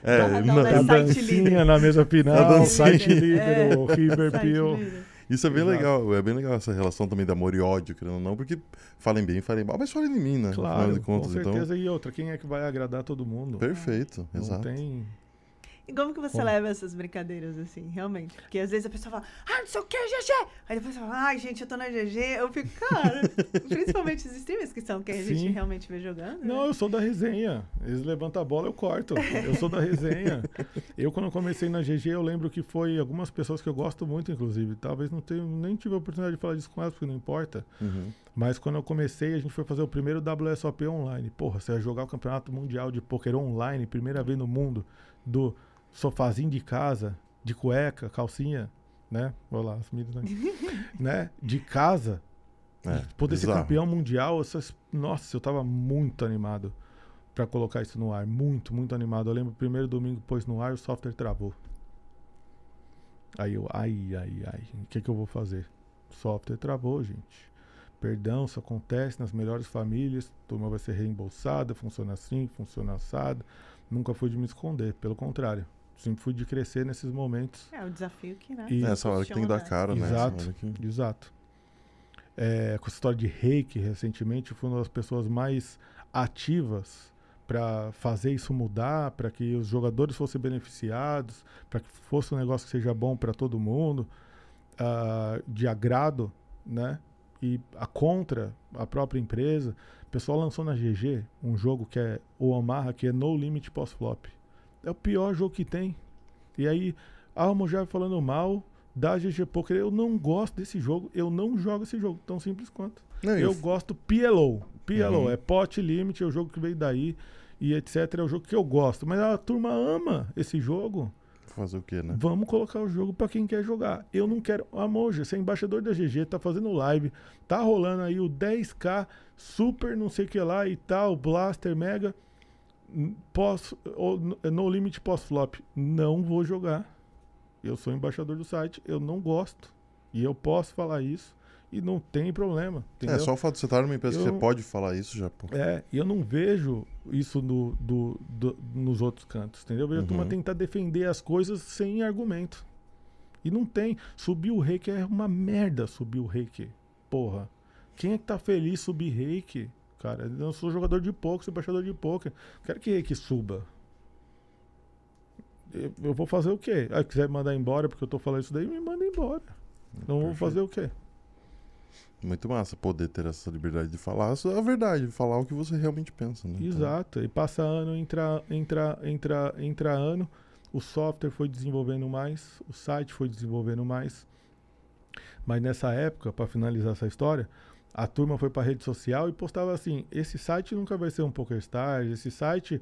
É, Barra não- não, A é dancinha líder. na mesa final, A dancinha. site líder, É. o River líder. Isso é bem Exato. legal, é bem legal essa relação também de amor e ódio, querendo ou não, porque falem bem, falem mal, mas falem de mim, né? Claro, de contas, com então. certeza. E outra, quem é que vai agradar todo mundo? Perfeito, Não exato. tem... E como que você leva essas brincadeiras, assim, realmente? Porque às vezes a pessoa fala, ah, não sei o que, GG! Aí depois você fala, ai, gente, eu tô na GG. Eu fico, cara, principalmente os streamers que são quem a gente Sim. realmente vê jogando. Não, né? eu sou da resenha. Eles levantam a bola, eu corto. Eu sou da resenha. Eu, quando comecei na GG, eu lembro que foi algumas pessoas que eu gosto muito, inclusive. Talvez não tenha, nem tive a oportunidade de falar disso com elas, porque não importa. Uhum. Mas quando eu comecei, a gente foi fazer o primeiro WSOP online. Porra, você vai jogar o Campeonato Mundial de Poker online, primeira vez no mundo, do sofazinho de casa, de cueca, calcinha, né? Olha lá, as meninas, né? De casa, É, poder ser bizarro. campeão mundial, essas... nossa, eu tava muito animado pra colocar isso no ar, muito, muito animado. Eu lembro o primeiro domingo pôs no ar, o software travou. Aí eu, ai, ai, ai, o que que eu vou fazer? O software travou, gente. Perdão, isso acontece nas melhores famílias, a turma vai ser reembolsada, funciona assim, funciona assado. Nunca fui de me esconder, pelo contrário. Sempre fui de crescer nesses momentos. É o desafio que, né? E- Nessa hora que tem que dar cara, né? Exato. que- Exato. É, com essa história de reiki, recentemente, fui uma das pessoas mais ativas para fazer isso mudar, para que os jogadores fossem beneficiados, para que fosse um negócio que seja bom para todo mundo, ah, de agrado, né? E a contra a própria empresa. O pessoal lançou na GG um jogo que é o Omaha, que é No Limit Post-Flop. É o pior jogo que tem. E aí, ah, o Mojave falando mal da GG Poker. Eu não gosto desse jogo, eu não jogo esse jogo, tão simples quanto. Não, Eu o- gosto PLO. PLO Uhum. é Pot Limit, é o jogo que veio daí e etc. É o jogo que eu gosto. Mas a turma ama esse jogo. Fazer o quê, né? Vamos colocar o jogo pra quem quer jogar. Eu não quero. A Moja, você é embaixador da GG, tá fazendo live, tá rolando aí o 10k, super não sei o que lá e tal, Blaster Mega, pós, ou n- no limit pós-flop. Não vou jogar. Eu sou embaixador do site, eu não gosto. E eu posso falar isso e não tem problema. Entendeu? É, só o fato de você estar numa empresa que Eu- você pode falar isso já, pô. É, e eu não vejo isso no, do, do- nos outros cantos, entendeu? Eu vejo a turma Uhum. tentar defender as coisas sem argumento. E não tem. Subir o reiki é uma merda subir o reiki. Porra. Quem é que tá feliz subir reiki? Cara, eu não sou jogador de poker, sou embaixador de poker. Quero que reiki suba. Eu, eu vou fazer o quê? Ah, quiser me mandar embora porque eu tô falando isso daí, me manda embora. Não vou fazer o quê? Muito massa poder ter essa liberdade de falar a verdade, de falar o que você realmente pensa, né? Então, Exato. E passa ano, entra, entra, entra, entra ano, o software foi desenvolvendo mais, o site foi desenvolvendo mais. Mas nessa época, para finalizar essa história, a turma foi para rede social e postava assim: esse site nunca vai ser um PokerStars, esse site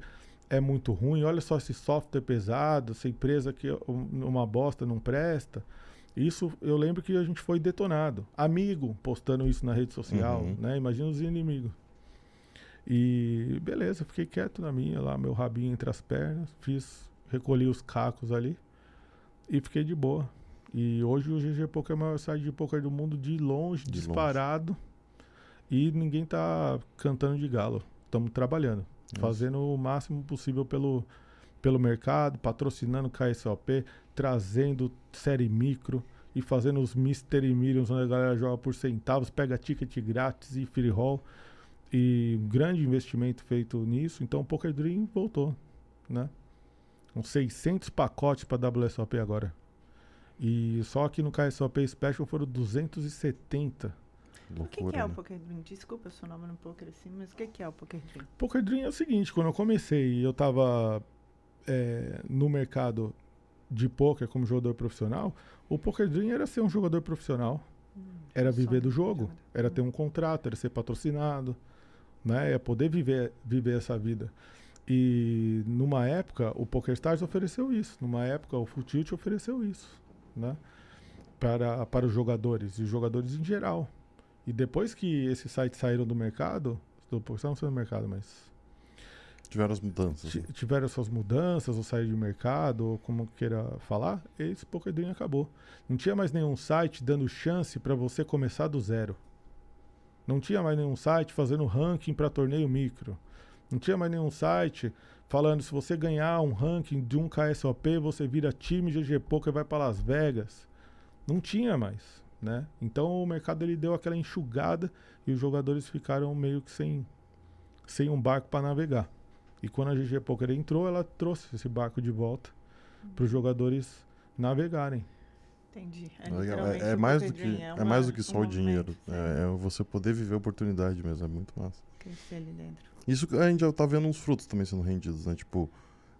é muito ruim, olha só esse software pesado, essa empresa que uma bosta não presta. Isso eu lembro que a gente foi detonado. Amigo postando isso na rede social, Uhum. né? Imagina os inimigos. E beleza, fiquei quieto na minha lá, meu rabinho entre as pernas, fiz, recolhi os cacos ali e fiquei de boa. E hoje o GG Poker é o maior site de poker do mundo de longe, De disparado. E ninguém tá cantando de galo. Estamos trabalhando, Isso. fazendo o máximo possível pelo, pelo mercado, patrocinando KSOP, trazendo série micro e fazendo os Mystery Millions, onde a galera joga por centavos, pega ticket grátis e free roll. E um grande investimento feito nisso. Então o Poker Dream voltou, né? Com 600 pacotes para WSOP agora. E só que no KSOP Special foram 270 O que, Loucura, que é o né? Poker Dream? Desculpa, eu sou nova no poker assim, mas o que, que é o Poker Dream? Poker Dream é o seguinte, quando eu comecei eu tava é, no mercado de poker como jogador profissional, o Poker Dream era ser um jogador profissional, era viver do jogo, jogador. era ter um contrato, era ser patrocinado, né? É poder viver, viver essa vida. E numa época o PokerStars ofereceu isso, numa época o Full Tilt ofereceu isso, né? Para, para os jogadores e os jogadores em geral. E depois que esses sites saíram do mercado, do não saiu do mercado, mas Tiveram as mudanças. né? tiveram suas mudanças, ou saíram de mercado, ou como queira falar, esse Poker Dream acabou. Não tinha mais nenhum site dando chance para você começar do zero. Não tinha mais nenhum site fazendo ranking para torneio micro. Não tinha mais nenhum site falando se você ganhar um ranking de um KSOP, você vira time GG Poker e vai para Las Vegas. Não tinha mais, né? Então o mercado ele deu aquela enxugada e os jogadores ficaram meio que sem sem um barco para navegar. E quando a GG Poker entrou, ela trouxe esse barco de volta para os jogadores navegarem. Entendi. É, É, é o mais do que, é uma- mais do que um só o dinheiro. sim, É, é você poder viver a oportunidade mesmo, é muito massa. Crescer ali dentro. Isso a gente já tá vendo uns frutos também sendo rendidos, né? Tipo,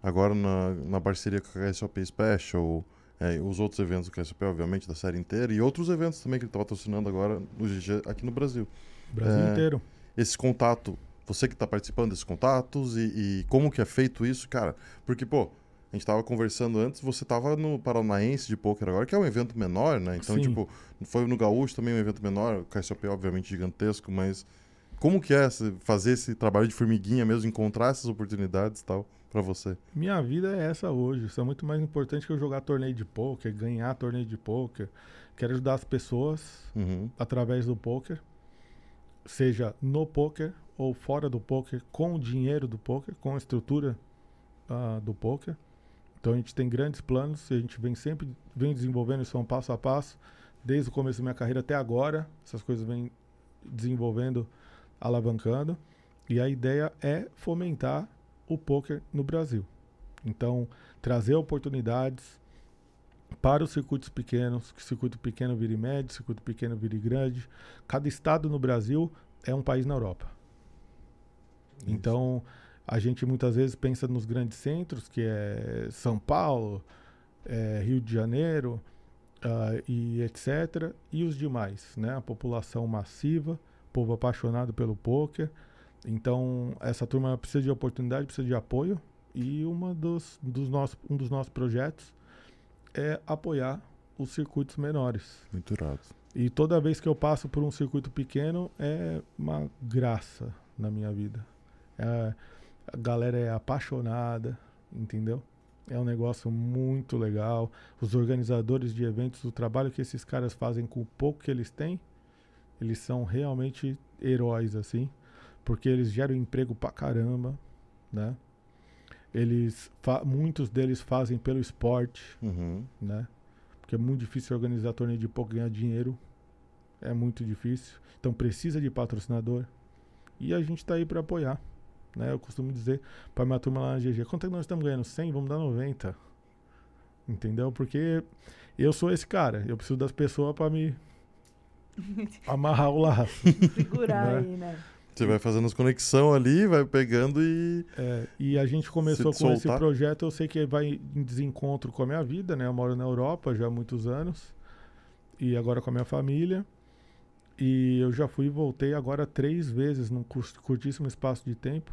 agora na, na parceria com a KSOP Special, é, os outros eventos do KSOP, obviamente, da série inteira, e outros eventos também que ele tá patrocinando agora no GG aqui no Brasil. Brasil É. inteiro. Esse contato, você que tá participando desses contatos e, e como que é feito isso, cara? Porque, pô, a gente tava conversando antes, você tava no Paranaense de Poker agora, que é um evento menor, né? Então, Sim. tipo, foi no Gaúcho também um evento menor, o KSOP obviamente gigantesco, mas como que é fazer esse trabalho de formiguinha mesmo, encontrar essas oportunidades e tal, pra você? Minha vida é essa hoje. Isso é muito mais importante que eu jogar torneio de poker, ganhar torneio de poker. Quero ajudar as pessoas Uhum. através do poker, seja no poker ou fora do poker, com o dinheiro do poker, com a estrutura ah, do poker. Então a gente tem grandes planos e a gente vem sempre vem desenvolvendo isso um passo a passo, desde o começo da minha carreira até agora. Essas coisas vêm desenvolvendo, alavancando. E a ideia é fomentar o poker no Brasil. Então, trazer oportunidades para os circuitos pequenos, que circuito pequeno vire médio, circuito pequeno vire grande. Cada estado no Brasil é um país na Europa. Então, a gente muitas vezes pensa nos grandes centros, que é São Paulo, é Rio de Janeiro ah, e etc. E os demais, né? A população massiva, povo apaixonado pelo poker. Então, essa turma precisa de oportunidade, precisa de apoio. E uma dos, dos nossos, um dos nossos projetos é apoiar os circuitos menores. Muito irado. E toda vez que eu passo por um circuito pequeno é uma graça na minha vida. É- a galera é apaixonada, entendeu? É um negócio muito legal. Os organizadores de eventos, o trabalho que esses caras fazem com o pouco que eles têm, eles são realmente heróis, assim. Porque eles geram emprego pra caramba, né? Eles muitos deles fazem pelo esporte, Uhum. né? Porque é muito difícil organizar torneio de e ganhar dinheiro. É muito difícil. Então precisa de patrocinador. E a gente tá aí para apoiar. Né? Eu costumo dizer para minha turma lá na GG, quanto é que nós estamos ganhando? 100? Vamos dar 90. Entendeu? Porque eu sou esse cara. Eu preciso das pessoas para me amarrar o laço. Segurar Né? aí, né? Você vai fazendo as conexões ali, vai pegando e. É, e a gente começou com esse projeto, eu sei que vai em desencontro com a minha vida, né? Eu moro na Europa já há muitos anos. E agora com a minha família. E eu já fui e voltei agora três vezes num cur- curtíssimo espaço de tempo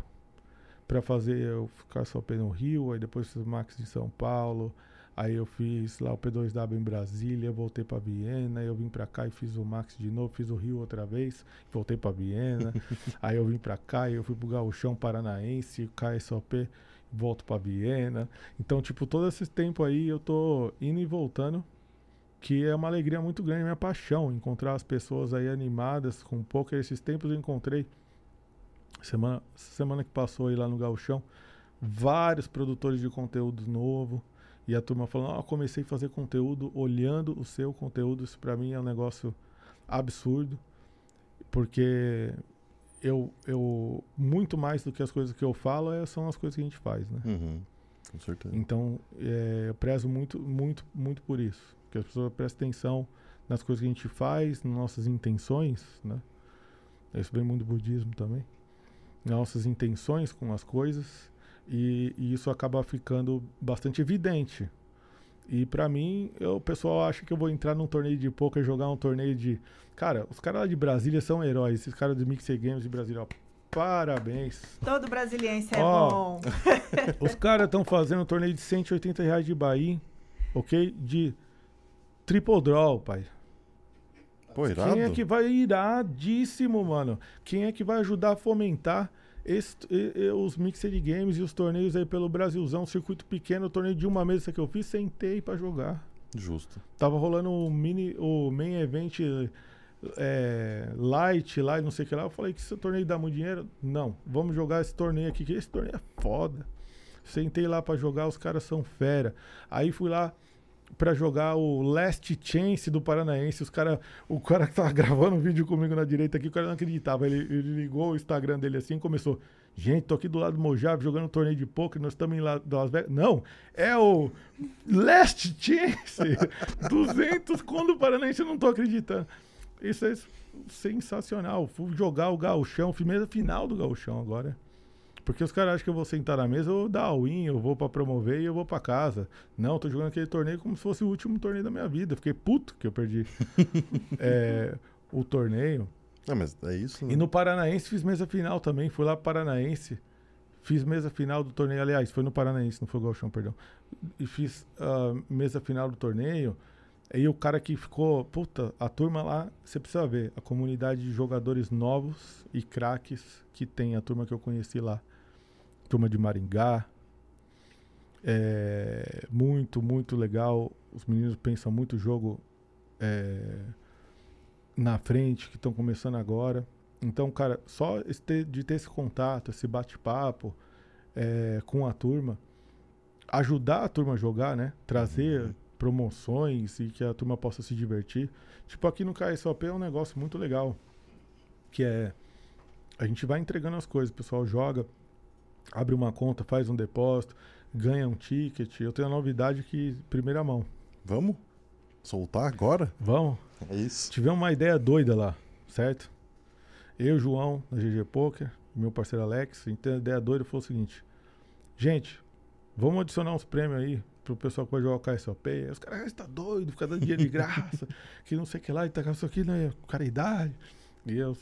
para fazer eu ficar só P no Rio, aí depois fiz o Max em São Paulo, aí eu fiz lá o P2W em Brasília, voltei para Viena, eu vim para cá e fiz o Max de novo, fiz o Rio outra vez, voltei para Viena, aí eu vim para cá e eu fui pro Gauchão Paranaense, KSOP, volto para Viena. Então, tipo, todo esse tempo aí eu tô indo e voltando que é uma alegria muito grande, minha paixão, encontrar as pessoas aí animadas com poker. Esses tempos eu encontrei, semana, semana que passou aí lá no Gauchão, vários produtores de conteúdo novo. E a turma falando, ó, comecei a fazer conteúdo olhando o seu conteúdo. Isso pra mim é um negócio absurdo, porque eu, eu muito mais do que as coisas que eu falo é, são as coisas que a gente faz, né? Uhum. Com certeza. Então, é, eu prezo muito, muito, muito por isso. Que as pessoas prestem atenção nas coisas que a gente faz, nas nossas intenções, né? Isso vem muito do budismo também. Nossas intenções com as coisas e, e isso acaba ficando bastante evidente. E pra mim, eu- o pessoal acha que eu vou entrar num torneio de poker, jogar um torneio de. Cara, os caras lá de Brasília são heróis. Esses caras do Mixer Games de Brasília, ó, parabéns. Todo brasiliense é Ó. bom. Os caras estão fazendo um torneio de 180 reais de Bahia, ok? De triple draw, pai. Pô, irado. Quem é que vai iradíssimo, mano? Quem é que vai ajudar a fomentar esse- e- e- os mixed games e os torneios aí pelo Brasilzão, circuito pequeno, torneio de uma mesa que eu fiz, sentei pra jogar. Justo. Tava rolando o mini, o main event é, light lá e não sei o que lá. Eu falei que esse torneio dá muito dinheiro. Não, vamos jogar esse torneio aqui, que esse torneio é foda. Sentei lá pra jogar, os caras são fera. Aí fui lá pra jogar o Last Chance do Paranaense. Os cara, o cara que tava gravando um vídeo comigo na direita aqui, o cara não acreditava. Ele, ele ligou o Instagram dele assim e começou. Gente, tô aqui do lado do Mojave jogando um torneio de poker, nós estamos em La- Las Vegas. Não, é o Last Chance. 200 conto do Paranaense, eu não tô acreditando. Isso é sensacional. Fui jogar o gauchão, fiz mesa final do gauchão agora. Porque os caras acham que eu vou sentar na mesa, eu vou dar win, eu vou pra promover e eu vou pra casa. Não, tô jogando aquele torneio como se fosse o último torneio da minha vida. Fiquei puto que eu perdi é, o torneio. Ah, mas é isso, né? E no Paranaense fiz mesa final também. Fui lá pro Paranaense. Fiz mesa final do torneio. Aliás, foi no Paranaense, não foi o Galchão, perdão. E fiz ah, mesa final do torneio. E o cara que ficou. Puta, a turma lá, você precisa ver. A comunidade de jogadores novos e craques que tem, a turma que eu conheci lá. Turma de Maringá. É, muito, muito legal. Os meninos pensam muito jogo é, na frente, que estão começando agora. Então, cara, só de ter esse contato, esse bate-papo é, com a turma, ajudar a turma a jogar, né? Trazer Uhum. promoções e que a turma possa se divertir. Tipo, aqui no KSOP é um negócio muito legal, que é a gente vai entregando as coisas, o pessoal joga, abre uma conta, faz um depósito, ganha um ticket. Eu tenho a novidade que primeira mão. Vamos? Soltar agora? Vamos? É isso. Tivemos uma ideia doida lá, certo? Eu, João, da GG Poker, meu parceiro Alex, então a ideia doida foi o seguinte: gente, vamos adicionar uns prêmios aí pro pessoal que vai jogar o KSOP. Aí Os caras, ah, tá doido, fica dando dinheiro de graça, que não sei o que lá, e tá com isso aqui, né? Caridade. E eu,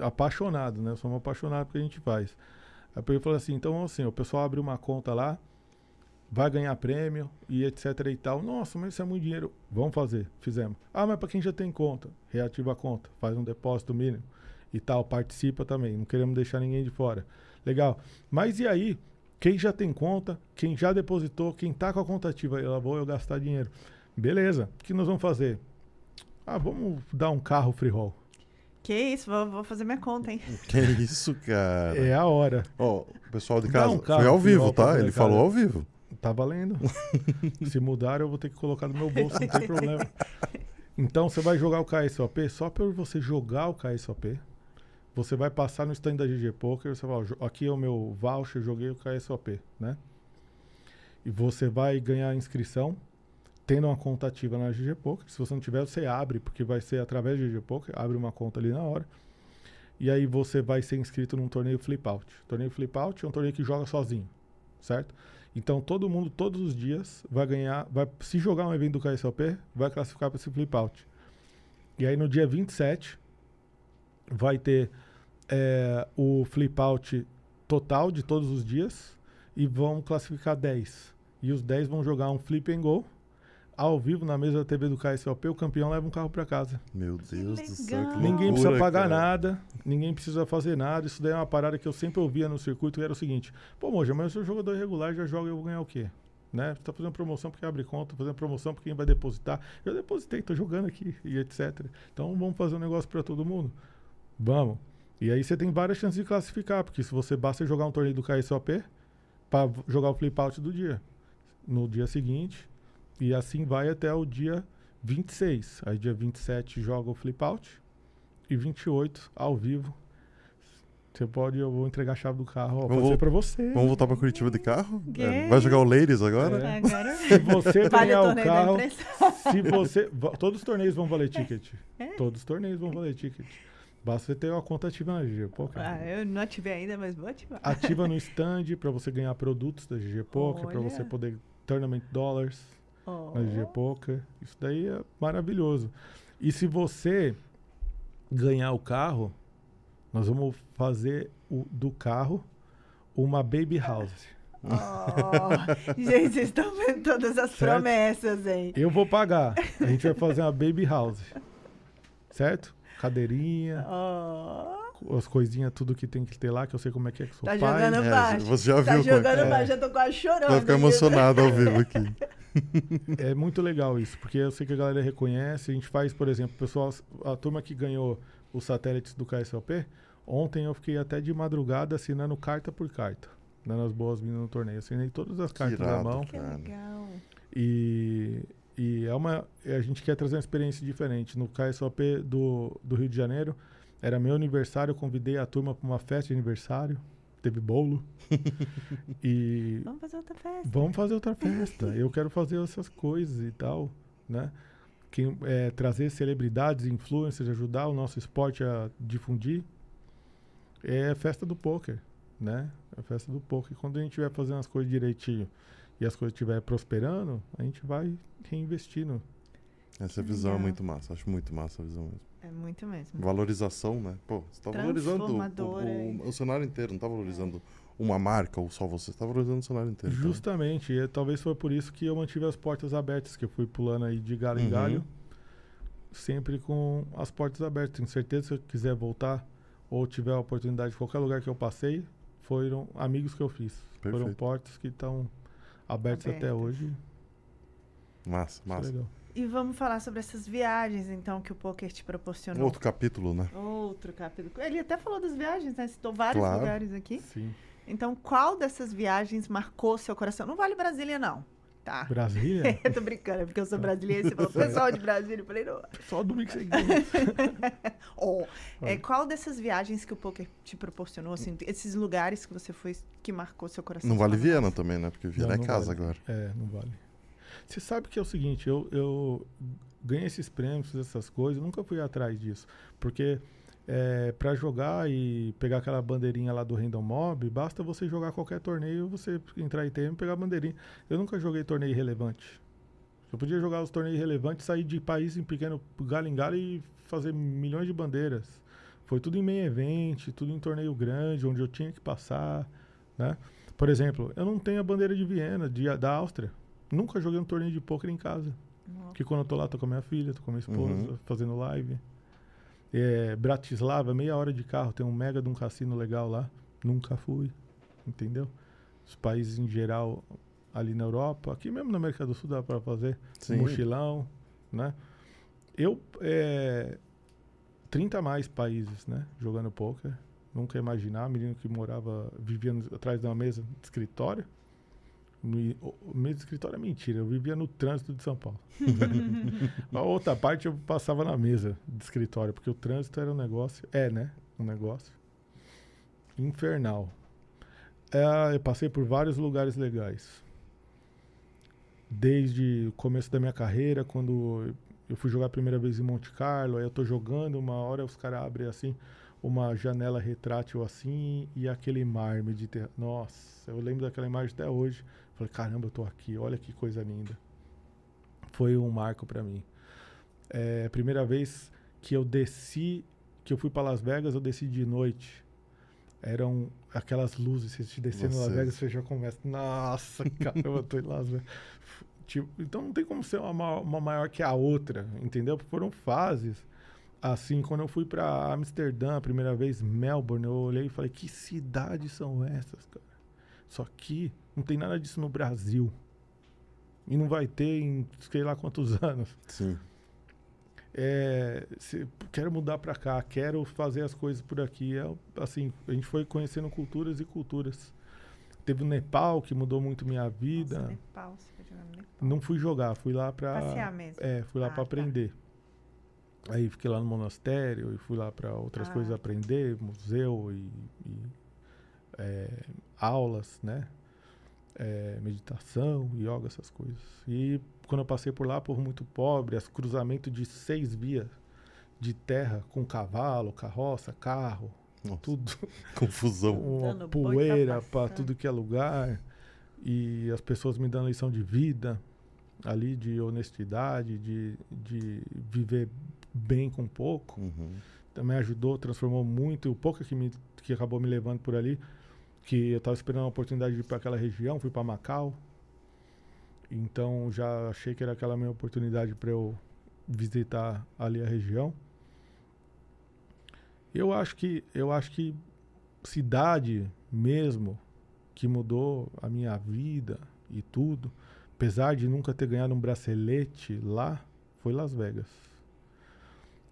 apaixonado, né? Somos apaixonados pelo que a gente faz. Aí eu falei assim: então, assim, o pessoal abre uma conta lá, vai ganhar prêmio e etc e tal. Nossa, mas isso é muito dinheiro. Vamos fazer. Fizemos. Ah, mas para quem já tem conta, reativa a conta, faz um depósito mínimo e tal, participa também. Não queremos deixar ninguém de fora. Legal. Mas e aí? Quem já tem conta, quem já depositou, quem tá com a conta ativa, eu vou eu gastar dinheiro. Beleza. O que nós vamos fazer? Ah, vamos dar um carro free roll. Que isso, vou, vou fazer minha conta, hein? Que isso, cara. É a hora. Ó, o pessoal de casa um carro foi ao vivo, tá? Ele falou ao vivo. Tá valendo. Se mudar, eu vou ter que colocar no meu bolso, não tem problema. Então, você vai jogar o KSOP, só por você jogar o KSOP, você vai passar no stand da GG Poker, você vai, aqui é o meu voucher, joguei o KSOP, né? E você vai ganhar inscrição, tendo uma conta ativa na GG Poker. Se você não tiver, você abre, porque vai ser através da GG Poker, abre uma conta ali na hora. E aí você vai ser inscrito num torneio Flip Out. Torneio Flip Out é um torneio que joga sozinho, certo? Então todo mundo, todos os dias, vai ganhar. Vai, se jogar um evento do KSLP, vai classificar para esse flip out. E aí no dia 27 vai ter é, o flip out total de todos os dias e vão classificar 10. E os 10 vão jogar um flip and go ao vivo na mesa da TV do KSLP. O campeão leva um carro para casa. Meu Deus do céu, legal. que Ninguém loucura, precisa pagar cara. nada, ninguém precisa fazer nada. Isso daí é uma parada que eu sempre ouvia no circuito, que era o seguinte: pô, Moja, mas eu sou jogador regular, já joga, eu vou ganhar o quê? Né? Você tá fazendo promoção porque abre conta, fazendo promoção porque quem vai depositar. Eu depositei, tô jogando aqui e etc. Então vamos fazer um negócio para todo mundo? Vamos. E aí você tem várias chances de classificar, porque se você basta jogar um torneio do KSOP para jogar o flip out do dia. No dia seguinte, e assim vai até o dia 26. Aí dia 27 joga o flip out e 28 ao vivo. Você pode, eu vou entregar a chave do carro, ó, Vamos vol- pra você. Vamos voltar pra Curitiba de carro? É, Vai jogar o Ladies agora? É. Agora Se você vale ganhar o o carro, se você, todos os torneios vão valer ticket. É? Todos os torneios vão valer ticket. Basta você ter uma conta ativa na GG Poker. Ah, eu não ativei ainda, mas vou ativar. Ativa no stand pra você ganhar produtos da GG Poker, pra você poder tournament dollars Oh. na GG Poker. Isso daí é maravilhoso. E se você ganhar o carro, nós vamos fazer o- do carro uma baby house. Oh, gente, vocês estão vendo todas as Certo. promessas, hein? Eu vou pagar. A gente vai fazer uma baby house. Certo? Cadeirinha, Oh, as coisinhas, tudo que tem que ter lá, que eu sei como é que é que sou tá pai. jogando É, baixo. você já tá viu é jogando é. baixo, já tô quase chorando. Vai ficar emocionado ao vivo aqui. É muito legal isso, porque eu sei que a galera reconhece. A gente faz, por exemplo, o pessoal, a turma que ganhou os satélites do KSLP, ontem eu fiquei até de madrugada assinando carta por carta, dando as boas-vindas no torneio. Assinei todas as Que cartas na mão. Que legal. E, e é uma, a gente quer trazer uma experiência diferente. No KSOP do, do Rio de Janeiro, era meu aniversário, eu convidei a turma para uma festa de aniversário, teve bolo. e Vamos fazer outra festa. vamos fazer outra festa. Eu quero fazer essas coisas e tal, né? Quem, é, trazer celebridades, influencers, ajudar o nosso esporte a difundir. É festa do poker, né? É festa do poker. Quando a gente estiver fazendo as coisas direitinho e as coisas estiverem prosperando, a gente vai reinvestindo. Essa visão é muito massa. Acho muito massa a visão mesmo. É muito mesmo. Valorização, né? Pô, você tá valorizando o, o, o cenário inteiro, não tá valorizando uma marca ou só você, você tá valorizando o cenário inteiro. então. Justamente. E talvez foi por isso que eu mantive as portas abertas, que eu fui pulando aí de galho em Uhum. galho, sempre com as portas abertas. Tenho certeza que se eu quiser voltar ou tiver a oportunidade de qualquer lugar que eu passei, foram amigos que eu fiz. Foram Perfeito. portas que estão abertas até hoje. Massa, é massa. legal. E vamos falar sobre essas viagens, então, que o poker te proporcionou. Outro capítulo, né? Outro capítulo. Ele até falou das viagens, né? Citou vários Claro. lugares aqui. Sim. Então, qual dessas viagens marcou seu coração? Não vale Brasília, não. Tá. Brasília? Eu tô brincando, é porque eu sou brasileira. Você falou, pessoal de Brasília. Eu falei, não. Só domingo seguinte. Oh, é, qual dessas viagens que o poker te proporcionou, assim, esses lugares que você foi que marcou seu coração? Não vale Viena "Nossa, também, né? Porque Viena Não, é não casa vale. agora. É, não vale. Você sabe que é o seguinte, eu, eu ganhei esses prêmios, essas coisas, nunca fui atrás disso. Porque é, para jogar e pegar aquela bandeirinha lá do Random Mob, basta você jogar qualquer torneio, você entrar em termo e pegar a bandeirinha. Eu nunca joguei torneio relevante. Eu podia jogar os torneios relevantes, sair de país em pequeno galho em e fazer milhões de bandeiras. Foi tudo em meio event, tudo em torneio grande, onde eu tinha que passar, né? Por exemplo, eu não tenho a bandeira de Viena, de, da Áustria. Nunca joguei um torneio de pôquer em casa. Nossa. Porque quando eu tô lá, tô com a minha filha, tô com a minha esposa, Uhum. fazendo live. É, Bratislava, meia hora de carro, tem um mega de um cassino legal lá. Nunca fui, entendeu? Os países em geral ali na Europa, aqui mesmo na América do Sul dá pra fazer Sim. um mochilão, né? Eu, é, 30 mais países, né? Jogando poker. Nunca ia imaginar, menino que morava, vivia atrás de uma mesa de escritório. Me- o- o mesa de escritório é mentira, eu vivia no trânsito de São Paulo. a outra parte eu passava na mesa de escritório, porque o trânsito era um negócio, é, né? Um negócio infernal. É, eu passei por vários lugares legais. Desde o começo da minha carreira, quando eu fui jogar a primeira vez em Monte Carlo, aí eu tô jogando, uma hora os caras abrem assim, uma janela retrátil assim, e aquele mar Mediterrâneo. Nossa, eu lembro daquela imagem até hoje. Falei, caramba, eu tô aqui, olha que coisa linda. Foi um marco pra mim. É primeira vez que eu desci, que eu fui para Las Vegas, eu desci de noite. Eram aquelas luzes, você te descendo em Las. Vegas, você já começa. Nossa, caramba, eu tô em Las Vegas. Tipo, então não tem como ser uma, ma- uma maior que a outra, entendeu? Foram fases. Assim, quando eu fui para Amsterdã a primeira vez, Melbourne, eu olhei e falei: que cidades são essas, cara? Só que não tem nada disso no Brasil. E não vai ter em sei lá quantos anos. Sim. É, se- quero mudar para cá, quero fazer as coisas por aqui. É, assim, a gente foi conhecendo culturas e culturas. Teve o Nepal, que mudou muito minha vida. Nossa, Nepal, você foi jogar no Nepal. Não fui jogar, fui lá para Passear mesmo. É, fui lá Ah, para tá. aprender. Aí fiquei lá no monastério e fui lá para outras Ah. coisas aprender, museu e, e, é, aulas, né? É, meditação, yoga, essas coisas. E quando eu passei por lá, povo muito pobre, as cruzamento de seis vias de terra com cavalo, carroça, carro, Nossa, tudo confusão. uma Dando poeira para tudo que é lugar e as pessoas me dando lição de vida ali de honestidade de, de viver bem com pouco Uhum. também ajudou transformou muito o pouco que me que acabou me levando por ali que eu estava esperando a oportunidade de ir para aquela região fui para Macau então já achei que era aquela minha oportunidade para eu visitar ali a região eu acho que eu acho que cidade mesmo que mudou a minha vida e tudo, apesar de nunca ter ganhado um bracelete lá, foi Las Vegas.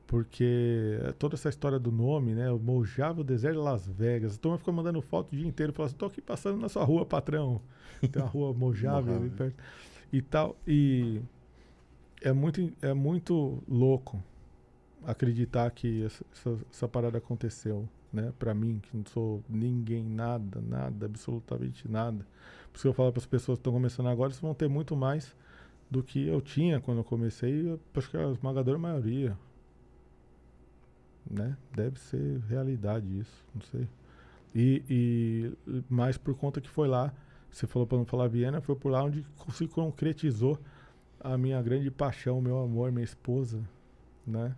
Porque toda essa história do nome, né? O Mojave, o deserto de Las Vegas. A turma ficou mandando foto o dia inteiro. Falando assim, tô aqui passando na sua rua, patrão. Tem uma rua Mojave ali perto. E tal. E é muito, é muito louco acreditar que essa, essa, essa parada aconteceu, né? Pra mim, que não sou ninguém, nada, nada, absolutamente nada. Por isso que eu falo para as pessoas que estão começando agora, vocês vão ter muito mais do que eu tinha quando eu comecei. Eu acho que a esmagadora maioria, né? Deve ser realidade isso, não sei. E, e mais por conta que foi lá, você falou para não falar Viena, foi por lá onde se concretizou a minha grande paixão, meu amor, minha esposa, né?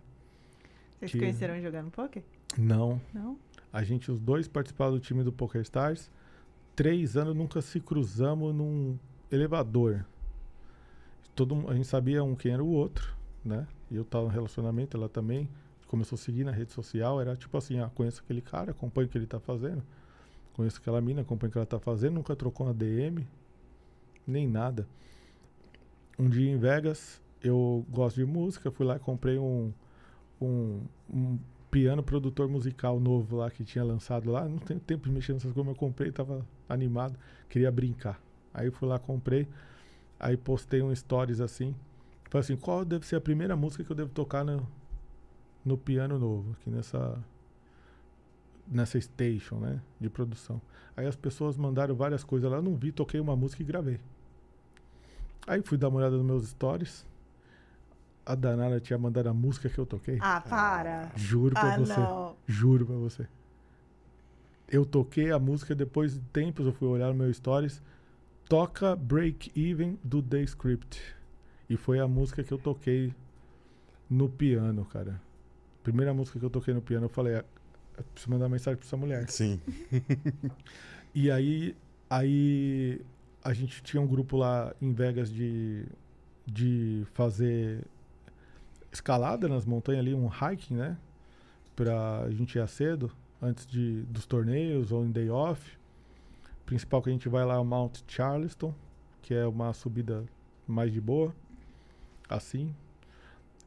Vocês Que- conheceram jogando poker? Não, Não? a gente, os dois participaram do time do Poker Stars. Três anos nunca se cruzamos num elevador. Todo, a gente sabia um quem era o outro, né? E eu tava no relacionamento, ela também. Começou a seguir na rede social. Era tipo assim: ah, conheço aquele cara, acompanho o que ele tá fazendo. Conheço aquela mina, acompanho o que ela tá fazendo. Nunca trocou uma DM, nem nada. Um dia em Vegas, eu gosto de música. Fui lá e comprei um, um, um piano produtor musical novo lá que tinha lançado lá. Não tenho tempo de mexer nessas coisas, mas eu comprei, tava animado, queria brincar. Aí fui lá, comprei, aí postei um stories assim. Falei assim, qual deve ser a primeira música que eu devo tocar no, no piano novo, aqui nessa nessa station, né, de produção. Aí as pessoas mandaram várias coisas lá, não vi, toquei uma música e gravei. Aí fui dar uma olhada nos meus stories. A danada tinha mandado a música que eu toquei. Ah, para. Juro pra Ah, você. não. Juro pra você. Eu toquei a música depois de tempos, eu fui olhar no meu stories. Toca Break Even do The Script. E foi a música que eu toquei no piano, cara. Primeira música que eu toquei no piano, eu falei, "Ah, eu preciso mandar mensagem pra essa mulher. Sim. E aí, aí a gente tinha um grupo lá em Vegas de, de fazer escalada nas montanhas ali, um hiking, né? Pra gente ir cedo, antes de, dos torneios ou em day off. Principal que a gente vai lá é o Mount Charleston, que é uma subida mais de boa, assim.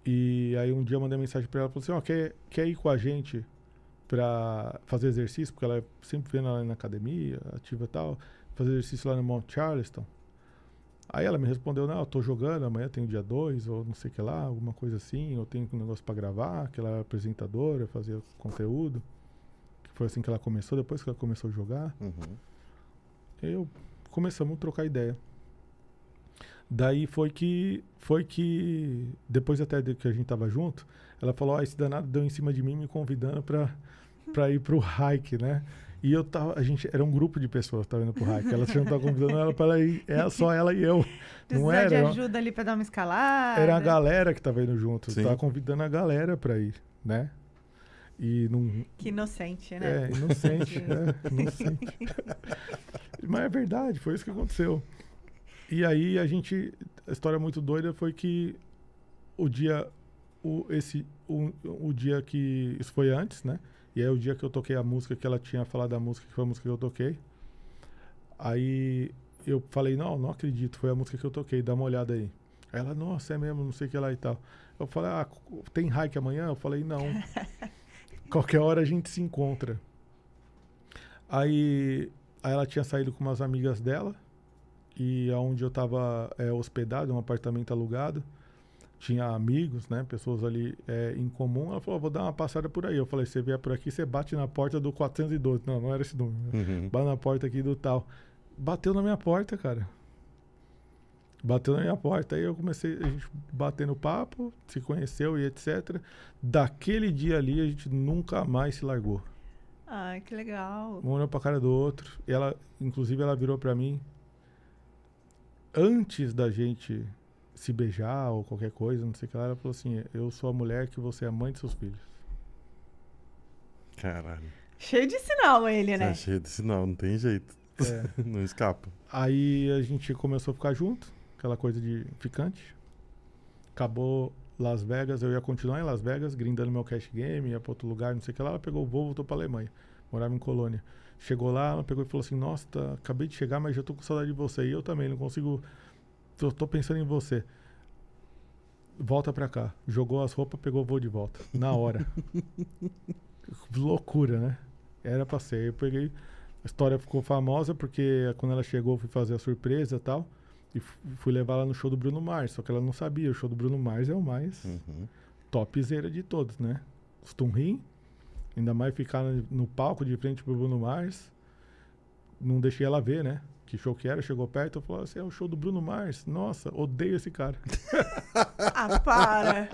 E aí um dia eu mandei mensagem pra ela, falei assim, ó, quer, quer ir com a gente pra fazer exercício, porque ela é sempre vendo ela na academia, ativa e tal, fazer exercício lá no Mount Charleston. Aí ela me respondeu, não, eu tô jogando, amanhã tem dia 2, ou não sei o que lá, alguma coisa assim, eu tenho um negócio pra gravar, que ela é apresentadora, fazia conteúdo. Que foi assim que ela começou, depois que ela começou a jogar. Uhum. Eu começamos a trocar ideia. Daí foi que foi que depois até de que a gente tava junto, ela falou: "Ó, esse danado deu em cima de mim me convidando pra para ir pro hike, né?" E eu tava, a gente era um grupo de pessoas que tava indo pro hike. Ela tinha tava convidando ela para ir, é só ela e eu. Não Precisa de era, ajuda ali pra dar uma escalada. era a galera que tava indo junto. Sim. Tava convidando a galera pra ir, né? E não, Que inocente, né? é, inocente, é, inocente. Mas é verdade, foi isso que aconteceu. E aí a gente, a história muito doida foi que o dia, o, esse, o, o dia que, isso foi antes, né? E aí o dia que eu toquei a música, que ela tinha falado da música, que foi a música que eu toquei. Aí eu falei, não, não acredito, foi a música que eu toquei, dá uma olhada aí. Aí ela, nossa, é mesmo, não sei o que lá e tal. Eu falei, ah, tem hike amanhã? Eu falei, não. Qualquer hora a gente se encontra. Aí, aí ela tinha saído com umas amigas dela e aonde eu tava é, hospedado, um apartamento alugado, tinha amigos, né? Pessoas ali é, em comum. Ela falou, vou dar uma passada por aí. Eu falei, você vier por aqui, você bate na porta do 412. Não, não era esse número. Uhum. Bate na porta aqui do tal. Bateu na minha porta, cara. Bateu na minha porta. Aí eu comecei, a gente batendo papo, se conheceu e etc. Daquele dia ali, a gente nunca mais se largou. Ai, que legal. Um olhou pra cara do outro. E ela, inclusive, ela virou pra mim. Antes da gente se beijar ou qualquer coisa, não sei o que lá, ela falou assim: Eu sou a mulher que você é a mãe de seus filhos. Caralho. Cheio de sinal ele, né? cheio de sinal, não tem jeito. É. não escapa. Aí a gente começou a ficar junto, aquela coisa de ficante. Acabou Las Vegas, eu ia continuar em Las Vegas, grindando meu cash game, ia pra outro lugar, não sei o que lá. Ela pegou o voo, voltou pra Alemanha. Morava em Colônia. Chegou lá, ela pegou e falou assim: Nossa, tá- acabei de chegar, mas já tô com saudade de você. E eu também, não consigo. Tô, tô pensando em você. Volta pra cá. Jogou as roupas, pegou o voo de volta. Na hora. Loucura, né? Era pra ser. Eu peguei. A história ficou famosa porque quando ela chegou, eu fui fazer a surpresa e tal. E fu- fui levar ela no show do Bruno Mars. Só que ela não sabia. O show do Bruno Mars é o mais Uhum. topzera de todos, né? Os Tum Ainda mais ficar no, palco de frente pro Bruno Mars. Não deixei ela ver, né? Que show que era. Chegou perto e falou assim: é o show do Bruno Mars. Nossa, odeio esse cara. Ah, para.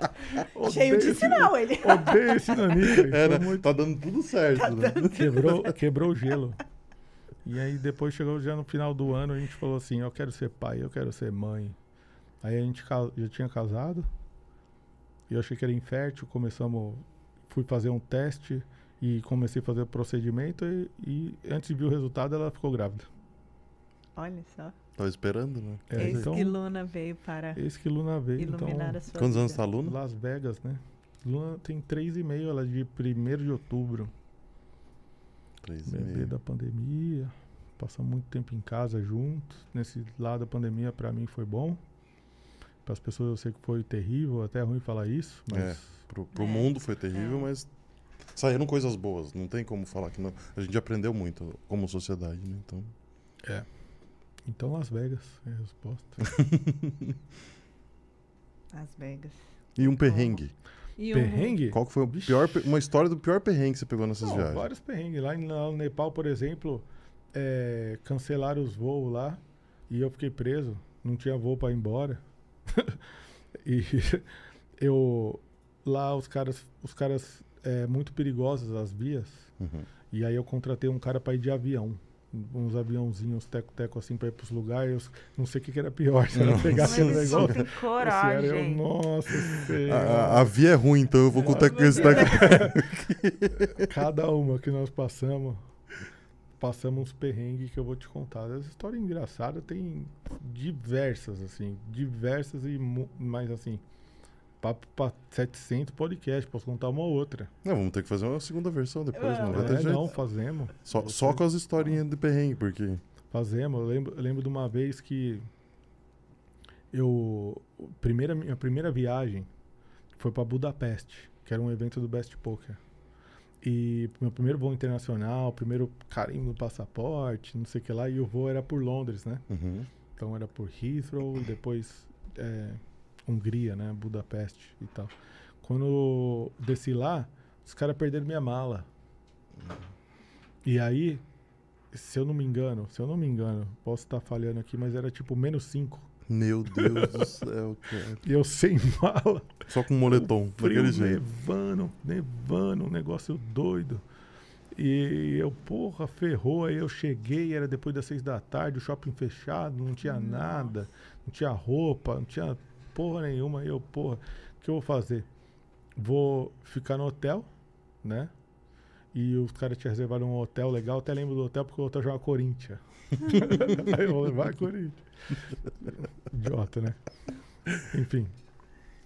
Cheio de sinal ele. Odeio esse nanica. Foi Era, muito- Tá dando tudo certo, né? Quebrou, quebrou o gelo. E aí depois chegou já no final do ano, a gente falou assim, eu quero ser pai, eu quero ser mãe. Aí a gente já tinha casado. E eu achei que era infértil, começamos, fui fazer um teste e comecei a fazer o procedimento e, e antes de ver o resultado ela ficou grávida. Olha só. Tava esperando, né? É, Eis então, que Luna veio para esse que Luna veio. iluminar a Então, sua Quantos vida. anos tá a Luna? Las Vegas, né? Luna tem três e meio, ela é de 1 de outubro. Três e Bebê meio. da pandemia. Passamos muito tempo em casa juntos. Nesse lado da pandemia, pra mim, foi bom. Para as pessoas, eu sei que foi terrível, até é ruim falar isso, mas É. Pro, pro É. mundo foi terrível, É. mas saíram coisas boas. Não tem como falar que não. A gente aprendeu muito como sociedade, né? Então. então Las Vegas é a resposta. Las Vegas. E um perrengue. E um- Perrengue? Qual que foi o pior, uma história do pior perrengue que você pegou nessas Não, viagens? vários perrengues. Lá em- lá no Nepal, por exemplo, é, cancelaram os voos lá e eu fiquei preso. Não tinha voo para ir embora. e eu lá os caras, os caras é, muito perigosos as vias. Uhum. E aí eu contratei um cara para ir de avião. Uns aviãozinhos teco-teco assim para ir pros lugares. Eu não sei o que, que era pior. Se era pegar só negócio. se coragem. era eu, nossa A, a- a via é ruim, então eu vou contar com esse teco. Cada uma que nós passamos, passamos uns perrengues que eu vou te contar. Essa história engraçada tem diversas, assim, diversas e mais assim, papo pra 700 podcast, posso contar uma ou outra. Não, vamos ter que fazer uma segunda versão depois, não vai É, ter jeito. não, fazemos. Só, só com as historinhas de perrengue, porque. Fazemos. Eu lembro, eu lembro de uma vez que eu. Primeira, minha primeira viagem foi para Budapeste, que era um evento do Best Poker. E meu primeiro voo internacional, primeiro carimbo no passaporte, não sei o que lá, e o voo era por Londres, né? Uhum. Então era por Heathrow e depois é, Hungria, né? Budapeste e tal. Quando desci lá, os caras perderam minha mala. E aí, se eu não me engano, se eu não me engano, posso estar falhando aqui, mas era tipo menos 5. Meu Deus do céu, cara. E eu sem mala. Só com moletom, daquele jeito. nevando, nevando, um negócio doido. E eu, porra, ferrou. Aí eu cheguei, era depois das seis da tarde, o shopping fechado, não tinha nada, não tinha roupa, não tinha porra nenhuma. Aí eu, porra, o que eu vou fazer? Vou ficar no hotel, né? E os caras tinham reservado um hotel legal. Até lembro do hotel porque o hotel chamava Corinthians. Aí eu vou levar Corinthians. Idiota, né? Enfim.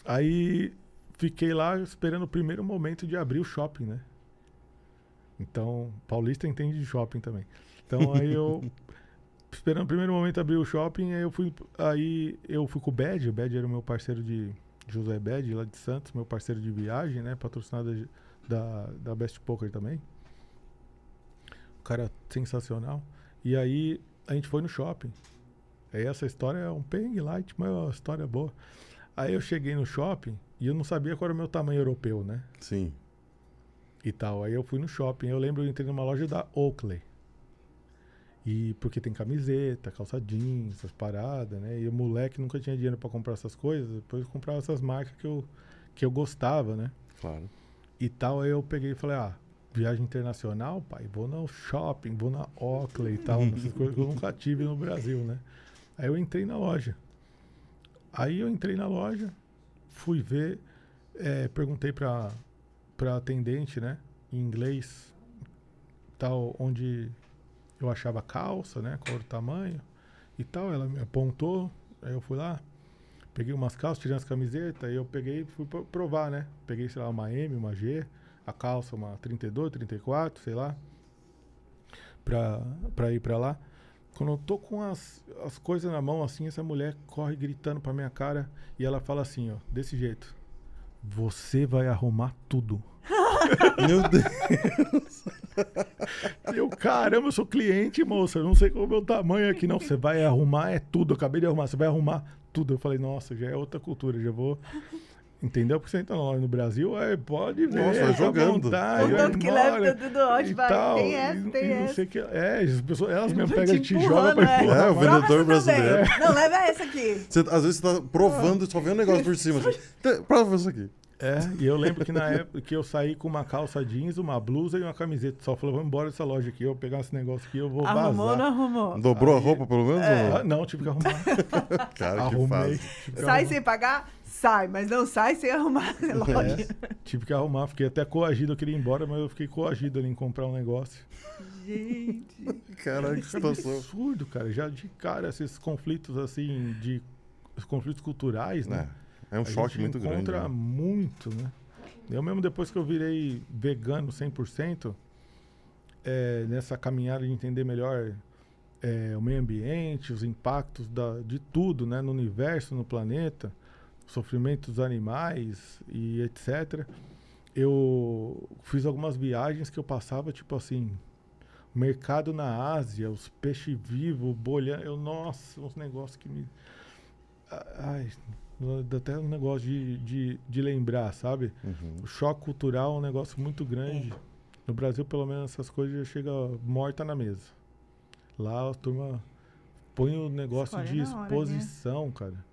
Aí fiquei lá esperando o primeiro momento de abrir o shopping, né? Então, paulista entende de shopping também. Então aí eu esperando o primeiro momento abrir o shopping, aí eu fui aí eu fui com o Bad, o Bad era o meu parceiro de José Bad, lá de Santos, meu parceiro de viagem, né, patrocinado da da Best Poker também. O cara sensacional. E aí a gente foi no shopping. Aí essa história é um perrengue light, mas é uma história boa. Aí eu cheguei no shopping e eu não sabia qual era o meu tamanho europeu, né? Sim. E tal. Aí eu fui no shopping. Eu lembro eu entrei numa loja da Oakley. E porque tem camiseta, calça jeans, essas paradas, né? E o moleque nunca tinha dinheiro pra comprar essas coisas. Depois eu comprava essas marcas que eu, que eu gostava, né? Claro. E tal, aí eu peguei e falei, ah, viagem internacional, pai, vou no shopping, vou na Oakley e tal, essas coisas que eu nunca tive no Brasil, né? Aí eu entrei na loja. Aí eu entrei na loja, fui ver, eh, perguntei pra, pra atendente, né, em inglês, tal, onde eu achava a calça, né, qual era o tamanho e tal. Ela me apontou, aí eu fui lá, peguei umas calças, tirei as camisetas, aí eu peguei e fui pro- provar, né? Peguei, sei lá, uma M, uma G, a calça uma 32, 34, sei lá, pra, pra ir pra lá. Quando eu tô com as, as coisas na mão, assim, essa mulher corre gritando pra minha cara e ela fala assim, ó, desse jeito. Você vai arrumar tudo. Meu Deus. Eu, caramba, eu sou cliente, moça. Eu não sei qual é o meu tamanho aqui, não. Você vai arrumar, é tudo. Eu acabei de arrumar, você vai arrumar tudo. Eu falei, nossa, já é outra cultura, já vou. Entendeu? Porque você entra lá no Brasil, é, pode ver. Nossa, vai jogando. vontade, O tanto que leva embora tudo ótimo, vai. tal, Tem essa, tem e não essa. sei o que. É, as pessoas, elas mesmo Vai pegam e te jogam pra é. empurrar. É, o pra- vendedor brasileiro. também. Não, leva essa aqui. Você, às vezes você tá provando só vê um negócio por cima. Assim. Prova isso aqui. É, e eu lembro que na época que eu saí com uma calça jeans, uma blusa e uma camiseta. Só falei, vamos embora dessa loja aqui, eu vou pegar esse negócio aqui, eu vou Arrumou ou vazar. não arrumou? Dobrou a Aí- roupa, pelo menos? ou Ah, não, tive que arrumar. Cara, que Arrumei. que Sai arrumar. sem pagar? Sai, mas não sai sem arrumar a loja. É, tive que arrumar, fiquei até coagido, eu queria ir embora, mas eu fiquei coagido ali em comprar um negócio. Gente. Caralho, que Que situação. absurdo, cara. Já de cara, esses conflitos assim, de os conflitos culturais, né? É, é um choque muito grande. encontra né? muito, né? Eu mesmo depois que eu virei vegano 100%, é, nessa caminhada de entender melhor é, o meio ambiente, os impactos da, de tudo, né? No universo, no planeta, sofrimento dos animais e etc. Eu fiz algumas viagens que eu passava, tipo assim, mercado na Ásia, os peixes vivos, bolhando. Eu, nossa, uns negócios que me. Ai, dá até um negócio de, de, de lembrar, sabe? Uhum. O choque cultural é um negócio muito grande. No Brasil, pelo menos, essas coisas já chegam morta na mesa. Lá a turma põe o negócio Escolhe de na hora, né? exposição, cara.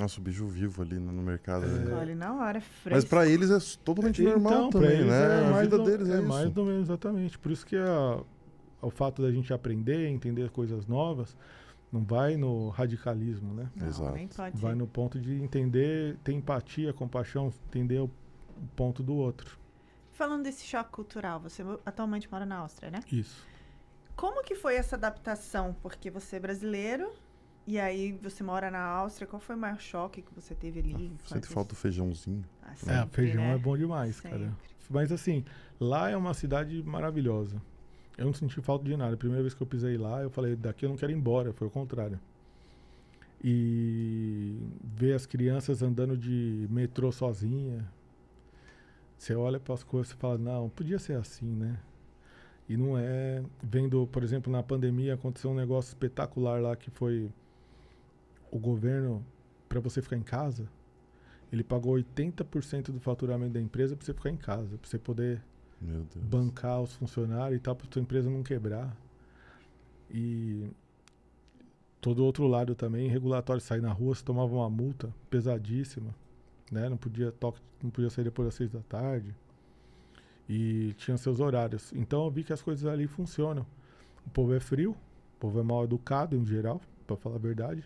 Nossa, o bicho vivo ali no no mercado. É. né? Olha, na hora, Mas fresco. pra eles é totalmente normal Então, pra também, eles né? é a mais vida do- deles é, é isso. mais do mesmo, exatamente. Por isso que a- o fato da gente aprender, entender coisas novas, não vai no radicalismo, né? Não, Exato. nem pode Vai no ponto de entender, ter empatia, compaixão, entender o, o ponto do outro. Falando desse choque cultural, você atualmente mora na Áustria, né? Isso. Como que foi essa adaptação? Porque você é brasileiro e aí você mora na Áustria. Qual foi o maior choque que você teve ali? Sente Enquanto- falta do feijãozinho. Ah, É, sempre, feijão né? é bom demais, Sempre. cara. Mas assim, lá é uma cidade maravilhosa. Eu não senti falta de nada. A primeira vez que eu pisei lá, eu falei, daqui eu não quero ir embora. Foi o contrário. E ver as crianças andando de metrô sozinha. Você olha para as coisas e fala, não, podia ser assim, né? E não é. Vendo, por exemplo, na pandemia aconteceu um negócio espetacular lá que foi o governo, para você ficar em casa, ele pagou 80% do faturamento da empresa para você ficar em casa, para você poder. Bancar os funcionários e tal, para sua empresa não quebrar. E todo outro lado também, regulatório, sair na rua, você tomava uma multa pesadíssima, né? Não podia toque, não podia sair depois das seis da tarde. E tinha seus horários. Então eu vi que as coisas ali funcionam. O povo é frio, o povo é mal educado em geral, para falar a verdade.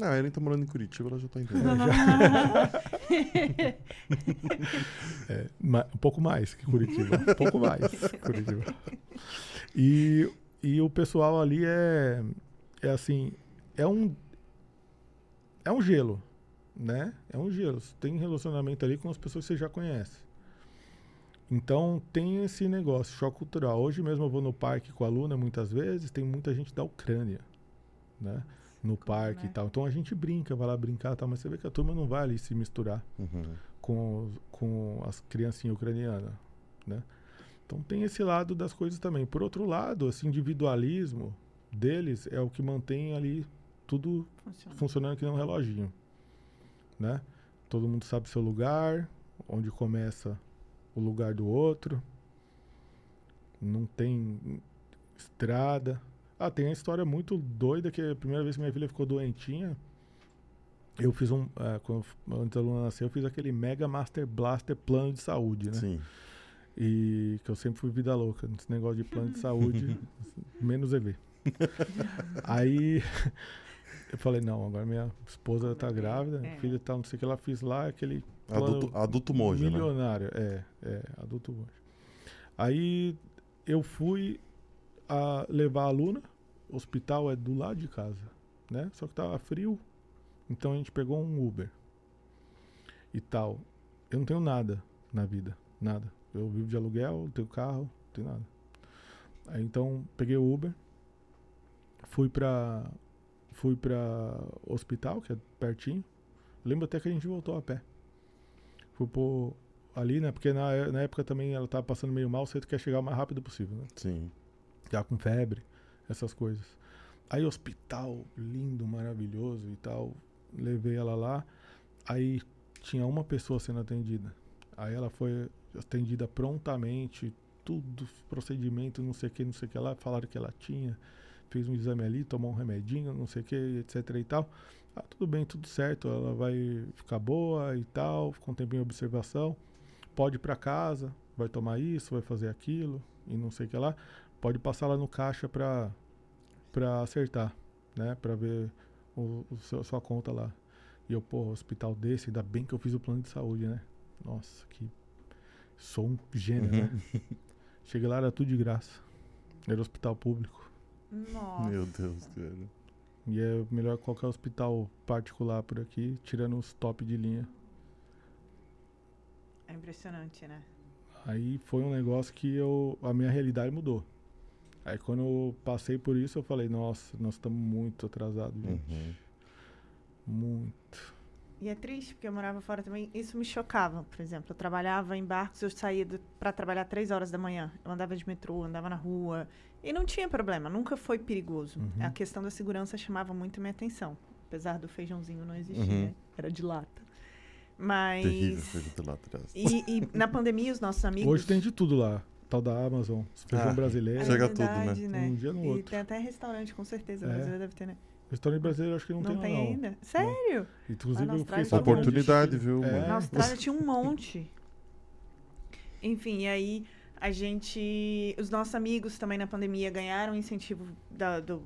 Ah, a Ellen tá morando em Curitiba, ela já tá entendendo. É, um pouco mais que Curitiba. um pouco mais que Curitiba. E, e o pessoal ali é, é assim, é um, é um gelo, né? É um gelo. Você tem relacionamento ali com as pessoas que você já conhece. Então tem esse negócio, choque cultural. Hoje mesmo eu vou no parque com a Luna muitas vezes, tem muita gente da Ucrânia, né? No parque né? e tal. Então a gente brinca, vai lá brincar e tal, mas você vê que a turma não vai ali se misturar Uhum. com, com as criancinhas ucranianas, né? Então tem esse lado das coisas também. Por outro lado, esse individualismo deles é o que mantém ali tudo Funciona. funcionando que nem um reloginho, né? todo mundo sabe seu lugar, onde começa o lugar do outro. Não tem estrada. Ah, tem uma história muito doida que a primeira vez que minha filha ficou doentinha, eu fiz um. ah, quando, antes da Luna nascer, eu fiz aquele Mega Master Blaster plano de saúde, né? Sim. E que eu sempre fui vida louca nesse negócio de plano de saúde, menos EV. Aí eu falei, não, agora minha esposa tá grávida, É. filha tá, não sei o que ela fiz lá, aquele plano Adulto, adulto monge, né? milionário. É, é, adulto monge. Aí eu fui a levar a Luna, o hospital é do lado de casa, né? Só que tava frio, então a gente pegou um Uber e tal. Eu não tenho nada na vida, nada. Eu vivo de aluguel, tenho carro, não tenho nada. Aí então peguei o Uber, fui pra fui pra hospital, que é pertinho. Lembro até que a gente voltou a pé. Fui pôr ali, né? Porque na, na época também ela tava passando meio mal, você quer chegar o mais rápido possível, né? Sim. Já com febre, essas coisas. Aí hospital lindo, maravilhoso e tal. Levei ela lá. Aí tinha uma pessoa sendo atendida. Aí ela foi atendida prontamente, tudo, procedimento, não sei o que, não sei o que lá. Falaram que ela tinha, fez um exame ali, tomou um remedinho, não sei o que, etc e tal. Ah, tudo bem, tudo certo, ela vai ficar boa e tal, ficou um tempinho em observação. Pode ir pra casa, vai tomar isso, vai fazer aquilo e não sei o que lá. Pode passar lá no caixa pra, pra acertar, né? Pra ver o, o seu- sua conta lá. E eu, pô, hospital desse, ainda bem que eu fiz o plano de saúde, né? Nossa, que. Sou um gênio, né? Cheguei lá, era tudo de graça. Era hospital público. Nossa. Meu Deus, cara. E é melhor que qualquer hospital particular por aqui, tirando os top de linha. É impressionante, né? Aí foi um negócio que eu, a minha realidade mudou. Aí quando eu passei por isso, eu falei, nossa, nós estamos muito atrasados, gente. Uhum. Muito. E é triste, porque eu morava fora também. Isso me chocava, por exemplo. Eu trabalhava em barcos, eu saía pra trabalhar três horas da manhã. Eu andava de metrô, andava na rua. E não tinha problema, nunca foi perigoso. Uhum. A questão da segurança chamava muito minha atenção. Apesar do feijãozinho não existir, Uhum. né? Era de lata. Mas. Terrível, feito lá atrás. E, e na pandemia, os nossos amigos. Hoje tem de tudo lá. Tal da Amazon, feijão Ah, brasileiro. É Chega tudo, verdade, né? Um dia no e outro. tem até restaurante, com certeza. É. O Brasil deve ter, né? Restaurante brasileiro acho que não, Não, tem, tem não. ainda? Sério? Inclusive Lá na eu fiquei sabendo. Oportunidade, viu, É. mano? Na Austrália tinha um monte. Enfim, e aí a gente. Os nossos amigos também na pandemia ganharam incentivo da- do,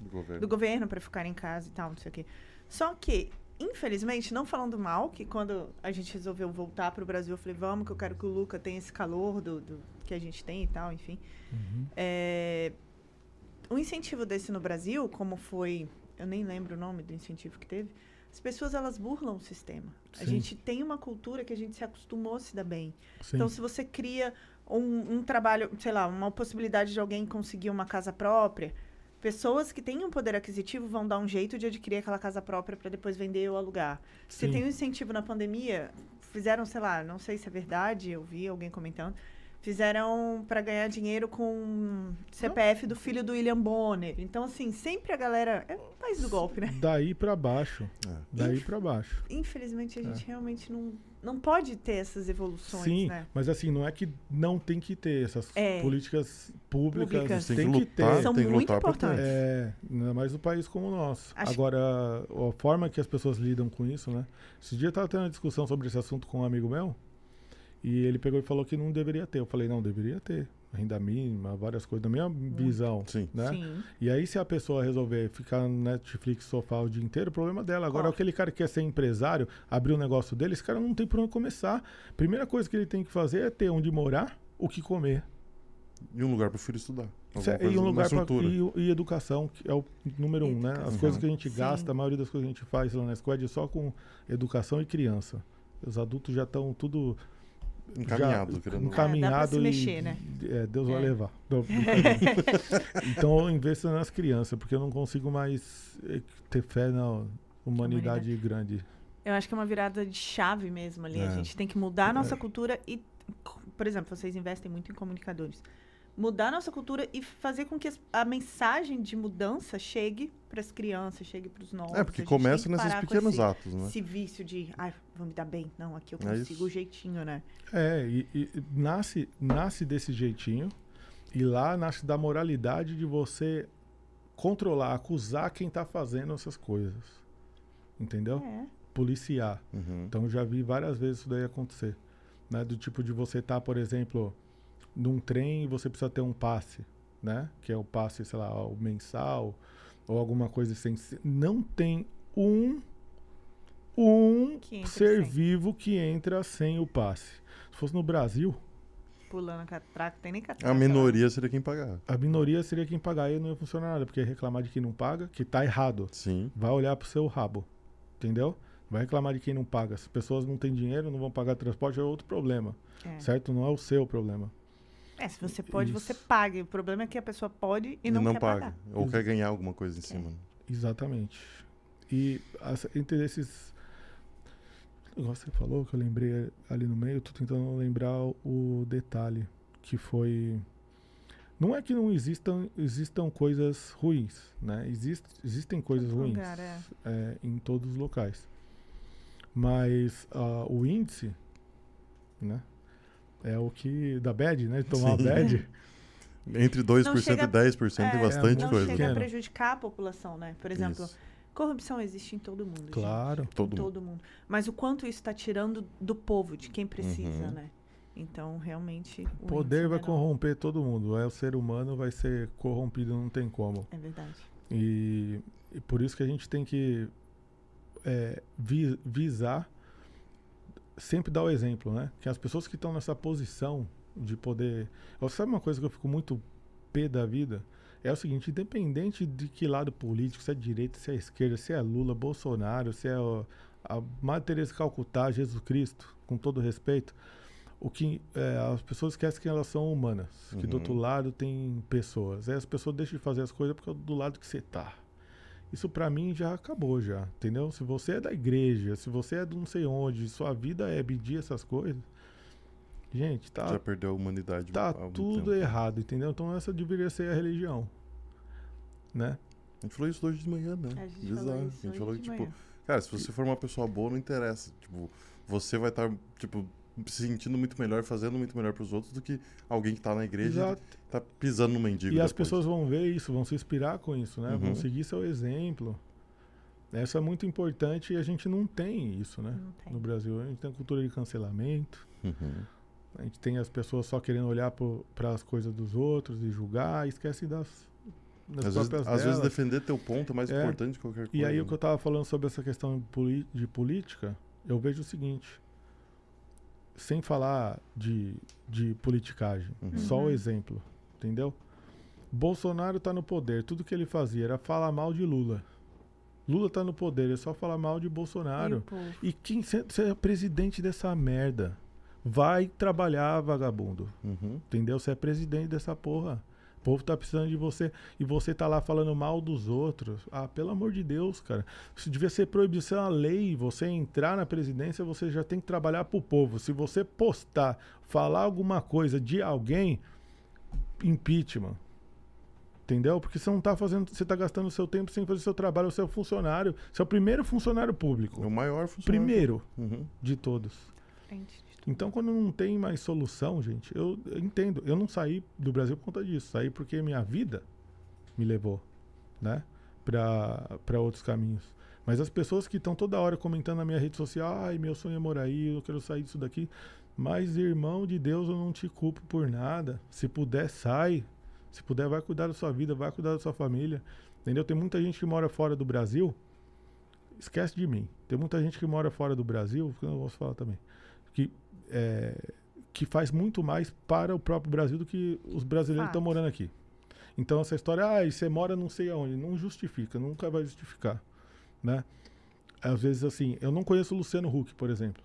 Do governo. do governo para ficar em casa e tal, não sei o quê. Só que, infelizmente, não falando mal, que quando a gente resolveu voltar para o Brasil, eu falei, vamos, que eu quero que o Luca tenha esse calor do, do que a gente tem e tal, enfim. Uhum. É, um incentivo desse no Brasil, como foi, eu nem lembro o nome do incentivo que teve, as pessoas elas burlam o sistema. A Sim. gente tem uma cultura que a gente se acostumou a se dar bem. Sim. Então, se você cria um, um trabalho, sei lá, uma possibilidade de alguém conseguir uma casa própria, pessoas que têm um poder aquisitivo vão dar um jeito de adquirir aquela casa própria para depois vender ou alugar. Se tem um incentivo na pandemia, fizeram, sei lá, não sei se é verdade, eu vi alguém comentando, fizeram para ganhar dinheiro com CPF do filho do William Bonner. Então, assim, sempre a galera. É o país do golpe, né? Daí pra baixo. É. Daí pra baixo. Infelizmente, a gente realmente não, não pode ter essas evoluções, Sim, né? mas assim, não é que não tem que ter essas É. políticas públicas. Públicas. Tem, Tem que que lutar, ter. São tem que muito importantes. É, ainda mais no país como o nosso. Acho- Agora, a forma que as pessoas lidam com isso, né? Esse dia eu tava tendo uma discussão sobre esse assunto com um amigo meu, e ele pegou e falou que não deveria ter. Eu falei, não, deveria ter. Renda mínima, várias coisas, da minha visão. Sim. Né? Sim. E aí, se a pessoa resolver ficar no Netflix, sofá o dia inteiro, o problema dela. Agora, Claro. aquele cara que quer ser empresário, abrir um negócio dele, esse cara não tem por onde começar. Primeira coisa que ele tem que fazer é ter onde morar, o que comer. E um lugar pro filho estudar. Alguma e um lugar pra, e, e educação, que é o número um, né? As Educação. coisas que a gente Sim. gasta, a maioria das coisas que a gente faz lá na Squad é só com educação e criança. Os adultos já estão tudo Encaminhado, já, querendo. encaminhado É, dá pra se e- mexer, né? é, Deus vai É. levar. Não, brincadeira. então eu investo nas crianças, porque eu não consigo mais eh, ter fé na humanidade grande. Eu acho que é uma virada de chave mesmo ali. A É. gente tem que mudar a nossa cultura e, por exemplo, vocês investem muito em comunicadores. Mudar nossa cultura e fazer com que a mensagem de mudança chegue para as crianças, chegue para os novos. É, porque começa nesses parar com pequenos esse, atos, né? Esse vício de, ai, vou me dar bem. Não, aqui eu É consigo isso. o jeitinho, né? É, e, e nasce, nasce desse jeitinho. E lá nasce da moralidade de você controlar, acusar quem tá fazendo essas coisas. Entendeu? É. Policiar. Uhum. Então já vi várias vezes isso daí acontecer. Né? Do tipo de você estar, por exemplo, num trem e você precisa ter um passe, né? Que é o passe, sei lá, o mensal ou alguma coisa assim. Não tem um um ser sem. vivo que entra sem o passe. Se fosse no Brasil, Pulando catraca, tem nem catraca. A minoria seria quem pagar. a minoria seria quem pagar e não ia funcionar nada, porque reclamar de quem não paga, que tá errado. Sim. Vai olhar pro seu rabo. Entendeu? Vai reclamar de quem não paga. Se pessoas não têm dinheiro, não vão pagar transporte, é outro problema. É. Certo? Não é o seu problema. É, se você pode, você Isso. pague. O problema é que a pessoa pode e não, quer paga. pagar. Ou quer ganhar alguma coisa em cima. Exatamente. E as- entre esses. Igual você falou, que eu lembrei ali no meio, tô tentando lembrar o detalhe. Que foi. Não é que não existam, existam coisas ruins, né? Exist, existem coisas Todo ruins lugar, é. é, em todos os locais. Mas ah, o índice, né? É o que. Da bad, né? De tomar Sim. bad. Entre 2% Não chega- e 10% tem é, bastante não coisa. chega Pequeno. a prejudicar a população, né? Por exemplo, Isso. corrupção existe em todo mundo. gente. Claro. Todo em mundo. todo mundo. Mas o quanto isso está tirando do povo, de quem precisa, Uhum. né? Então, realmente. o Poder vai corromper todo mundo. É o ser humano vai ser corrompido, não tem como. É verdade. E, e por isso que a gente tem que é, vi- visar sempre dar o exemplo, né? Que as pessoas que estão nessa posição de poder. Você sabe uma coisa que eu fico muito pé da vida? É o seguinte, independente de que lado político, se é direita, se é esquerda, se é Lula, Bolsonaro, se é o- a Madre Teresa Calcutá, Jesus Cristo, com todo respeito, o que é, as pessoas esquecem que elas são humanas, que do Uhum. outro lado tem pessoas. Aí as pessoas deixam de fazer as coisas porque é do lado que você tá. Isso pra mim já acabou já, entendeu? Se você é da igreja, se você é do não sei onde, sua vida é medir essas coisas, gente, tá Já perdeu a humanidade. tá tudo tempo. errado, entendeu? Então essa deveria ser a religião, né? A gente falou isso hoje de manhã, né? A gente Bizarro. falou a isso gente hoje falou de que, tipo, manhã. cara, se você for uma pessoa boa, não interessa. Tipo, você vai estar, tipo, se sentindo muito melhor, fazendo muito melhor pros outros do que alguém que tá na igreja Exato. e tá pisando no mendigo. E as depois. pessoas vão ver isso, vão se inspirar com isso, né? Vão Uhum. seguir seu exemplo. Isso é muito importante e a gente não tem isso, né? Tem. No Brasil. A gente tem a cultura de cancelamento. Uhum. A gente tem as pessoas só querendo olhar para as coisas dos outros e julgar e esquecem das, Às, vezes, às vezes defender teu ponto é mais É. importante que qualquer coisa. E aí o né? que eu tava falando sobre essa questão de política, eu vejo o seguinte, sem falar de, de politicagem, Uhum. só o Uhum. exemplo, entendeu? Bolsonaro tá no poder, tudo que ele fazia era falar mal de Lula. Lula tá no poder, é só falar mal de E Bolsonaro. povo? E quem você é presidente dessa merda? Vai trabalhar, vagabundo. Uhum. Entendeu? Você é presidente dessa porra. O povo tá precisando de você. E você tá lá falando mal dos outros. Ah, pelo amor de Deus, cara. Isso devia ser proibição, é uma lei. Você entrar na presidência, você já tem que trabalhar pro povo. Se você postar, falar alguma coisa de alguém, impeachment. Entendeu? Porque você não tá fazendo. Você tá gastando o seu tempo sem fazer seu trabalho. Você é o funcionário. Você é o primeiro funcionário É público. o maior funcionário. Primeiro Uhum. de todos. Tudo. Então, quando não tem mais solução, gente, eu, eu entendo. Eu não saí do Brasil por conta disso. Saí porque minha vida me levou, né? Para outros caminhos. Mas as pessoas que estão toda hora comentando na minha rede social, ai, meu sonho é morar aí, eu quero sair disso daqui. Mas, irmão de Deus, eu não te culpo por nada. Se puder, sai. Se puder, vai cuidar da sua vida, vai cuidar da sua família. Entendeu? Tem muita gente que mora fora do Brasil. Esquece de mim. Tem muita gente que mora fora do Brasil, que eu não posso falar também, que, é, que faz muito mais para o próprio Brasil do que os brasileiros que estão morando aqui. Então essa história, ah, e você mora não sei aonde, não justifica, nunca vai justificar, né? Às vezes assim, eu não conheço o Luciano Huck, por exemplo.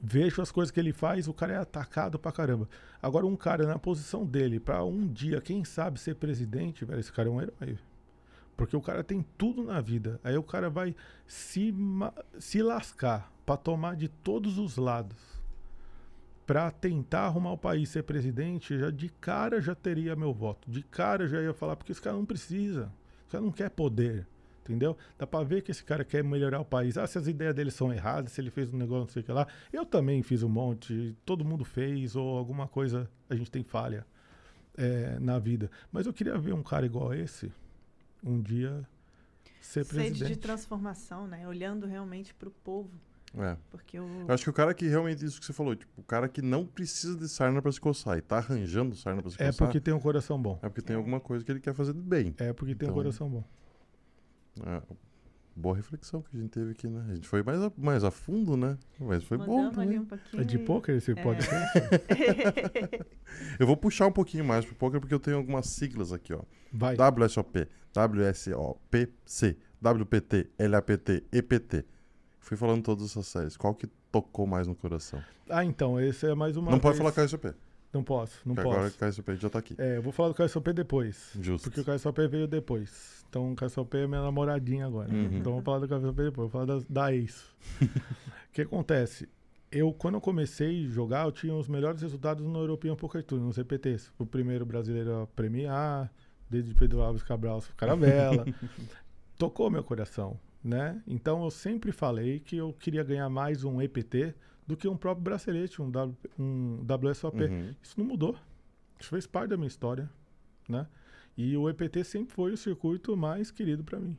Vejo as coisas que ele faz, o cara é atacado pra caramba. Agora um cara na posição dele, pra um dia, quem sabe ser presidente, velho, esse cara é um herói. Porque o cara tem tudo na vida. Aí o cara vai se, se lascar pra tomar de todos os lados. Para tentar arrumar o país ser presidente, já de cara já teria meu voto. De cara já ia falar, porque esse cara não precisa. Esse cara não quer poder. Entendeu? Dá pra ver que esse cara quer melhorar o país. Ah, se as ideias dele são erradas, se ele fez um negócio, não sei o que lá. Eu também fiz um monte, todo mundo fez, ou alguma coisa a gente tem falha é, na vida. Mas eu queria ver um cara igual esse um dia ser Sede presidente. de transformação, né? Olhando realmente pro povo. É. Porque o. Eu acho que o cara que realmente, isso que você falou, tipo, o cara que não precisa de sarna pra se coçar e tá arranjando sarna pra se É coçar, porque tem um coração bom. é porque tem alguma coisa que ele quer fazer de bem. É porque tem um Então- coração bom. É, boa reflexão que a gente teve aqui, né? A gente foi mais a, mais a fundo, né? Mas foi bom Mandamos ali também. um pouquinho. É de pôquer esse É. podcast? Eu vou puxar um pouquinho mais pro poker porque eu tenho algumas siglas aqui, ó. Vai. WSOP, WSOPC, WPT, LAPT, EPT. Fui falando todas essas séries. Qual que tocou mais no coração? Ah, então, esse é mais uma não pode vez- falar KSOP. Não posso, não porque posso. agora KSOP já tá aqui. É, eu vou falar do KSOP depois. Justo. Porque o KSOP veio depois. Então o KSOP é minha namoradinha agora. Uhum. Então eu vou falar do KSOP depois, vou falar da, da ex. O que acontece? Eu, quando eu comecei a jogar, eu tinha os melhores resultados no European Poker Tour, nos EPTs. O primeiro brasileiro a premiar, desde Pedro Alves Cabral Caravela. Tocou meu coração, né? Então eu sempre falei que eu queria ganhar mais um EPT do que um próprio bracelete, um, w, um WSOP. Uhum. Isso não mudou. Isso fez parte da minha história, né? E o EPT sempre foi o circuito mais querido para mim.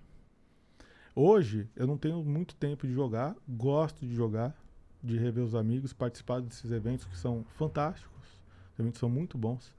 Hoje, eu não tenho muito tempo de jogar, gosto de jogar, de rever os amigos, participar desses eventos que são fantásticos. Os eventos são muito bons.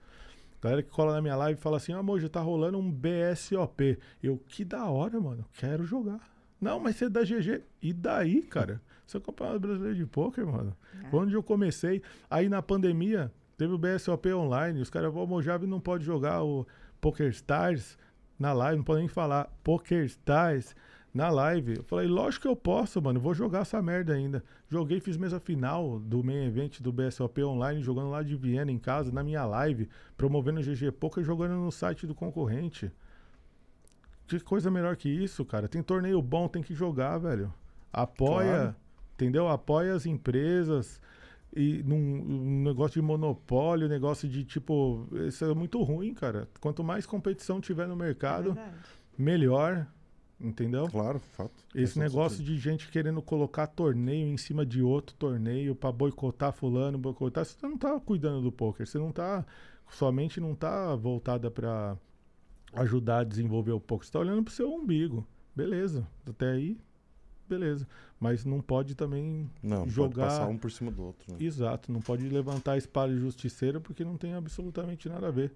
Galera que cola na minha live e fala assim: amor, já tá rolando um BSOP. Eu, que da hora, mano, quero jogar. Não, mas você é da GG. E daí, cara? Você é o campeonato brasileiro de pôquer, mano. É. Onde eu comecei. Aí na pandemia, teve o BSOP online. Os caras, o Mojave não pode jogar o Poker Stars na live, não pode nem falar Poker Stars na live. Eu falei, lógico que eu posso, mano. Vou jogar essa merda ainda. Joguei, fiz mesa final do main event do BSOP online, jogando lá de Viena em casa, na minha live, promovendo o GG Poker, jogando no site do concorrente. Que coisa melhor que isso, cara. Tem torneio bom, tem que jogar, velho. Apoia, Claro. entendeu? Apoia as empresas. E num, um negócio de monopólio, negócio de tipo. Isso é muito ruim, cara. Quanto mais competição tiver no É mercado, verdade. melhor. Entendeu? Claro, fato. Esse negócio sentido. de gente querendo colocar torneio em cima de outro torneio pra boicotar fulano, boicotar, você não tá cuidando do poker, você não tá sua mente não tá voltada pra ajudar a desenvolver o poker, você tá olhando pro seu umbigo. Beleza, até aí beleza, mas não pode também Não, jogar- pode passar um por cima do outro. Né? Exato, não pode levantar a espada justiceira porque não tem absolutamente nada a ver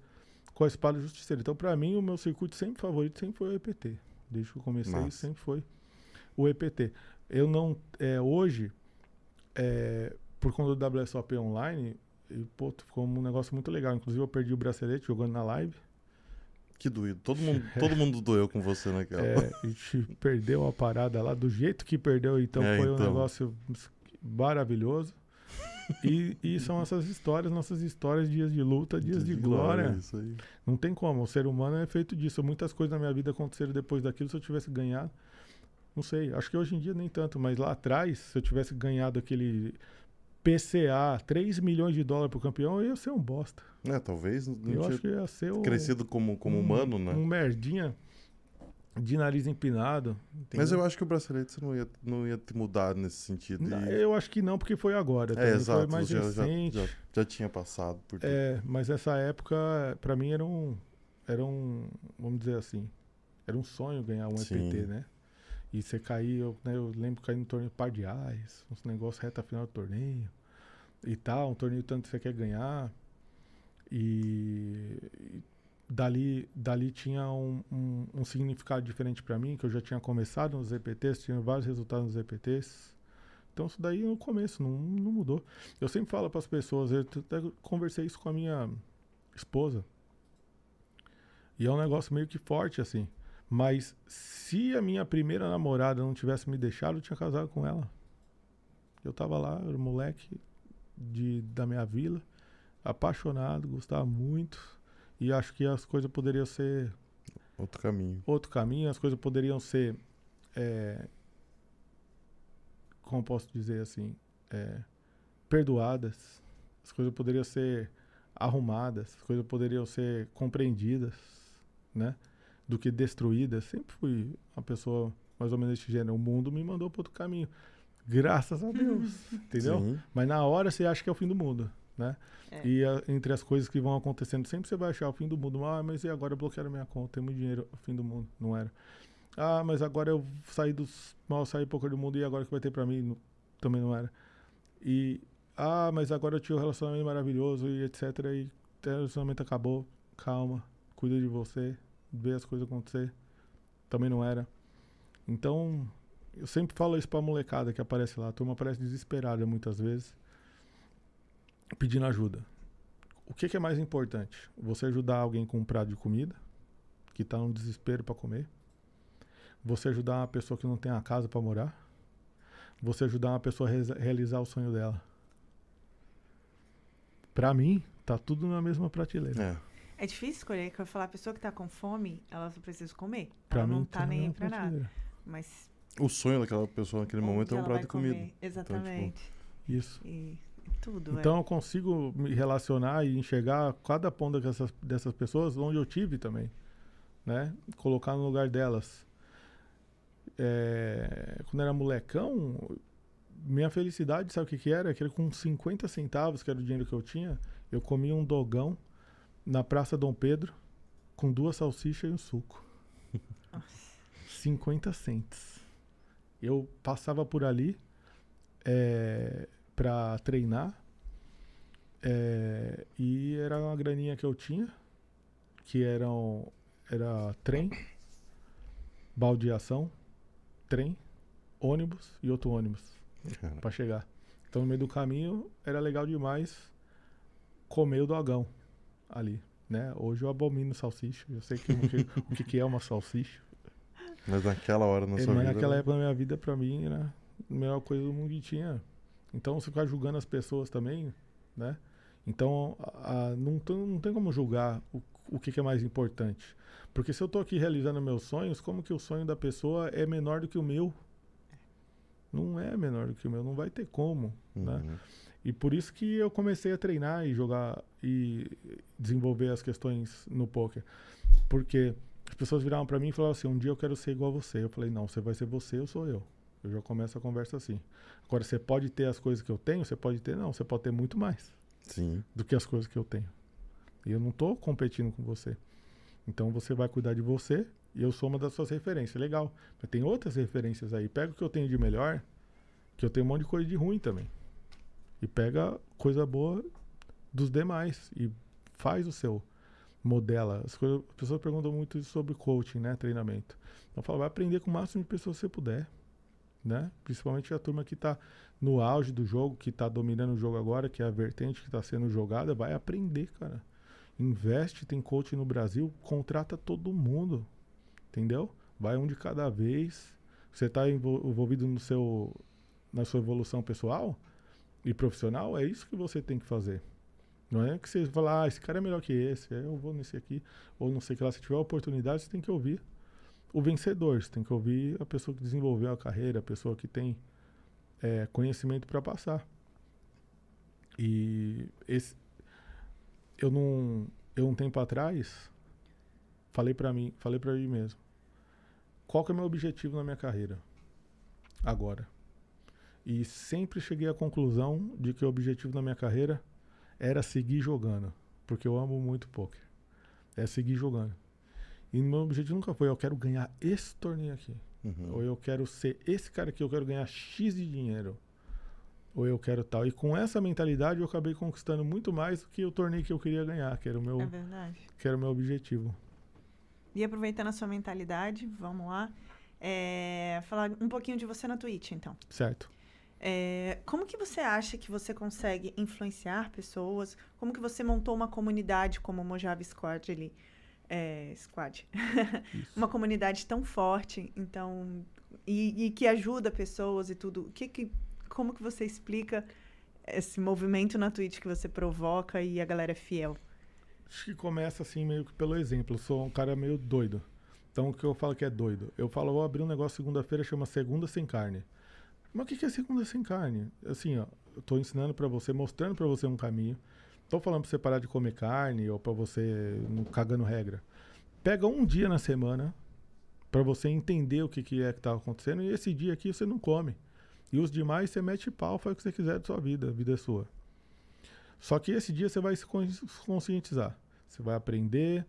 com a espada justiceira. Então, pra mim, o meu circuito sempre favorito sempre foi o EPT. Desde que eu comecei, Massa. sempre foi o EPT. Eu não. É, hoje, é, por conta do WSOP online, e, pô, ficou um negócio muito legal. Inclusive, eu perdi o bracelete jogando na live. Que doído. Todo mundo, todo mundo doeu com você naquela. É, a gente perdeu a parada lá do jeito que perdeu, então É, foi um então. negócio maravilhoso. E, e são essas histórias, nossas histórias, dias de luta, dias de, glória. Isso aí. Não tem como. O ser humano é feito disso. Muitas coisas na minha vida aconteceram depois daquilo. Se eu tivesse ganhado, não sei. Acho que hoje em dia nem tanto, mas lá atrás, se eu tivesse ganhado aquele PCA, 3 milhões de dólares pro campeão, eu ia ser um bosta. É, talvez não eu acho que ia ser o, crescido como, como um- humano, né? Um merdinha de nariz empinado. Mas entendeu? eu acho que o bracelete você não ia, não ia te mudar nesse sentido. Não, E- Eu acho que não, porque foi agora. É, exato. Foi mais já, já, recente. já, já tinha passado por. É, mas essa época, pra mim, era um. Era um. Vamos dizer assim. Era um sonho ganhar um Sim. EPT, né? E você cair, eu, né, eu lembro caí no torneio par de ais, uns negócios reta final do torneio e tal, um torneio tanto que você quer ganhar. E, e dali, dali tinha um, um, um significado diferente pra mim, que eu já tinha começado nos EPTs, tinha vários resultados nos EPTs. Então isso daí no começo, não, não mudou. Eu sempre falo para as pessoas, eu até conversei isso com a minha esposa. E é um negócio meio que forte assim. Mas se a minha primeira namorada não tivesse me deixado, eu tinha casado com ela. Eu tava lá, era um moleque de, da minha vila, apaixonado, gostava muito. E acho que as coisas poderiam ser Outro caminho. outro caminho, as coisas poderiam ser. é, como posso dizer assim? é, perdoadas. as coisas poderiam ser arrumadas, as coisas poderiam ser compreendidas, né? Do que destruídas. Sempre fui uma pessoa mais ou menos desse gênero. O mundo me mandou para outro caminho. Graças a Deus, entendeu? Sim. Mas na hora você acha que é o fim do mundo, né? É. E a- entre as coisas que vão acontecendo, sempre você vai achar o fim do mundo. Ah, mas e agora bloquearam minha conta, tem muito dinheiro, o fim do mundo. Não era. Ah, mas agora eu saí dos. Mal saí pouco do mundo e agora o que vai ter pra mim? Não- também não era. E. Ah, mas agora eu tinha um relacionamento maravilhoso e etc. E o relacionamento acabou. Calma, cuida de você, vê as coisas acontecer. Também não era. Então, eu sempre falo isso pra molecada que aparece lá. A turma aparece desesperada muitas vezes, pedindo ajuda. O que, que é mais importante? Você ajudar alguém com um prato de comida, que tá num desespero para comer? Você ajudar uma pessoa que não tem uma casa para morar? Você ajudar uma pessoa a realizar o sonho dela? Pra mim, tá tudo na mesma prateleira. É. É difícil escolher, que eu falar, a pessoa que tá com fome, ela só precisa comer. Pra ela mim, não tá nem aí pra nada. Mas O sonho daquela pessoa naquele onde momento é um prato de comida. comer? Exatamente. Isso. E tudo, Então eu consigo me relacionar e enxergar cada ponta dessas, dessas pessoas onde eu tive também, né? Colocar no lugar delas. É, quando era molecão, minha felicidade, sabe o que que era? Que era com 50 centavos, que era o dinheiro que eu tinha, eu comia um dogão na Praça Dom Pedro com duas salsichas e um suco. Nossa. 50 cents. Eu passava por ali é, para treinar é, e era uma graninha que eu tinha, que eram, era trem, baldeação, trem, ônibus e outro ônibus para chegar. Então no meio do caminho era legal demais comer o dogão ali. Né? Hoje eu abomino salsicha. Eu sei que, o, que, que é uma salsicha. Mas naquela hora na É, sua mas vida. naquela época da minha vida, pra mim, era a melhor coisa do mundo que tinha. Então, você ficar julgando as pessoas também, né? Então, a- a- não, não tem como julgar o, o que, que é mais importante. Porque se eu tô aqui realizando meus sonhos, como que o sonho da pessoa é menor do que o meu? Não é menor do que o meu, não vai ter como, né? E por isso que eu comecei a treinar e jogar e desenvolver as questões no poker. Porque as pessoas viravam pra mim e falavam assim: um dia eu quero ser igual a você. Eu falei: não, você vai ser você, eu sou eu. Eu já começo a conversa assim. Agora, você pode ter as coisas que eu tenho, você pode ter, não, você pode ter muito mais Sim. do que as coisas que eu tenho. E eu não tô competindo com você. Então você vai cuidar de você e eu sou uma das suas referências. Legal. Mas tem outras referências aí. Pega o que eu tenho de melhor, que eu tenho um monte de coisa de ruim também. E pega coisa boa dos demais e faz o seu. Modela. As, coisas, as pessoas perguntam muito sobre coaching, né? Treinamento. Então falo, vai aprender com o máximo de pessoas que você puder. Né? Principalmente a turma que está no auge do jogo, que está dominando o jogo agora, que é a vertente que está sendo jogada, vai aprender, cara. Investe, tem coach no Brasil, contrata todo mundo. Entendeu? Vai um de cada vez. Você está envolvido no seu, na sua evolução pessoal e profissional, é isso que você tem que fazer. Não é que você fala, ah, esse cara é melhor que esse, eu vou nesse aqui, ou não sei o que lá. Se tiver oportunidade, você tem que ouvir o vencedor, você tem que ouvir a pessoa que desenvolveu a carreira, a pessoa que tem é, conhecimento para passar. E esse, eu não, eu um tempo atrás falei para mim, falei para mim mesmo, qual que é o meu objetivo na minha carreira agora? E sempre cheguei à conclusão de que o objetivo na minha carreira era seguir jogando, porque eu amo muito poker. É seguir jogando. E meu objetivo nunca foi, eu quero ganhar esse torneio aqui. Uhum. Ou eu quero ser esse cara aqui, eu quero ganhar X de dinheiro. Ou eu quero tal. E com essa mentalidade eu acabei conquistando muito mais do que o torneio que eu queria ganhar, que era o meu, É que era o meu objetivo. E aproveitando a sua mentalidade, vamos lá. É, falar um pouquinho de você na Twitch, então. Certo. É, como que você acha que você consegue influenciar pessoas? Como que você montou uma comunidade como o Mojave Squad ali? É, Squad. Uma comunidade tão forte, então e, e que ajuda pessoas e tudo. Que, que como que você explica esse movimento na Twitch que você provoca e a galera é fiel? Acho que começa assim meio que pelo exemplo. Eu sou um cara meio doido. Então o que eu falo que é doido? Eu falo, vou abrir um negócio segunda-feira, chama Segunda Sem Carne. Mas o que é segunda sem carne? Assim, ó, eu tô ensinando pra você, mostrando pra você um caminho. Tô falando pra você parar de comer carne ou pra você não cagando regra. Pega um dia na semana pra você entender o que, que é que tá acontecendo e esse dia aqui você não come. E os demais você mete pau, faz o que você quiser da sua vida, a vida é sua. Só que esse dia você vai se con- conscientizar. Você vai aprender,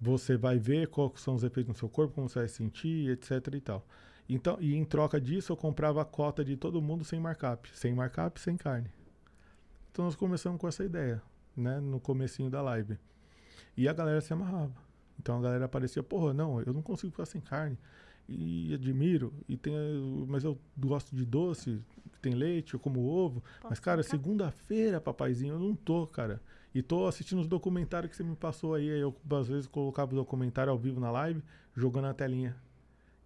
você vai ver quais são os efeitos no seu corpo, como você vai sentir, etc e tal. Então, e em troca disso, eu comprava a cota de todo mundo sem markup. Sem markup, sem carne. Então nós começamos com essa ideia, né? No comecinho da live. E a galera se amarrava. Então a galera aparecia, porra, não, eu não consigo ficar sem carne. E admiro, e tem, mas eu gosto de doce, que tem leite, eu como ovo. mas, cara, segunda-feira, papaizinho, eu não tô, cara. E tô assistindo os documentários que você me passou aí. aí eu, às vezes, colocava o documentário ao vivo na live, jogando na telinha.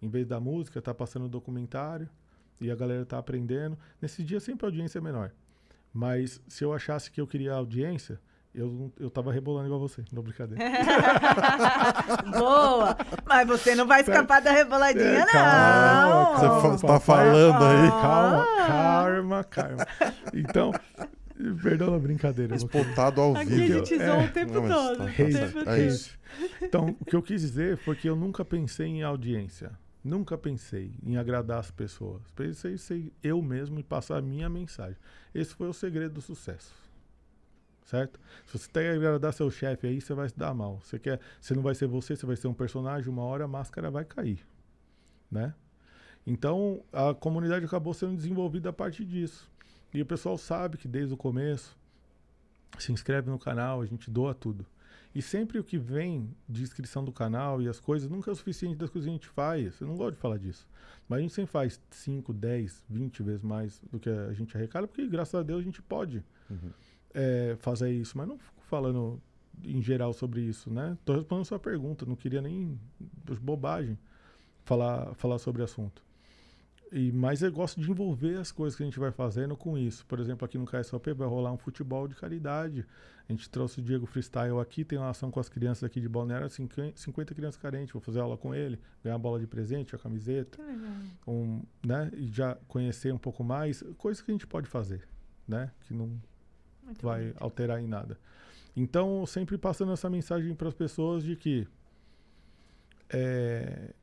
Em vez da música, tá passando o documentário e a galera tá aprendendo. Nesse dia, sempre a audiência é menor. Mas se eu achasse que eu queria audiência, eu, não- eu tava rebolando igual você. Não, brincadeira. Boa! Mas você não vai escapar da reboladinha, É, não! calma, Você calma, fa- tá papai. falando aí. Calma, Ah. calma, calma. Então, perdão a brincadeira. Espotado ao Aqui a vivo. gente zoa o tempo Não, todo. tá- o tempo certo. todo. É isso. Então, o que eu quis dizer foi que eu nunca pensei em audiência. Nunca pensei em agradar as pessoas. Pensei em ser eu mesmo e passar a minha mensagem. Esse foi o segredo do sucesso. Certo? Se você quer agradar seu chefe aí, você vai se dar mal. Você quer, você não vai ser você, você vai ser um personagem, uma hora a máscara vai cair, né? Então, a comunidade acabou sendo desenvolvida a partir disso. E o pessoal sabe que desde o começo se inscreve no canal, a gente doa tudo. E sempre o que vem de inscrição do canal e as coisas nunca é o suficiente das coisas que a gente faz. Eu não gosto de falar disso. Mas a gente sempre faz 5, 10, 20 vezes mais do que a gente arrecada, porque graças a Deus a gente pode Uhum. é, fazer isso. Mas não fico falando em geral sobre isso, né? Tô respondendo sua pergunta, não queria nem bobagem falar, falar sobre o assunto. E, mas eu gosto de envolver as coisas que a gente vai fazendo com isso. Por exemplo, aqui no KSOP vai rolar um futebol de caridade. A gente trouxe o Diego Freestyle aqui, tem uma ação com as crianças aqui de Balneário, 50 50 crianças carentes. Vou fazer aula com ele, ganhar bola de presente, a camiseta, um, né? E já conhecer um pouco mais, coisas que a gente pode fazer, né? Que não Muito vai bonito. alterar em nada. Então, sempre passando essa mensagem para as pessoas de que é,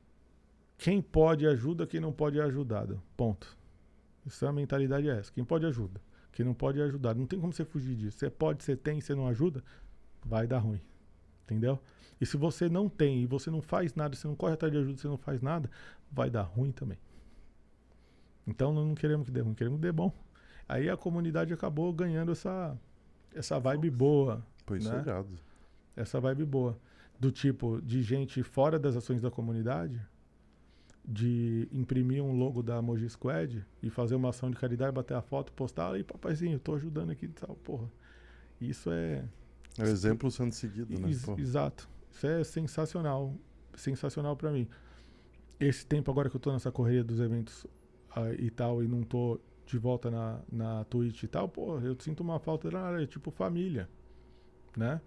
quem pode ajuda, quem não pode é ajudado. Ponto. Isso é a mentalidade é essa. Quem pode ajuda, quem não pode é ajudado. Não tem como você fugir disso. Você pode, você tem, você não ajuda, vai dar ruim. Entendeu? E se você não tem e você não faz nada, você não corre atrás de ajuda, você não faz nada, vai dar ruim também. Então nós não queremos que dê ruim, queremos que dê bom. Aí a comunidade acabou ganhando essa essa vibe boa, isso né? irado. essa vibe boa. Do tipo, de gente fora das ações da comunidade, de imprimir um logo da Moji Squad e fazer uma ação de caridade, bater a foto, postar, aí papaizinho, tô ajudando aqui e tal, porra. Isso é. É o exemplo sendo seguido, né? Pô. exato. Isso é sensacional. Sensacional pra mim. Esse tempo agora que eu tô nessa correria dos eventos ah, e tal, e não tô de volta na, na Twitch e tal, pô, eu sinto uma falta da área, tipo família, né?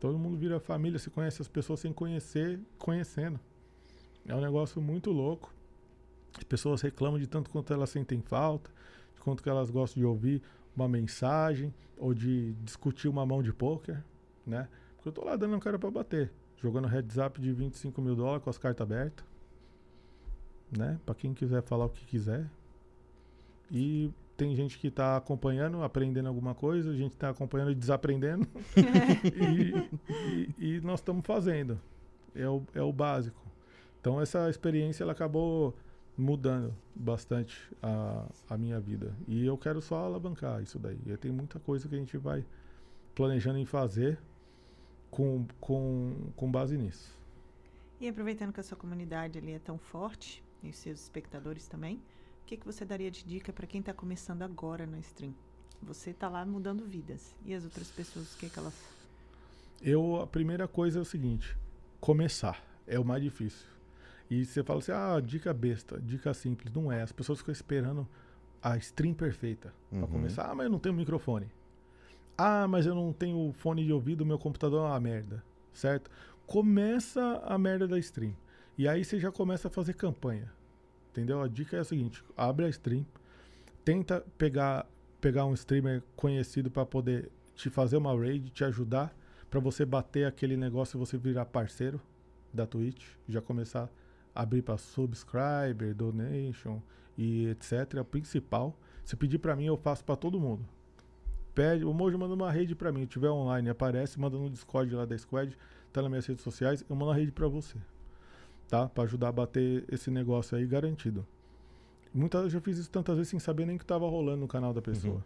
Todo mundo vira família, se conhece as pessoas sem conhecer, conhecendo. É um negócio muito louco. As pessoas reclamam de tanto quanto elas sentem falta, de quanto que elas gostam de ouvir uma mensagem ou de discutir uma mão de pôquer, né? Porque eu tô lá dando um cara pra bater, jogando heads up de 25 mil dólares com as cartas abertas, né? Pra quem quiser falar o que quiser. E tem gente que tá acompanhando, aprendendo alguma coisa, a gente tá acompanhando e desaprendendo. e, e- e nós estamos fazendo. É o, é o básico. Então essa experiência ela acabou mudando bastante a, a minha vida. E eu quero só alavancar isso daí. E tem muita coisa que a gente vai planejando em fazer com, com, com base nisso. E aproveitando que a sua comunidade ali é tão forte, e os seus espectadores também, o que, que você daria de dica para quem está começando agora na stream? Você está lá mudando vidas. E as outras pessoas, o que, que elas. Eu, a primeira coisa é o seguinte: começar. É o mais difícil. E você fala assim, ah, dica besta, dica simples. Não é. As pessoas ficam esperando a stream perfeita Uhum. para começar. Ah, mas eu não tenho microfone. Ah, mas eu não tenho fone de ouvido, meu computador é uma merda. Certo? Começa a merda da stream. E aí você já começa a fazer campanha. Entendeu? A dica é a seguinte: abre a stream, tenta pegar, pegar um streamer conhecido para poder te fazer uma raid, te ajudar, para você bater aquele negócio e você virar parceiro da Twitch, já começar abrir para subscriber, donation e etc. O principal, se pedir para mim, eu faço para todo mundo. Pede, o Mojo manda uma rede para mim, se tiver online, aparece, manda no Discord lá da Squad, tá nas minhas redes sociais, eu mando a rede para você. Tá? Para ajudar a bater esse negócio aí garantido. Muitas eu já fiz isso tantas vezes sem saber nem que tava rolando no canal da pessoa. Uhum.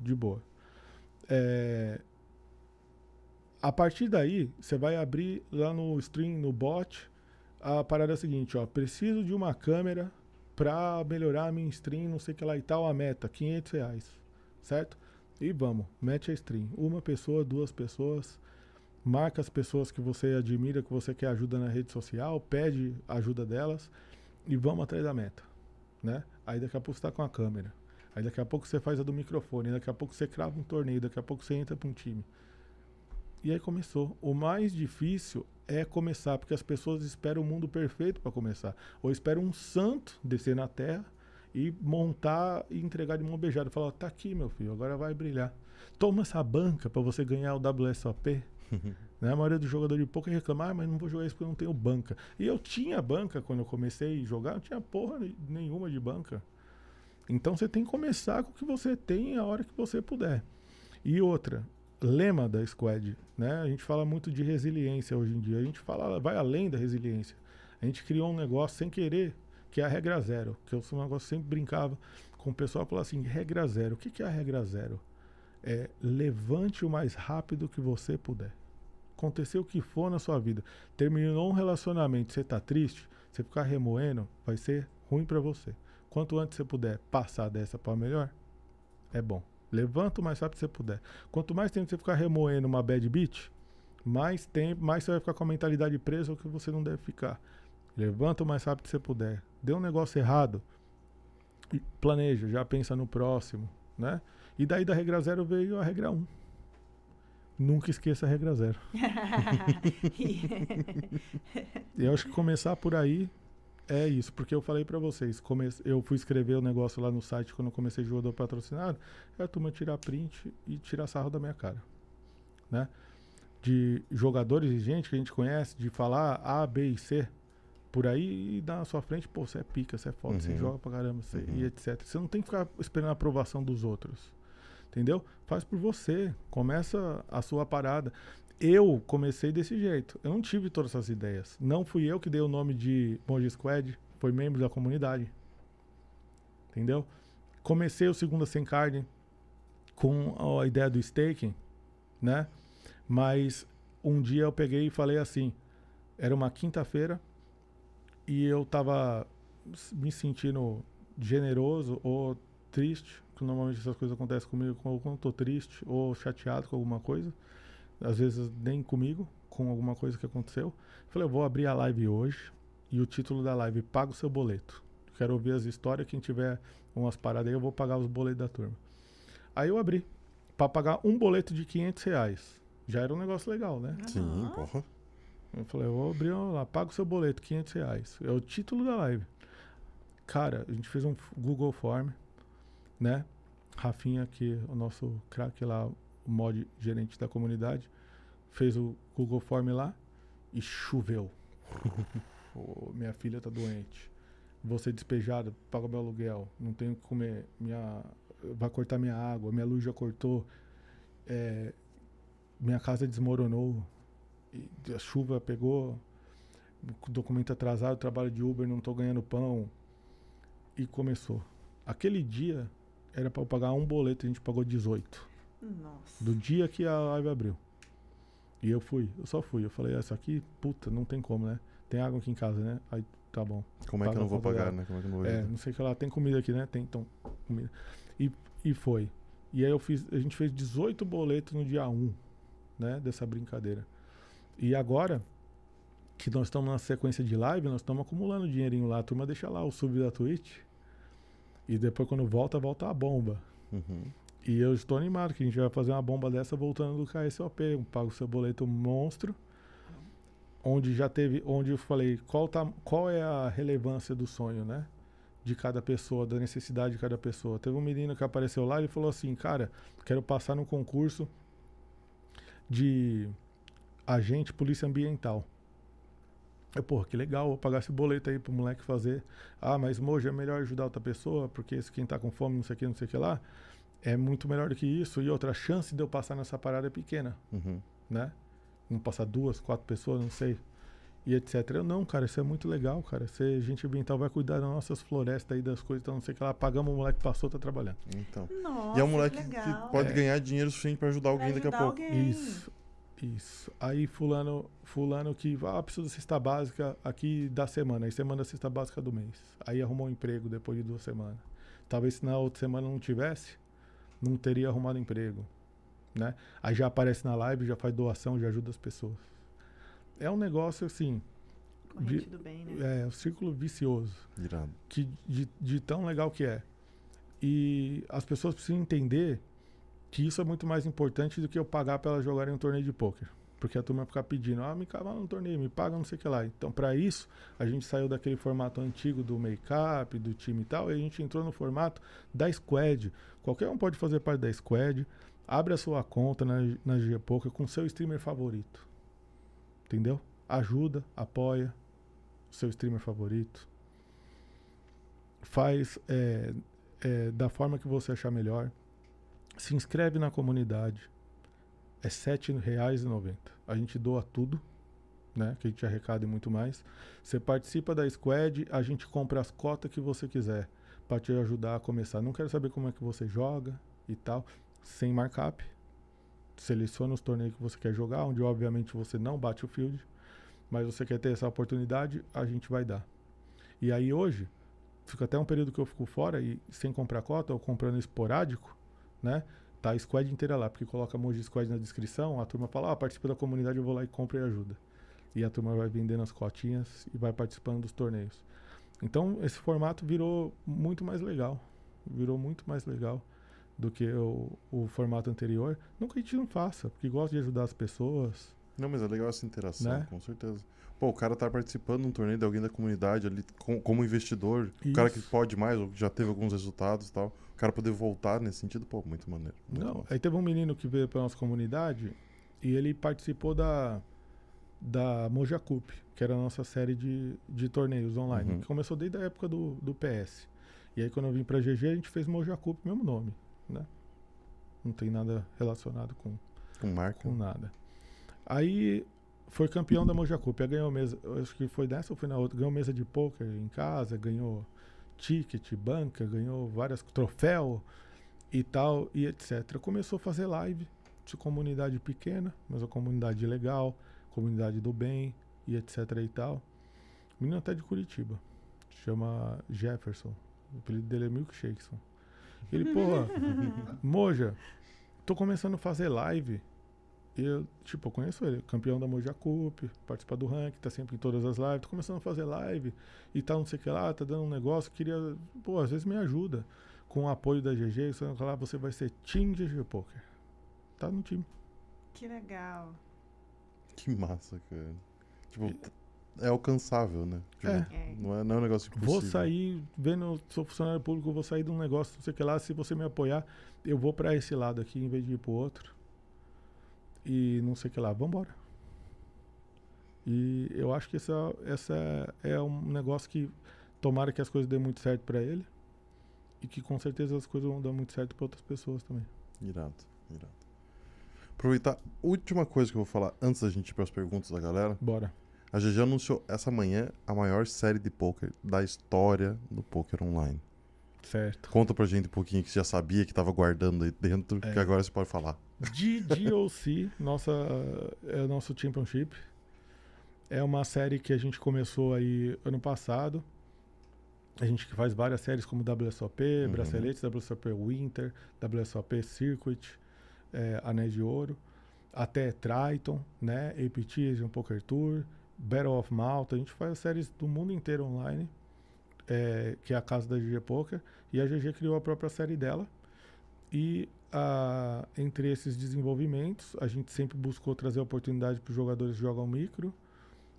De boa. É, a partir daí, você vai abrir lá no stream, no bot, a parada é a seguinte, ó, preciso de uma câmera para melhorar a minha stream, não sei o que lá e tal, a meta, 500 reais, certo? E vamos, mete a stream. Uma pessoa, duas pessoas, marca as pessoas que você admira, que você quer ajuda na rede social, pede ajuda delas e vamos atrás da meta, né? Aí daqui a pouco você tá com a câmera. Aí daqui a pouco você faz a do microfone, daqui a pouco você crava um torneio, daqui a pouco você entra para um time. E aí começou. O mais difícil é começar, porque as pessoas esperam o mundo perfeito para começar. Ou esperam um santo descer na terra e montar e entregar de mão beijada. Falar, tá aqui, meu filho, agora vai brilhar. Toma essa banca para você ganhar o WSOP. né? A maioria dos jogadores de poker reclama, ah, mas não vou jogar isso porque eu não tenho banca. E eu tinha banca quando eu comecei a jogar, não tinha porra nenhuma de banca. Então você tem que começar com o que você tem a hora que você puder. E outra, lema da Squad, né? A gente fala muito de resiliência hoje em dia. A gente fala, vai além da resiliência. A gente criou um negócio sem querer, que é a regra zero. Que eu sou um negócio sempre brincava com o pessoal falava assim, regra zero. O que, que é a regra zero? É levante o mais rápido que você puder. Aconteceu o que for na sua vida. Terminou um relacionamento, você tá triste, você ficar remoendo, vai ser ruim para você. Quanto antes você puder passar dessa para melhor, é bom. Levanta o mais rápido que você puder. Quanto mais tempo você ficar remoendo uma bad beat, mais tempo, mais você vai ficar com a mentalidade presa o que você não deve ficar. Levanta o mais rápido que você puder. Deu um negócio errado, planeja, já pensa no próximo, né? E daí da regra zero veio a regra 1. Um. Nunca esqueça a regra zero. eu acho que começar por aí é isso, porque eu falei para vocês, eu fui escrever o negócio lá no site quando eu comecei jogador patrocinado, é a turma tirar print e tirar sarro da minha cara, né? De jogadores e gente que a gente conhece, de falar A, B e C por aí e dar na sua frente, pô, você é pica, você é foda, uhum. você joga pra caramba, você... uhum. e etc. Você não tem que ficar esperando a aprovação dos outros, entendeu? Faz por você, começa a sua parada eu comecei desse jeito. Eu não tive todas essas ideias. Não fui eu que dei o nome de Monge Squad, foi membro da comunidade. Entendeu? Comecei o Segunda Sem Carne com a ideia do staking, né? Mas um dia eu peguei e falei assim, era uma quinta-feira e eu tava me sentindo generoso ou triste, que normalmente essas coisas acontecem comigo quando eu tô triste ou chateado com alguma coisa às vezes nem comigo, com alguma coisa que aconteceu. Falei, eu vou abrir a live hoje e o título da live, paga o seu boleto. Quero ouvir as histórias, quem tiver umas paradas aí, eu vou pagar os boletos da turma. Aí eu abri, para pagar um boleto de 500 reais. Já era um negócio legal, né? Sim, porra. Eu falei, eu vou abrir lá, paga o seu boleto, 500 reais. É o título da live. Cara, a gente fez um Google Form, né? Rafinha, que é o nosso craque lá, o mod gerente da comunidade, fez o Google Form lá e choveu. oh, minha filha tá doente. Vou ser despejado, paga meu aluguel, não tenho o que comer, minha, vai cortar minha água, minha luz já cortou, é, minha casa desmoronou, a chuva pegou, documento atrasado, trabalho de Uber, não tô ganhando pão. E começou. Aquele dia era para pagar um boleto, a gente pagou 18. Nossa. Do dia que a live abriu. E eu fui, eu só fui. Eu falei, essa aqui, puta, não tem como, né? Tem água aqui em casa, né? Aí tá bom. Como é que eu não vou pagar, né? Como é que eu não vou É, não sei o que lá, tem comida aqui, né? Tem, então, comida. E, e foi. E aí eu fiz, a gente fez 18 boletos no dia 1, né? Dessa brincadeira. E agora, que nós estamos na sequência de live, nós estamos acumulando dinheirinho lá. A turma deixa lá o sub da Twitch. E depois quando volta, volta a bomba. Uhum. E eu estou animado que a gente vai fazer uma bomba dessa voltando do KSOP, um pago seu boleto monstro. Onde já teve, onde eu falei qual, tá, qual é a relevância do sonho, né? de cada pessoa, da necessidade de cada pessoa. Teve um menino que apareceu lá e falou assim, cara, quero passar no concurso de agente polícia ambiental. Eu, porra, que legal, vou pagar esse boleto aí pro moleque fazer. Ah, mas Mojo, é melhor ajudar outra pessoa, porque esse quem tá com fome, não sei o que, não sei o que lá, é muito melhor do que isso. E outra, a chance de eu passar nessa parada é pequena, Uhum. né? Não passar duas, quatro pessoas, não sei. E etc. Eu, não, cara, isso é muito legal, cara. Ser gente ambiental vai cuidar das nossas florestas aí, das coisas, então não sei o que lá. Pagamos o moleque passou, tá trabalhando. Então. Nossa, e é um moleque que, que pode É. ganhar dinheiro suficiente pra ajudar alguém Pra daqui a ajudar pouco. alguém. Isso. Isso. Aí fulano, fulano que ah, preciso da cesta básica aqui da semana. Aí semana a cesta básica do mês. Aí arrumou um emprego depois de duas semanas. Talvez se na outra semana não tivesse, não teria arrumado emprego. Né? Aí já aparece na live, já faz doação, já ajuda as pessoas. É um negócio assim, Corrente bem, né? é um círculo vicioso Irado. que de, de tão legal que é. E as pessoas precisam entender que isso é muito mais importante do que eu pagar para elas jogarem um torneio de pôquer. Porque a turma fica pedindo, ah, me cava no torneio, me paga não sei o que lá. Então, para isso, a gente saiu daquele formato antigo do make-up, do time e tal, e a gente entrou no formato da squad. Qualquer um pode fazer parte da squad, abre a sua conta na, na GG Poker com seu streamer favorito. Entendeu? Ajuda, apoia o seu streamer favorito faz é, é, da forma que você achar melhor. Se inscreve na comunidade. É R$ 7,90. A gente doa tudo, né? Que a gente arrecada e muito mais. Você participa da squad, a gente compra as cotas que você quiser para te ajudar a começar. Não quero saber como é que você joga e tal, sem markup. Seleciona os torneios que você quer jogar, onde obviamente você não bate o field, mas você quer ter essa oportunidade, a gente vai dar. E aí hoje, fica até um período que eu fico fora e sem comprar cota ou comprando esporádico, né? Tá a squad inteira lá, porque coloca Moji Squad na descrição, a turma fala, ah, participa da comunidade, eu vou lá e compro e ajuda. E a turma vai vendendo as cotinhas e vai participando dos torneios. Então, esse formato virou muito mais legal. Virou muito mais legal do que o, o formato anterior. Que a gente não faça, porque gosta de ajudar as pessoas. Não, mas é legal essa interação, Né? com certeza. Pô, o cara tá participando de um torneio de alguém da comunidade ali, com- como investidor, o cara que Isso. pode mais, ou já teve alguns resultados e tal. O cara poder voltar nesse sentido, pô, muito maneiro. muito Não, massa. aí teve um menino que veio pra nossa comunidade e ele participou da, da Moja Cup, que era a nossa série de, de torneios online, Uhum. que começou desde a época do, do PS. E aí quando eu vim pra GG, a gente fez Moja Cup, mesmo nome, né? Não tem nada relacionado com, Com marca. com nada. Aí foi campeão da Moja Cup, ganhou mesa, acho que foi dessa ou foi na outra, ganhou mesa de poker em casa, ganhou ticket, banca, ganhou várias troféu e tal e etc. Começou a fazer live de comunidade pequena, mas uma comunidade legal, comunidade do bem e etc e tal. Menino até de Curitiba, chama Jefferson, o apelido dele é Milkshakeson. Ele, porra, Moja, tô começando a fazer live. Eu, tipo, eu conheço ele, campeão da Moja Cup, participa do ranking, tá sempre em todas as lives, tô começando a fazer live e tal, não sei o que lá, tá dando um negócio, queria, pô, às vezes me ajuda. Com o apoio da GG, você vai lá, você vai ser Team GG Poker. Tá no time. Que legal. Que massa, cara. Tipo, t- é alcançável, né? Tipo, É. É. Não, é, não é um negócio impossível. Vou sair, vendo, sou funcionário público, vou sair de um negócio, não sei o que lá, se você me apoiar, eu vou pra esse lado aqui em vez de ir pro outro. E não sei o que lá, vambora. E eu acho que essa, essa é um negócio que tomara que as coisas dêem muito certo pra ele. E que com certeza as coisas vão dar muito certo pra outras pessoas também. Irado, irado. Aproveitar, última coisa que eu vou falar antes da gente ir para as perguntas da galera. Bora. A GG anunciou essa manhã a maior série de poker da história do poker online. Certo. Conta pra gente um pouquinho que você já sabia que tava guardando aí dentro, É. que agora você pode falar. DDOC, nossa, é o nosso Championship. É uma série que a gente começou aí ano passado. A gente que faz várias séries como WSOP, Uhum. Braceletes, WSOP Winter, WSOP Circuit, é, Anéis de Ouro, até Triton, né? APT, Asian Poker Tour, Battle of Malta. A gente faz séries do mundo inteiro online, é, que é a casa da GG Poker. E a GG criou a própria série dela. E ah, entre esses desenvolvimentos, a gente sempre buscou trazer oportunidade para os jogadores que jogam micro,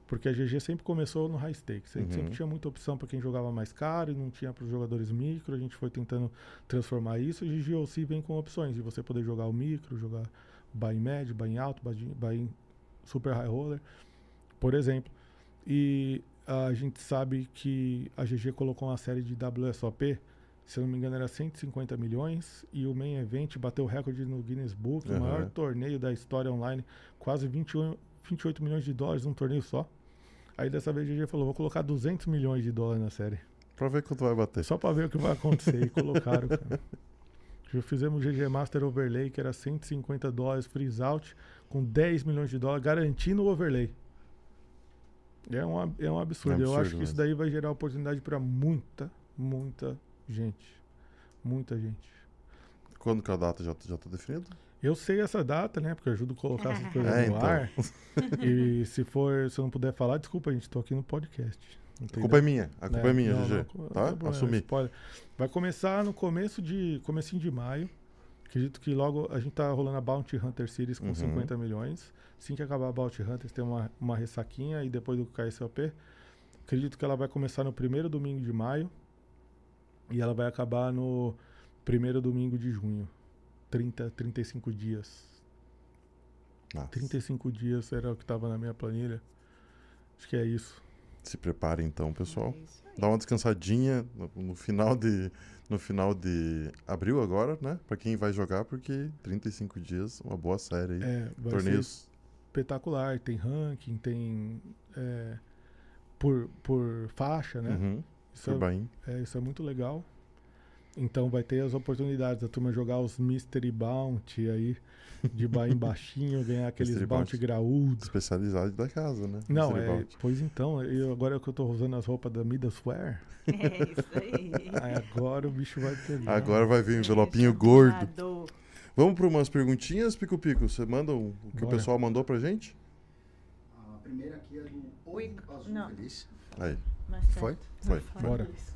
Porque a GG sempre começou no high stakes. A gente Uhum. sempre tinha muita opção para quem jogava mais caro e não tinha para os jogadores micro. A gente foi tentando transformar isso. A GGOC vem com opções de você poder jogar o micro, jogar buy médio, buy alto, buy buy super high roller, por exemplo. E a gente sabe que a GG colocou uma série de WSOP, se eu não me engano era 150 milhões, e o main event bateu o recorde no Guinness Book, Aham. o maior torneio da história online, quase 21, 28 milhões de dólares num torneio só. Aí dessa vez a GG falou, vou colocar 200 milhões de dólares na série. Pra ver quanto vai bater. Só pra ver o que vai acontecer. E colocaram, cara. Já fizemos o GG Master Overlay, que era 150 dólares freeze out, com 10 milhões de dólares, garantindo o overlay. É um, é um absurdo. É um Eu acho absurdo que isso daí vai gerar oportunidade pra muita, muita gente. Muita gente. Quando que a data já, já tá definida? Eu sei essa data, né? Porque eu ajudo a colocar essas coisas É, no então. ar. E se for, se eu não puder falar, desculpa, gente, tô aqui no podcast. A entendeu? culpa é minha. A culpa é, minha, não, GG. não, não tá? Assumi. spoiler. Vai começar no começo de. comecinho de maio. Acredito que logo a gente tá rolando a Bounty Hunter Series com Uhum. 50 milhões. Assim que acabar a Bounty Hunters, tem uma, uma ressaquinha e depois do KSOP. Acredito que ela vai começar no primeiro domingo de maio. E ela vai acabar no primeiro domingo de junho. 30, 35 dias. Nossa. 35 dias era o que tava na minha planilha. Acho que é isso. Se prepare então, pessoal. É. Dá uma descansadinha no, no final de no final de abril agora, né? Pra quem vai jogar, porque 35 dias, uma boa série aí. É, vai ser Torneios. espetacular. Tem ranking, tem é, por, por faixa, né? Uhum. Isso, Por é, é, isso é muito legal. Então vai ter as oportunidades da turma jogar os Mystery Bounty aí, de baixo baixinho, ganhar aqueles bounty Bounty. graúdos. Especialidade da casa, né? Não, Mystery é, Bounty. pois então, eu, agora que eu tô usando as roupas da Midas Wear, É isso aí. aí agora o bicho vai pegar. Agora vai vir um envelopinho gordo. Vamos para umas perguntinhas, Pico Pico? Você manda o o que o Bora. pessoal mandou pra gente? A primeira aqui é do Oi, Azul não. Feliz. Aí. Mais Foi? Foi. Vai, Bora. Luiz.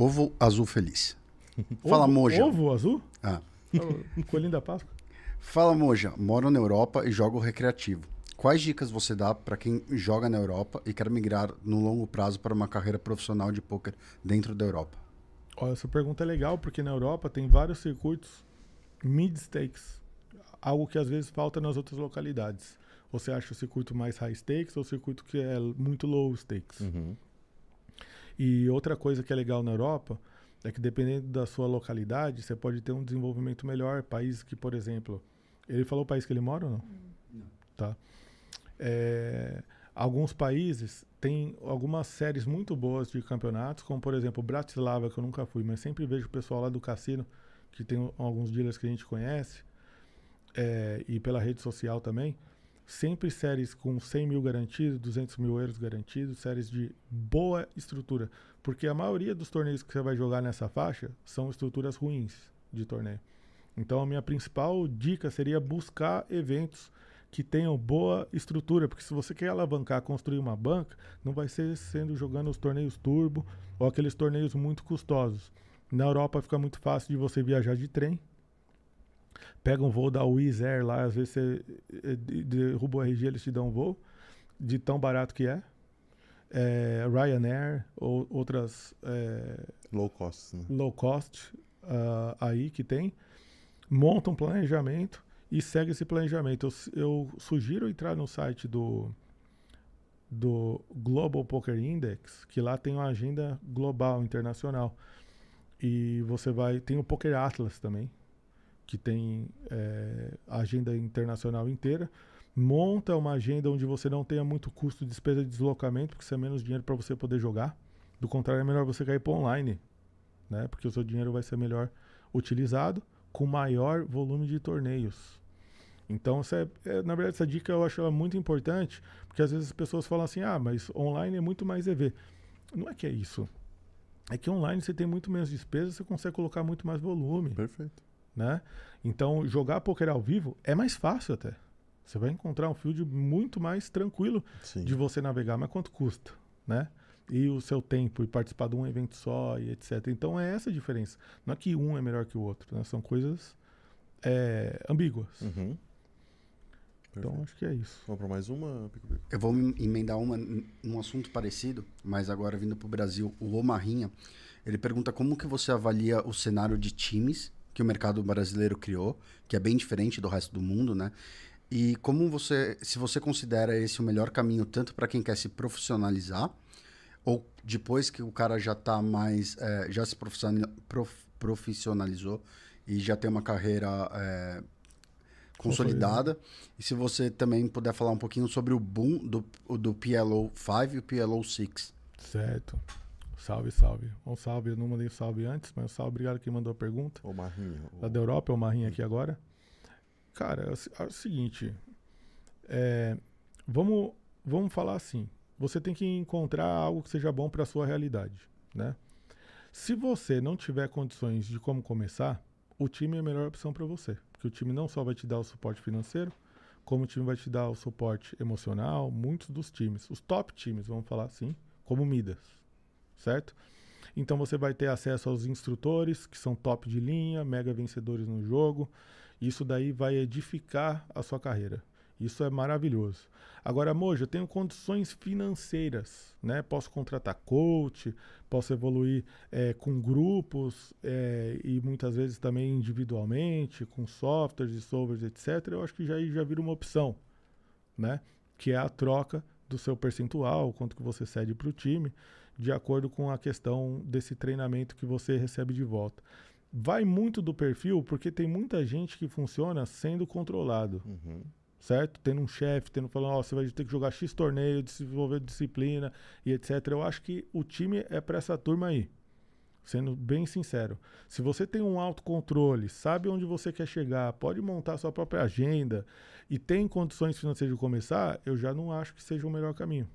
Ovo Azul Feliz. Ovo- Fala, Moja. Ovo azul? Ah. Oh, Coelhinho da Páscoa? Fala, Moja. Moro na Europa e jogo recreativo. Quais dicas você dá para quem joga na Europa e quer migrar no longo prazo para uma carreira profissional de poker dentro da Europa? Olha, essa pergunta é legal porque na Europa tem vários circuitos mid-stakes, algo que às vezes falta nas outras localidades. Você acha o circuito mais high stakes ou o circuito que é muito low stakes? Uhum. E outra coisa que é legal na Europa é que dependendo da sua localidade, você pode ter um desenvolvimento melhor. Países que, por exemplo, ele falou o país que ele mora ou não? Não. Tá. É, alguns países têm algumas séries muito boas de campeonatos, como por exemplo Bratislava, que eu nunca fui, mas sempre vejo o pessoal lá do cassino, que tem alguns dealers que a gente conhece, é, e pela rede social também, sempre séries com 100 mil garantidos, 200 mil euros garantidos, séries de boa estrutura. Porque a maioria dos torneios que você vai jogar nessa faixa são estruturas ruins de torneio. Então a minha principal dica seria buscar eventos que tenham boa estrutura, porque se você quer alavancar, construir uma banca, não vai ser sendo jogando os torneios turbo ou aqueles torneios muito custosos. Na Europa fica muito fácil de você viajar de trem. Pega um voo da Wizz Air lá, às vezes você eh, de- derruba o RG, eles te dão um voo, de tão barato que é. É, Ryanair ou outras é, Low cost, né? low cost ah, aí que tem, monta um planejamento e segue esse planejamento. Eu, eu sugiro entrar no site do, do Global Poker Index, que lá tem uma agenda global, internacional. E você vai. Tem o Poker Atlas também, que tem a agenda internacional inteira. Monta uma agenda onde você não tenha muito custo de despesa de deslocamento, porque isso é menos dinheiro para você poder jogar. Do contrário, é melhor você cair para online, né? Porque o seu dinheiro vai ser melhor utilizado com maior volume de torneios. Então, é- é- na verdade, essa dica eu acho ela muito importante, porque às vezes as pessoas falam assim: ah, mas online é muito mais EV. Não é que é isso. É que online você tem muito menos despesa, você consegue colocar muito mais volume Perfeito. Né? Então, jogar poker ao vivo é mais fácil até. Você vai encontrar um field muito mais tranquilo Sim. de você navegar, mas quanto custa, né? E o seu tempo, e participar de um evento só, e etc. Então, é essa a diferença. Não é que um é melhor que o outro, né? São coisas é, ambíguas. Uhum. Então acho que é isso. Vamos para mais uma, Pico Pico? Eu vou me emendar uma num assunto parecido, mas agora vindo para o Brasil, o Omarrinha, ele pergunta como que você avalia o cenário de times que o mercado brasileiro criou, que é bem diferente do resto do mundo, né? E como você, se você considera esse o melhor caminho tanto para quem quer se profissionalizar, ou depois que o cara já tá mais, é, já se profissional- prof- profissionalizou e já tem uma carreira é, consolidada. E se você também puder falar um pouquinho sobre o boom do, do PLO 5 e o PLO 6. Certo. Salve, salve. Um salve, eu não mandei salve antes, mas um salve, obrigado quem mandou a pergunta. Ô, Marrinha. ô- Lá da Europa, é o Marrinha aqui agora. Cara, é o é o seguinte. é, vamos, vamos falar assim. Você tem que encontrar algo que seja bom para sua realidade, né? Se você não tiver condições de como começar, o time é a melhor opção para você. Porque o time não só vai te dar o suporte financeiro, como o time vai te dar o suporte emocional, muitos dos times, os top times, vamos falar assim, como o Midas, certo? Então você vai ter acesso aos instrutores, que são top de linha, mega vencedores no jogo. Isso daí vai edificar a sua carreira. Isso é maravilhoso. Agora, Mojo, eu tenho condições financeiras, né? Posso contratar coach, posso evoluir eh, com grupos eh, e muitas vezes também individualmente, com softwares e softwares, etc. Eu acho que já, já vira uma opção, né? Que é a troca do seu percentual, quanto que você cede para o time, de acordo com a questão desse treinamento que você recebe de volta. Vai muito do perfil, porque tem muita gente que funciona sendo controlado Uhum. certo? Tendo um chefe, tendo falando, ó, você vai ter que jogar X torneio, desenvolver disciplina e etc. Eu acho que o time é para essa turma aí. Sendo bem sincero. Se você tem um autocontrole, sabe onde você quer chegar, pode montar sua própria agenda e tem condições financeiras de começar, eu já não acho que seja o melhor caminho.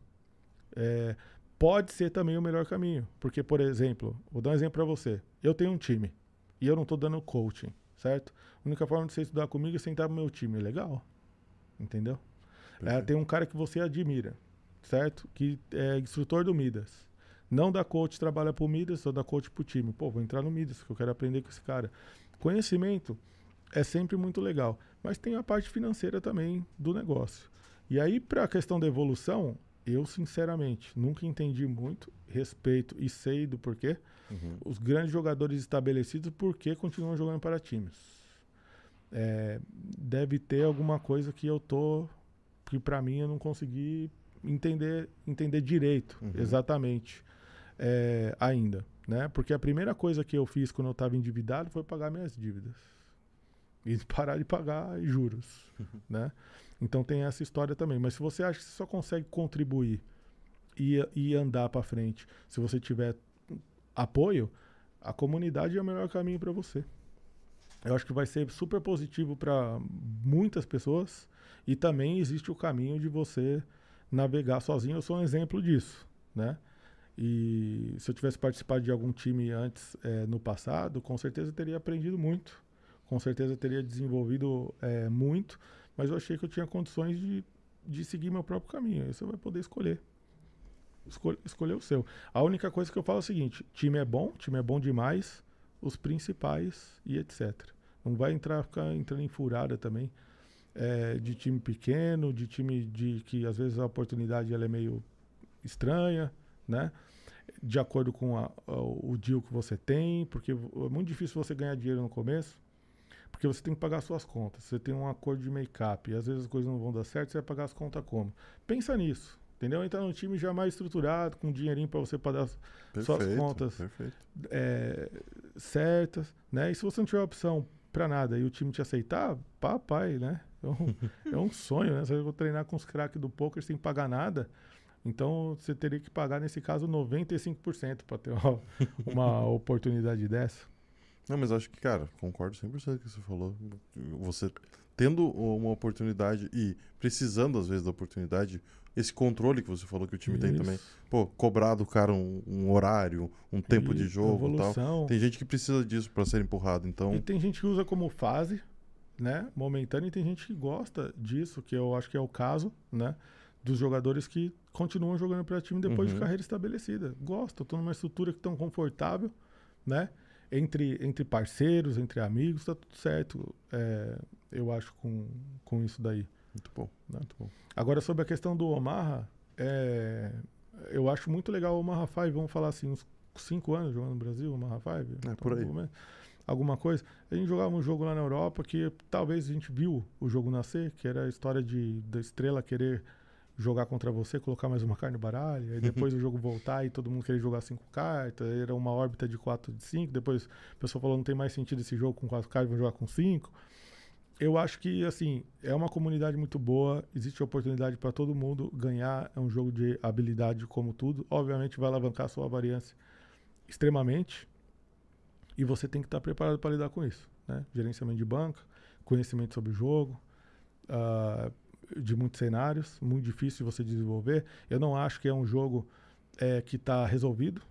É, pode ser também o melhor caminho. Porque, por exemplo, vou dar um exemplo para você. Eu tenho um time e eu não estou dando coaching, certo? A única forma de você estudar comigo é sentar no meu time. Legal. Entendeu? É, tem um cara que você admira, certo? Que é instrutor do Midas. Não dá coach, trabalha pro Midas, só dá coach pro time. Pô, vou entrar no Midas, que eu quero aprender com esse cara. Conhecimento é sempre muito legal, mas tem a parte financeira também do negócio. E aí, para a questão da evolução, eu, sinceramente, nunca entendi muito, respeito e sei do porquê. Uhum. Os grandes jogadores estabelecidos, por que continuam jogando para times? É, deve ter alguma coisa que eu tô que para mim eu não consegui entender entender direito Uhum. exatamente é, ainda né porque a primeira coisa que eu fiz quando eu estava endividado foi pagar minhas dívidas e parar de pagar juros né então tem essa história também mas se você acha que você só consegue contribuir e, e andar para frente se você tiver apoio a comunidade é o melhor caminho para você eu acho que vai ser super positivo para muitas pessoas e também existe o caminho de você navegar sozinho. Eu sou um exemplo disso, né? E se eu tivesse participado de algum time antes, eh, no passado, com certeza teria aprendido muito, com certeza teria desenvolvido eh, muito, mas eu achei que eu tinha condições de, de seguir meu próprio caminho. Aí você vai poder escolher. Escolher, o seu. A única coisa que eu falo é o seguinte: time é bom, time é bom demais, os principais e etc. Não vai entrar, ficar entrando em furada também é, de time pequeno, de time de que às vezes a oportunidade ela é meio estranha, né? De acordo com a- a- o deal que você tem, porque é muito difícil você ganhar dinheiro no começo, porque você tem que pagar suas contas. Você tem um acordo de make-up e às vezes as coisas não vão dar certo, você vai pagar as contas como? Pensa nisso, entendeu? Entrar num time já mais estruturado, com dinheirinho para você pagar as- suas Perfeito, contas Perfeito. é, certas, né? E se você não tiver opção pra nada e o time te aceitar, papai, né? É um, é um sonho, né? Você vai treinar com os craques do poker sem pagar nada. Então você teria que pagar, nesse caso, 95% para ter uma, uma oportunidade dessa. Não, mas acho que, cara, concordo 100% com o que você falou. Você tendo uma oportunidade e precisando, às vezes, da oportunidade, esse controle que você falou que o time tem também. Isso. Pô, cobrar do cara um, um horário, um tempo de Isso, jogo e tal. Tem gente que precisa disso pra ser empurrado, então... E tem gente que usa como fase, né? Momentânea, e tem gente que gosta disso, que eu acho que é o caso, né? Dos jogadores que continuam jogando para time depois Uhum. de carreira estabelecida. Gostam, estão numa estrutura que tão confortável, né? Entre, entre parceiros, entre amigos, tá tudo certo. É, eu acho com, com isso daí. Muito bom, muito bom. Agora, sobre a questão do Omaha, é, eu acho muito legal o Omaha 5, vamos falar assim, uns 5 anos jogando no Brasil, Omaha 5. É, por aí. alguma- Alguma coisa. A gente jogava um jogo lá na Europa que talvez a gente viu o jogo nascer, que era a história de, da estrela querer jogar contra você, colocar mais uma carne no baralho, aí depois o jogo voltar e todo mundo querer jogar cinco cartas, era uma órbita de 4 de 5, depois o pessoal falou não tem mais sentido esse jogo com quatro cartas, vamos jogar com cinco. Eu acho que, assim, é uma comunidade muito boa, existe oportunidade para todo mundo ganhar, é um jogo de habilidade como tudo, obviamente vai alavancar a sua variância extremamente, e você tem que estar preparado para lidar com isso, né? Gerenciamento de banca, conhecimento sobre o jogo, ah, de muitos cenários, muito difícil de você desenvolver. Eu não acho que é um jogo é, que está resolvido,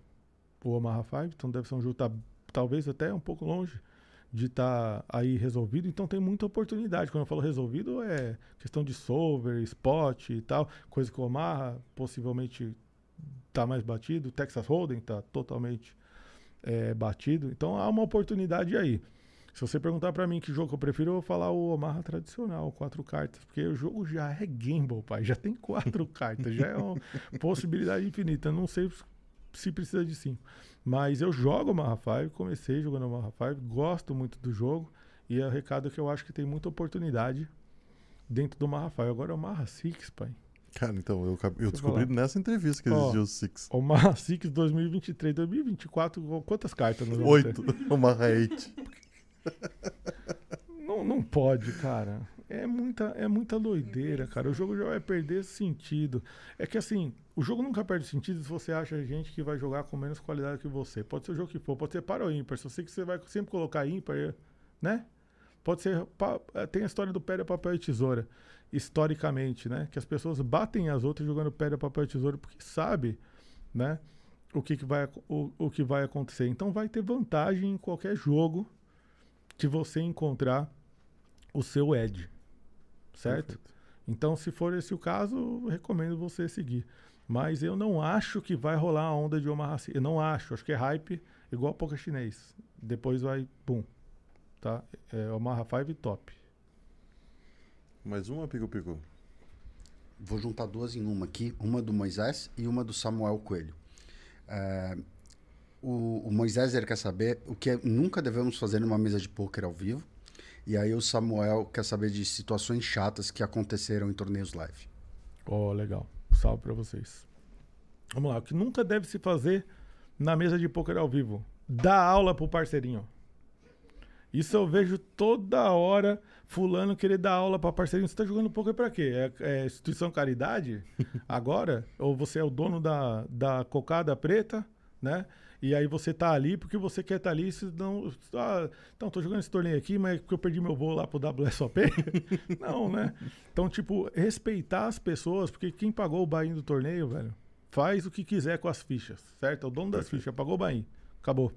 o Omaha 5, então deve ser um jogo tá, talvez até um pouco longe de estar aí resolvido, então tem muita oportunidade. Quando eu falo resolvido, é questão de solver, spot e tal, coisa que o Omaha possivelmente está mais batido, Texas Hold'em está totalmente é, batido, então há uma oportunidade aí. Se você perguntar pra mim que jogo que eu prefiro, eu vou falar o Omaha tradicional, quatro cartas, porque o jogo já é gamble, pai, já tem quatro cartas, já é uma possibilidade infinita. Não sei se precisa de cinco, mas eu jogo Omaha 5, comecei jogando Omaha 5, gosto muito do jogo e é o recado que eu acho que tem muita oportunidade dentro do Omaha 5. Agora o Omaha 6, pai. Cara, então, eu, eu descobri falar. nessa entrevista que existia o Six. Omaha 6 2023, 2024, quantas cartas? Oito, uma eight. Não, não pode, cara. É muita, é muita doideira, cara. O jogo já vai perder sentido. É que assim, o jogo nunca perde sentido se você acha gente que vai jogar com menos qualidade que você. Pode ser o jogo que for, pode ser para ou ímpar. Se eu sei que você vai sempre colocar ímpar, né? Pode ser. eh, Tem a história do pedra, papel e tesoura. Historicamente, né? Que as pessoas batem as outras jogando pedra, papel e tesoura porque sabe, né? O que, que, vai, o, o que vai acontecer. Então vai ter vantagem em qualquer jogo que você encontrar o seu edge. Certo? Então, se for esse o caso, recomendo você seguir. Mas eu não acho que vai rolar a onda de Omaha City. Eu não acho. Acho que é hype igual poker chinês. Depois vai, pum. Tá? É Omaha 5 top. Mais uma, Pico Pico. Vou juntar duas em uma aqui, uma do Moisés e uma do Samuel Coelho. É, o, o Moisés ele quer saber o que é- nunca devemos fazer numa mesa de pôquer ao vivo. E aí o Samuel quer saber de situações chatas que aconteceram em torneios live. Ó, legal. Salve pra vocês. Vamos lá. O que nunca deve se fazer na mesa de poker ao vivo? Dar aula pro parceirinho. Isso eu vejo toda hora fulano querer dar aula pra parceirinho. Você tá jogando poker pra quê? É, é instituição caridade? Agora? Ou você é o dono da, da cocada preta, né? E aí você tá ali porque você quer estar tá ali, senão... Ah, então, tô jogando esse torneio aqui, mas é porque eu perdi meu voo lá pro WSOP? Não, né? Então, tipo, respeitar as pessoas, porque quem pagou o bain do torneio, velho, faz o que quiser com as fichas, certo? É o dono das fichas, pagou o bain, acabou.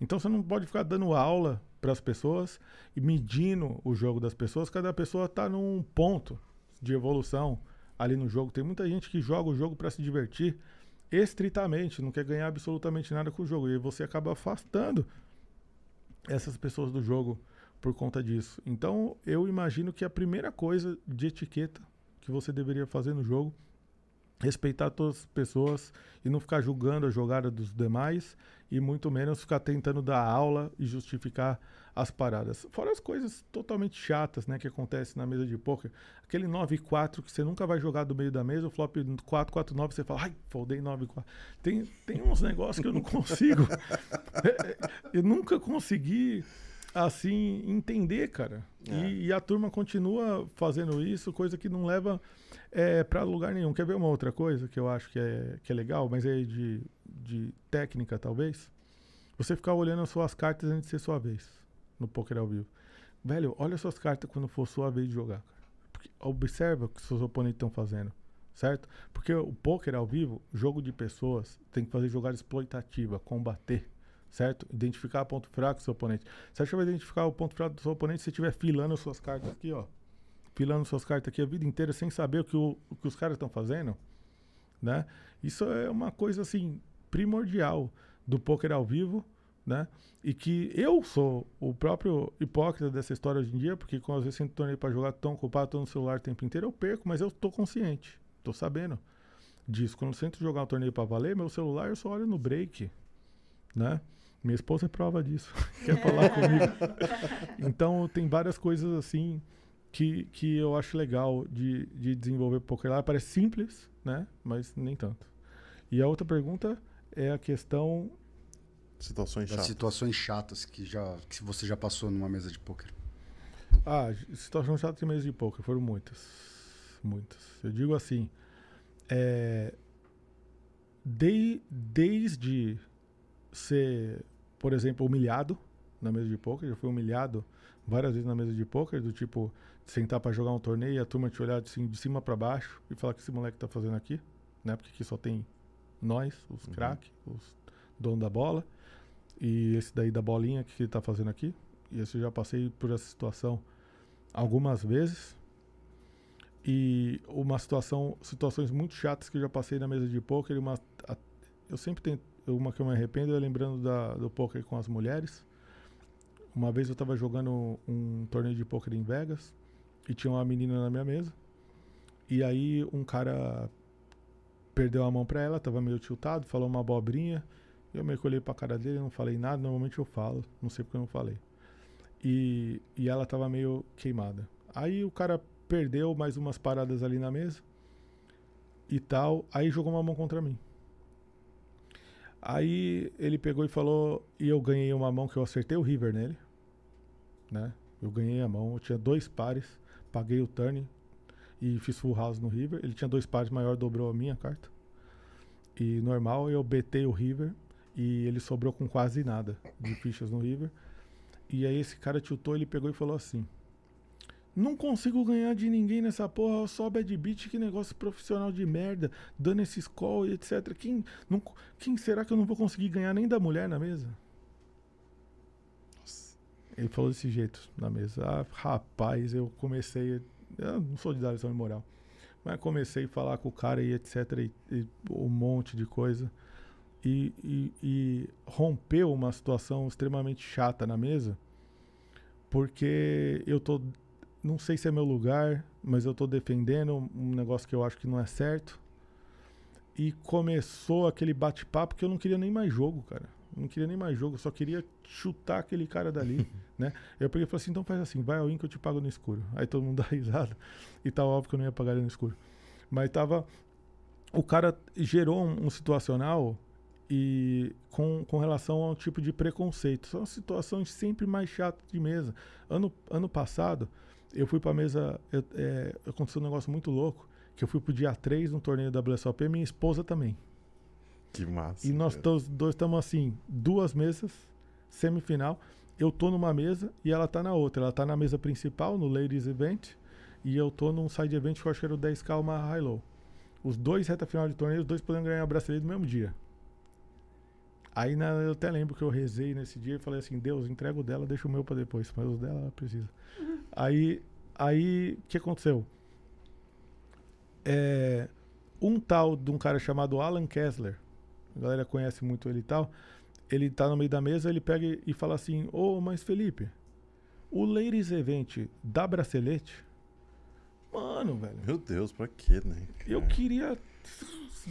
Então você não pode ficar dando aula para as pessoas e medindo o jogo das pessoas, cada pessoa tá num ponto de evolução ali no jogo. Tem muita gente que joga o jogo para se divertir estritamente, não quer ganhar absolutamente nada com o jogo. E você acaba afastando essas pessoas do jogo por conta disso. Então, eu imagino que a primeira coisa de etiqueta que você deveria fazer no jogo respeitar todas as pessoas e não ficar julgando a jogada dos demais e muito menos ficar tentando dar aula e justificar as paradas. Fora as coisas totalmente chatas, né, que acontecem na mesa de poker. Aquele 9-4 que você nunca vai jogar do meio da mesa, o flop 4-4-9, você fala, ai, foldei 9-4. Tem, tem uns negócios que eu não consigo. eu nunca consegui assim entender, cara. É. E, e a turma continua fazendo isso, coisa que não leva é, para lugar nenhum. Quer ver uma outra coisa que eu acho que é, que é legal, mas é de, de técnica talvez? Você ficar olhando as suas cartas antes de ser sua vez no poker ao vivo. Velho, olha suas cartas quando for sua vez de jogar. Porque observa o que seus oponentes estão fazendo, certo? Porque o poker ao vivo, jogo de pessoas, tem que fazer jogada exploitativa, combater certo? Identificar o ponto fraco do seu oponente. Você acha que vai identificar o ponto fraco do seu oponente se estiver filando suas cartas aqui, ó? Filando suas cartas aqui a vida inteira sem saber o que, o, o que os caras estão fazendo, né? Isso é uma coisa, assim, primordial do poker ao vivo né? E que eu sou o próprio hipócrita dessa história hoje em dia, porque quando às vezes eu tornei para jogar tão ocupado, tô no celular o tempo inteiro, eu perco, mas eu tô consciente, tô sabendo disso. Quando eu sento jogar um torneio para valer, meu celular eu só olho no break, né? Minha esposa é prova disso, quer falar comigo. Então tem várias coisas assim que, que eu acho legal de, de desenvolver poker lá. Parece simples, né? Mas nem tanto. E a outra pergunta é a questão Situações Das chatas. situações chatas que, já, que você já passou numa mesa de poker. Ah, situação chata de mesa de poker, foram muitas. Muitas. Eu digo assim, é, de- desde ser, por exemplo, humilhado na mesa de poker, já fui humilhado várias vezes na mesa de poker, do tipo, sentar pra jogar um torneio e a turma te olhar de cima, de cima para baixo e falar o que esse moleque tá fazendo aqui, né? Porque aqui só tem nós, os Uhum. craque, os donos da bola, e esse daí da bolinha, que ele tá fazendo aqui? E esse eu já passei por essa situação algumas vezes. E uma situação, situações muito chatas que eu já passei na mesa de poker, uma a- eu sempre tenho uma que eu me arrependo é lembrando da, do poker com as mulheres. Uma vez eu estava jogando um torneio de poker em Vegas e tinha uma menina na minha mesa. E aí um cara perdeu a mão pra ela, tava meio tiltado, falou uma abobrinha. Eu que olhei pra cara dele, não falei nada, normalmente eu falo, não sei porque eu não falei. E, e ela tava meio queimada. Aí o cara perdeu mais umas paradas ali na mesa e tal, aí jogou uma mão contra mim. Aí ele pegou e falou, e eu ganhei uma mão que eu acertei o river nele, né? Eu ganhei a mão, eu tinha dois pares, paguei o turn e fiz full house no river. Ele tinha dois pares maior, dobrou a minha carta. E normal, eu betei o river e ele sobrou com quase nada de fichas no river. E aí esse cara tiltou, ele pegou e falou assim: Não consigo ganhar de ninguém nessa porra, só bad beat, que negócio profissional de merda, dando esses call e etc. Quem, não, quem será que eu não vou conseguir ganhar nem da mulher na mesa? Ele falou desse jeito na mesa. Ah, rapaz, eu comecei. Eu não sou de dar lição de moral. Mas comecei a falar com o cara e etc. E, e um monte de coisa. E, e, e rompeu uma situação extremamente chata na mesa. Porque eu tô. Não sei se é meu lugar, mas eu tô defendendo um negócio que eu acho que não é certo. E começou aquele bate-papo que eu não queria nem mais jogo, cara. Eu não queria nem mais jogo, eu só queria chutar aquele cara dali, né? Eu peguei e falei assim, então faz assim, vai ao in que eu te pago no escuro. Aí todo mundo dá risada. E tá óbvio que eu não ia pagar ele no escuro. Mas tava... O cara gerou um, um situacional e com, com relação ao tipo de preconceito. São situações sempre mais chatas de mesa. Ano, ano passado, eu fui pra mesa... Eu, é, aconteceu um negócio muito louco, que eu fui pro dia 3 no torneio da WSOP, minha esposa também. Que massa. E nós todos dois estamos assim, duas mesas, semifinal. Eu tô numa mesa e ela tá na outra. Ela tá na mesa principal, no Ladies Event, e eu tô num side event que eu acho que era o 10K uma high low. Os dois reta final de torneio, os dois podendo ganhar a bracelete no mesmo dia. Aí na- eu até lembro que eu rezei nesse dia e falei assim: Deus, entrega o dela, deixa o meu pra depois, mas os dela ela precisa. Aí, aí, o que aconteceu? É, um tal de um cara chamado Alan Kessler, a galera conhece muito ele e tal. Ele tá no meio da mesa, ele pega e fala assim: Ô, mas Felipe, o Ladies Event dá bracelete? Mano, velho, Meu Deus, pra quê, né? eu cara? queria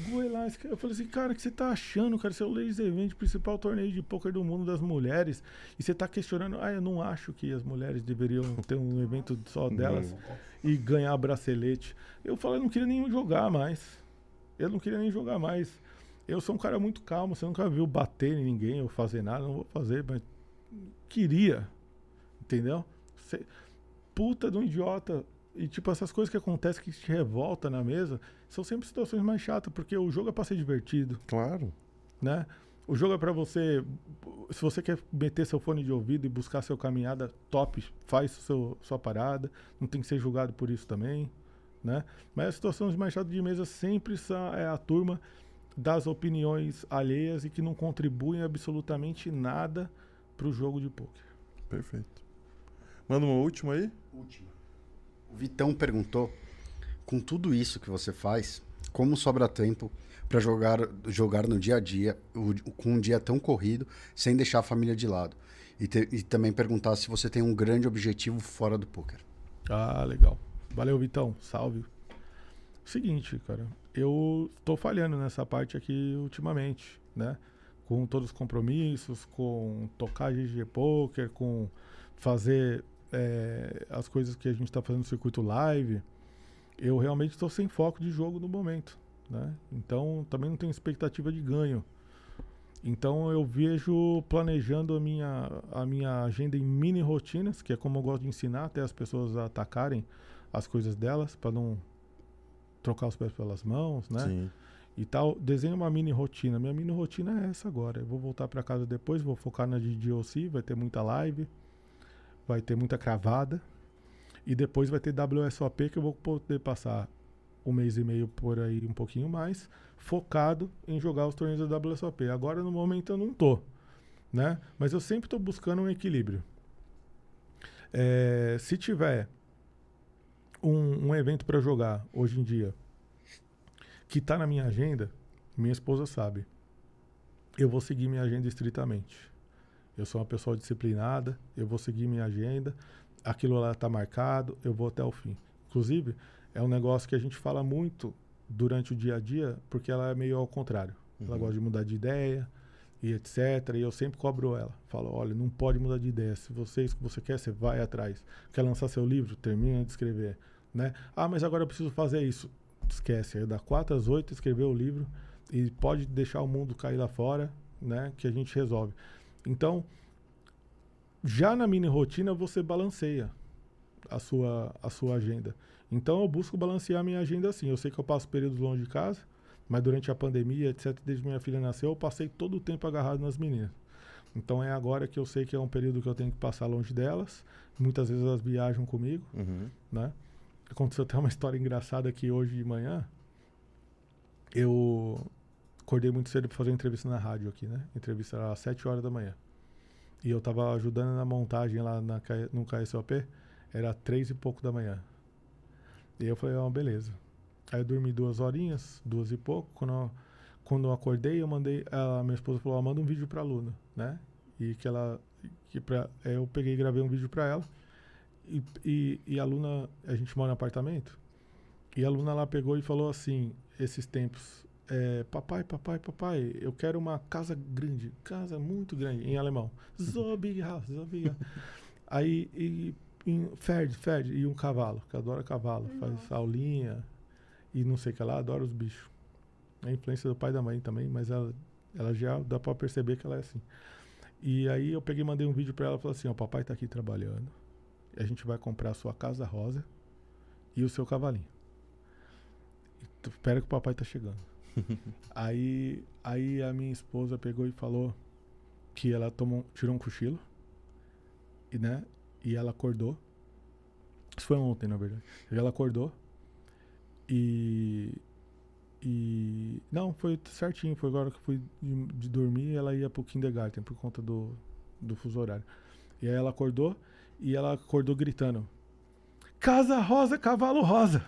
goelar esse cara. Eu falei assim, cara, o que você tá achando, cara? Você é o Ladies Event, principal torneio de pôquer do mundo das mulheres. E você tá questionando, ah, eu não acho que as mulheres deveriam ter um evento só delas e ganhar bracelete. Eu falei, eu não queria nem jogar mais. Eu não queria nem jogar mais. Eu sou um cara muito calmo, você nunca viu bater em ninguém ou fazer nada, não vou fazer, mas queria. Entendeu? Você- puta de um idiota. E tipo, essas coisas que acontecem que te revolta na mesa são sempre situações mais chatas, porque o jogo é pra ser divertido Claro. né? O jogo é pra você. Se você quer meter seu fone de ouvido e buscar seu caminhada top, faz seu, sua parada. Não tem que ser julgado por isso também, né? Mas as situações mais chatas de mesa sempre são é a turma das opiniões alheias e que não contribuem absolutamente nada pro jogo de poker. Perfeito. Manda uma última aí? Última. O Vitão perguntou: com tudo isso que você faz, como sobra tempo para jogar, jogar no dia a dia, o- com um dia tão corrido, sem deixar a família de lado. E, te- e também perguntar se você tem um grande objetivo fora do poker. Ah, legal. Valeu, Vitão. Salve. Seguinte, cara. Eu tô falhando nessa parte aqui ultimamente, né? Com todos os compromissos, com tocar GG Poker, com fazer eh, as coisas que a gente tá fazendo no circuito live. Eu realmente estou sem foco de jogo no momento, né? Então, também não tenho expectativa de ganho. Então eu vejo planejando a minha, a minha agenda em mini rotinas, que é como eu gosto de ensinar até as pessoas a atacarem as coisas delas, para não trocar os pés pelas mãos, né? Sim. E tal. Desenho uma mini rotina. Minha mini rotina é essa agora. Eu vou voltar para casa depois, vou focar na DDoC, vai ter muita live, vai ter muita cravada. E depois vai ter WSOP que eu vou poder passar um mês e meio por aí, um pouquinho mais, focado em jogar os torneios da WSOP. Agora, no momento, eu não tô, né? Mas eu sempre tô buscando um equilíbrio. É, se tiver um, um evento para jogar hoje em dia que tá na minha agenda, minha esposa sabe. Eu vou seguir minha agenda estritamente. Eu sou uma pessoa disciplinada, eu vou seguir minha agenda, aquilo lá tá marcado, eu vou até o fim. Inclusive, é um negócio que a gente fala muito durante o dia a dia, porque ela é meio ao contrário. Ela gosta de mudar de ideia e etc. E eu sempre cobro ela. Falo, olha, não pode mudar de ideia. Se você é isso que você quer, você vai atrás. Quer lançar seu livro? Termina de escrever. Né? Ah, mas agora eu preciso fazer isso. Esquece. É da 4 às 8 escrever o livro e pode deixar o mundo cair lá fora, né? Que a gente resolve. Então, já na mini rotina você balanceia a sua, a sua agenda. Então eu busco balancear a minha agenda assim. Eu sei que eu passo períodos longe de casa, mas durante a pandemia, etc., desde minha filha nasceu, eu passei todo o tempo agarrado nas meninas. Então é agora que eu sei que é um período que eu tenho que passar longe delas. Muitas vezes elas viajam comigo, Uhum. né? Aconteceu até uma história engraçada que hoje de manhã eu acordei muito cedo para fazer uma entrevista na rádio aqui, né? A entrevista era às 7 horas da manhã. E eu tava ajudando na montagem lá na, no KSOP, era três e pouco da manhã. E eu falei, ó, beleza. Aí eu dormi duas horinhas, duas e pouco. Quando eu, quando eu acordei, eu mandei. A minha esposa falou, ó, manda um vídeo pra Luna, né? E que ela. Que pra, eu peguei e gravei um vídeo pra ela. E, e, e a Luna, a gente mora no apartamento. E a Luna lá pegou e falou assim, esses tempos. É, papai, papai, papai, eu quero uma casa grande, casa muito grande, em alemão. So big house. Aí, e, e Ferd, Ferd, e um cavalo, que adora cavalo, faz aulinha e não sei o que lá, adora os bichos. É a influência do pai e da mãe também, mas ela, ela já dá pra perceber que ela é assim. E aí eu peguei e mandei um vídeo pra ela falei assim, ó, papai tá aqui trabalhando, a gente vai comprar a sua casa rosa e o seu cavalinho. E Espera que o papai tá chegando. aí, aí a minha esposa pegou e falou que ela tomou, tirou um cochilo e né, e ela acordou. Isso foi ontem, na verdade. Ela acordou e e não, foi certinho, foi agora que eu fui de, de dormir, ela ia pro kindergarten por conta do do fuso horário. E aí ela acordou e ela acordou gritando: Casa rosa, cavalo rosa.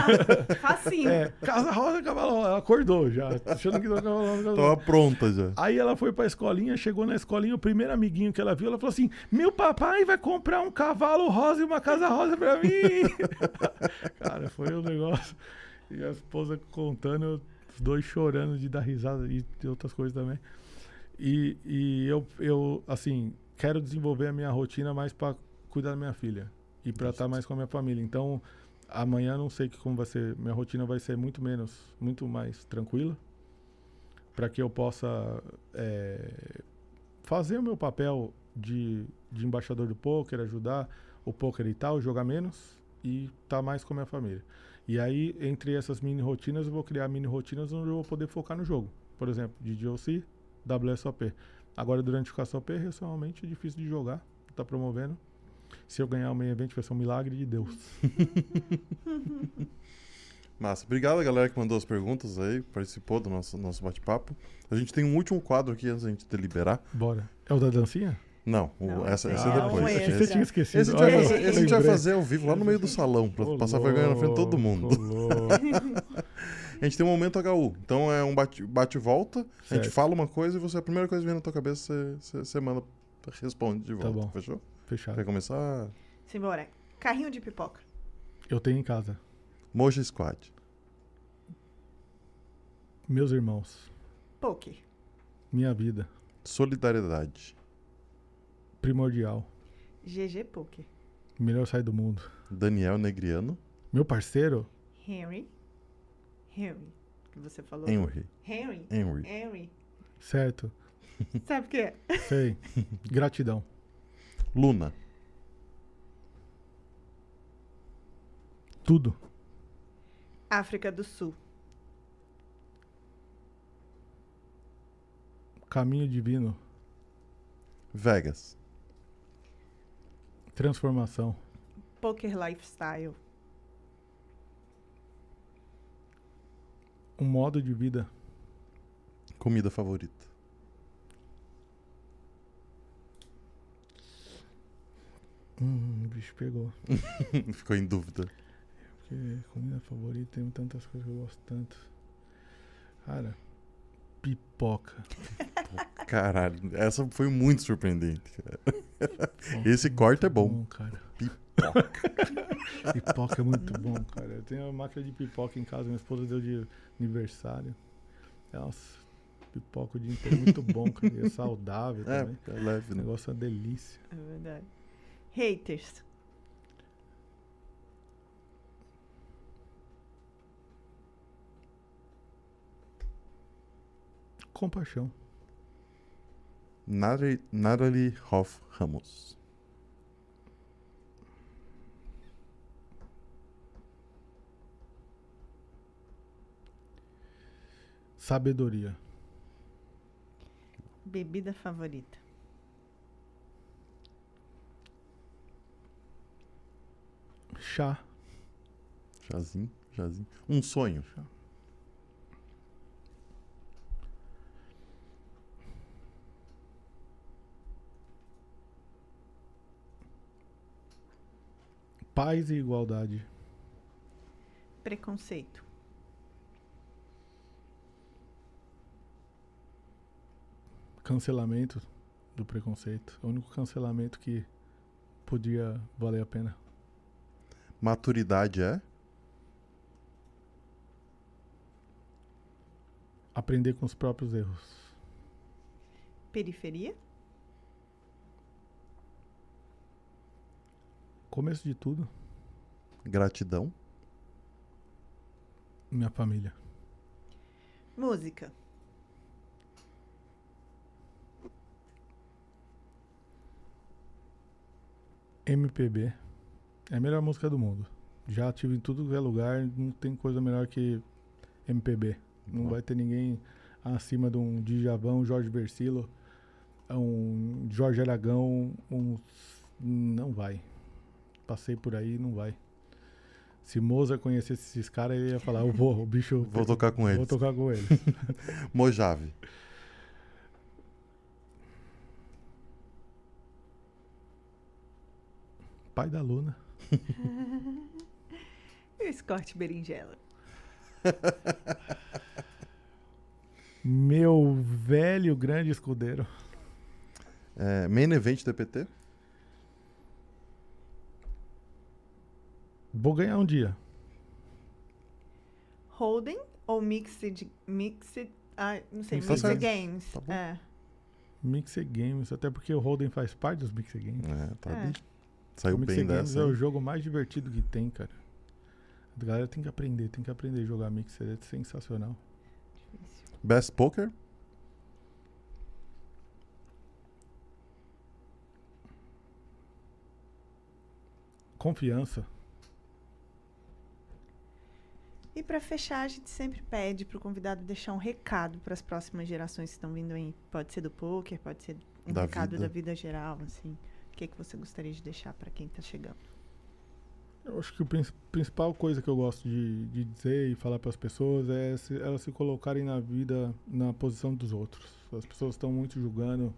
Facinho. É, casa rosa, cavalo rosa. Ela acordou já, achando que era cavalo rosa. Tava pronta já. Aí ela foi pra escolinha, chegou na escolinha, o primeiro amiguinho que ela viu, ela falou assim: Meu papai vai comprar um cavalo rosa e uma casa rosa pra mim. Cara, foi um negócio. E a esposa contando, os dois chorando de dar risada e de outras coisas também. E, e eu, eu, assim, quero desenvolver a minha rotina mais pra cuidar da minha filha e pra estar mais com a minha família. Então, amanhã não sei que como vai ser, minha rotina vai ser muito menos, muito mais tranquila para que eu possa é, fazer o meu papel de, de embaixador do poker, ajudar o poker e tal, jogar menos e estar mais com a minha família. E aí, entre essas mini rotinas, eu vou criar mini rotinas onde eu vou poder focar no jogo. Por exemplo, de DOC, WSOP. Agora, durante o KSOP, realmente é difícil de jogar, tá promovendo. Se eu ganhar o main event, vai ser um milagre de Deus. Massa. Obrigado a galera que mandou as perguntas aí, participou do nosso, nosso bate-papo. A gente tem um último quadro aqui antes da gente deliberar. Bora. É o da dancinha? Não, o- Não, essa, essa não, é depois. esse. Esse, Você tinha esquecido. esse a gente vai Olha, fazer, esse a gente vai fazer ao vivo lá no meio do salão, pra Ô, passar vergonha na frente de todo mundo. A gente tem um momento HU. Então é um bate- bate-volta. a gente fala uma coisa e você, a primeira coisa que vem na tua cabeça, você, você, você manda, responde de Tá volta. bom. Fechou? Fechado. Quer começar? Simbora. Carrinho de pipoca. Eu tenho em casa. Moja Squad. Meus irmãos. Poker. Minha vida. Solidariedade. Primordial. GG Poker. Melhor sair do mundo. Daniel Negriano. Meu parceiro? Henry. Henry. Que você falou? Henry. Henry. Henry. Henry. Certo. Sabe o que é? Sei. Gratidão. Luna. Tudo. África do Sul. Caminho divino. Vegas. Transformação. Poker Lifestyle. Um modo de vida. Comida favorita. Hum, o bicho pegou. Ficou em dúvida. Porque comida favorita tem tantas coisas que eu gosto tanto. Cara, pipoca. Caralho, essa foi muito surpreendente. cara. Esse é corte é bom. cara. Pipoca. Pipoca é muito bom, cara. Eu tenho uma máquina de pipoca em casa, minha esposa deu de aniversário. Nossa, pipoca o dia inteiro é muito bom, cara. E é saudável É, também. é leve, O né? negócio é uma delícia. É verdade. Haters. Compaixão. Natalie, Natalie Hoff Ramos. Sabedoria. Bebida favorita. Chá. Chazinho, chazinho. Um sonho. Paz e igualdade. Preconceito. Cancelamento do preconceito. É o único cancelamento que podia valer a pena. Maturidade é? Aprender com os próprios erros. Periferia. Começo de tudo, Gratidão. minha família. Música. MPB. É a melhor música do mundo. Já tive em tudo que é lugar, não tem coisa melhor que MPB. Não Bom. vai ter ninguém acima de um Djavão, Jorge Versilo, um Jorge Aragão, um... Não vai. Passei por aí, não vai. Se Mozart conhecesse esses caras, ele ia falar, eu vou, o bicho... Vou tocar com Vou eles. tocar com ele. Mojave. Pai da Luna. E o Scott Berinjela. Meu velho grande escudeiro. É, main event TPT. Vou ganhar um dia. Holding ou Mixed... Mixed... Ah, não sei. Mixed. Games. Tá. É. Mixed Games, até porque o Holden faz parte dos Mixed Games. É, tá É. Saiu o Mixed bem dessa. é o jogo mais divertido que tem, cara. A galera tem que aprender, tem que aprender a jogar Mixed, é sensacional. Best Poker. Confiança. E pra fechar, a gente sempre pede pro convidado deixar um recado para as próximas gerações que estão vindo aí. Pode ser do poker, pode ser um Da recado vida. da vida geral, assim. O que, que você gostaria de deixar para quem tá chegando? Eu acho que a principal coisa que eu gosto de, de dizer e falar para as pessoas é se, elas se colocarem na vida na posição dos outros. As pessoas estão muito julgando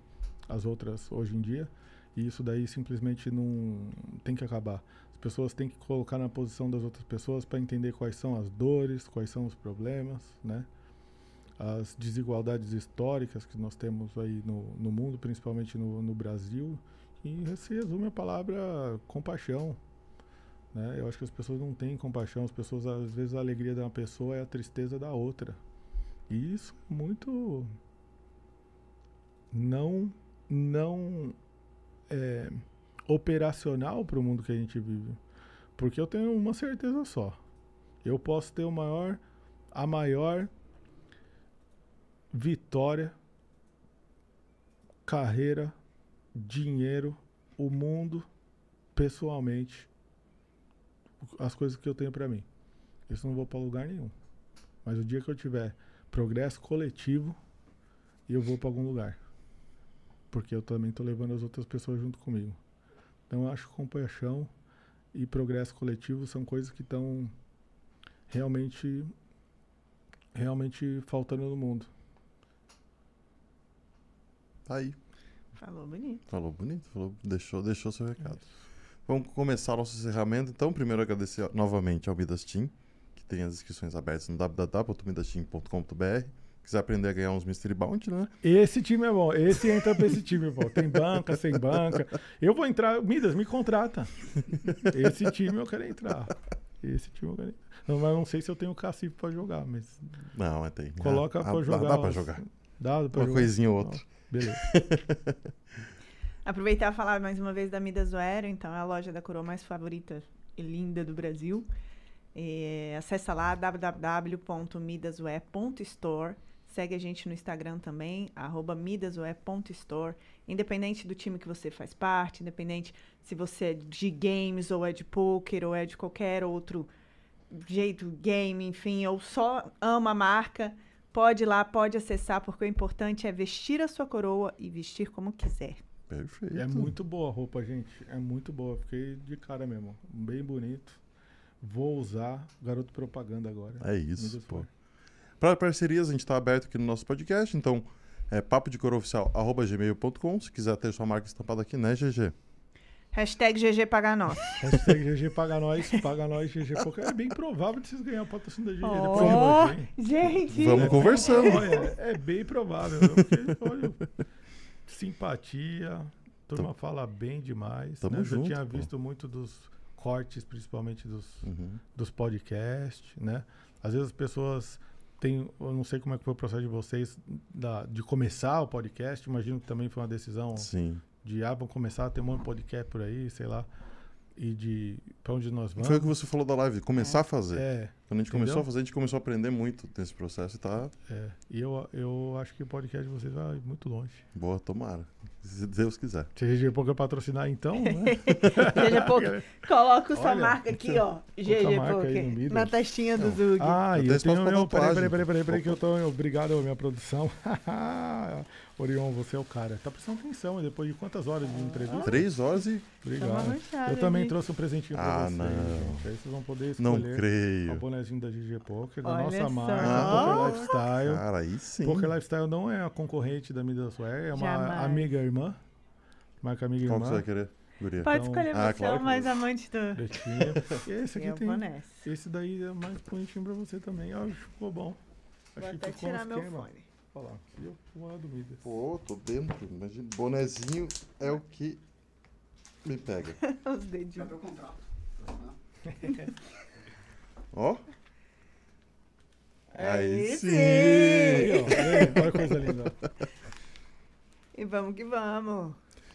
as outras hoje em dia e isso daí simplesmente não tem que acabar. As pessoas têm que colocar na posição das outras pessoas para entender quais são as dores, quais são os problemas, né? As desigualdades históricas que nós temos aí no, no mundo, principalmente no, no Brasil. E se resume a palavra compaixão. Né? Eu acho que as pessoas não têm compaixão. As pessoas, às vezes, a alegria de uma pessoa é a tristeza da outra. E isso é muito não não é, operacional para o mundo que a gente vive. Porque eu tenho uma certeza só. Eu posso ter o maior, a maior vitória, carreira, dinheiro, o mundo, pessoalmente, as coisas que eu tenho para mim. Isso não vou para lugar nenhum. Mas o dia que eu tiver progresso coletivo, eu vou para algum lugar. Porque eu também estou levando as outras pessoas junto comigo. Então eu acho que compaixão e progresso coletivo são coisas que estão realmente realmente faltando no mundo. Tá aí. Falou bonito. Falou bonito, falou, deixou, deixou seu recado. Vamos começar nosso encerramento. Então, primeiro agradecer novamente ao Midas Team, que tem as inscrições abertas no www.midasteam.com.br. Quiser aprender a ganhar uns Mystery Bounty, né? Esse time é bom. Esse entra pra esse time, pô. Tem banca, sem banca. Eu vou entrar. Midas, me contrata. Esse time eu quero entrar. Esse time eu quero entrar. Não, mas não sei se eu tenho cacife pra jogar, mas Não, mas tem. coloca Ah, pra dá- jogar. Dá, pra os- jogar. Dá pra Uma jogar. coisinha ou outra. Beleza. Aproveitar e falar mais uma vez da Midas Zoero, então é a loja da coroa mais favorita e linda do Brasil. É, acessa lá www.midaswe.store. Segue a gente no Instagram também, arroba midaswe.store. Independente do time que você faz parte, independente se você é de games, ou é de poker, ou é de qualquer outro jeito, game, enfim, ou só ama a marca, pode ir lá, pode acessar, porque o importante é vestir a sua coroa e vestir como quiser. Perfeito. É muito boa a roupa, gente. É muito boa. Fiquei de cara mesmo. Bem bonito. Vou usar garoto propaganda agora. É isso, pô. Para parcerias, a gente está aberto aqui no nosso podcast, então é papo de gmail.com. Se quiser ter sua marca estampada aqui, né, GG? Hashtag GG Paga Nós. Hashtag GG paga nós, paga nós, GG Porque é bem provável de vocês ganharem o patrocínio da GG. Oh, depois de hoje? Gente! Vamos conversando. Olha, é bem provável. Porque, olha, simpatia, a turma fala bem demais. Tamo né? Eu junto, tinha pô. visto muito dos cortes, principalmente dos, Uhum. dos podcasts, né? Às vezes as pessoas têm, eu não sei como é que foi o processo de vocês da- de começar o podcast, imagino que também foi uma decisão Sim. De, ah, vamos começar a ter um monte de podcast por aí, sei lá, e de pra onde nós vamos. Foi o que você falou da live, começar a fazer. É, Quando a gente Entendeu? começou a fazer, a gente começou a aprender muito nesse processo e tá é. E eu, eu acho que o podcast de vocês vai muito longe. boa, tomara. Se Deus quiser. Se a GG Poker patrocinar, então, né? GG Poker. Coloca sua Olha, marca aqui, ó. GG. Midas. Na testinha do. Zug. Ah, Eu e eu tenho. Eu, peraí, peraí, peraí, peraí, que eu tô. Obrigado, minha produção. Orion, você é o cara. Tá prestando atenção, depois de quantas horas de entrevista? Três horas e Obrigado. Eu também trouxe um presentinho pra Ah, vocês. não. gente. Aí vocês vão poder não escolher o creio. bonezinho da GG Poker, da Olha nossa só. marca, Ah. Poker Lifestyle. Cara, aí sim. Poker Lifestyle não é a concorrente da Midas Wear, é uma Jamais. amiga irmã. Marca amiga Qual que você irmã. vai querer, guria? Pode Então- escolher Ah, você, claro é o que mais amante do. Esse aqui Eu tem. Esse daí é mais bonitinho pra você também. Eu acho que ficou bom. Vou Acho que até ficou um tirar meu esquema. fone. Olha lá. E eu vou lá do Midas. Pô, tô dentro. Imagina, bonezinho é o que me pega. Os dedinhos. Cadê o contrato? Ó. Aí Aí sim. sim. Olha que coisa linda. E vamos que vamos.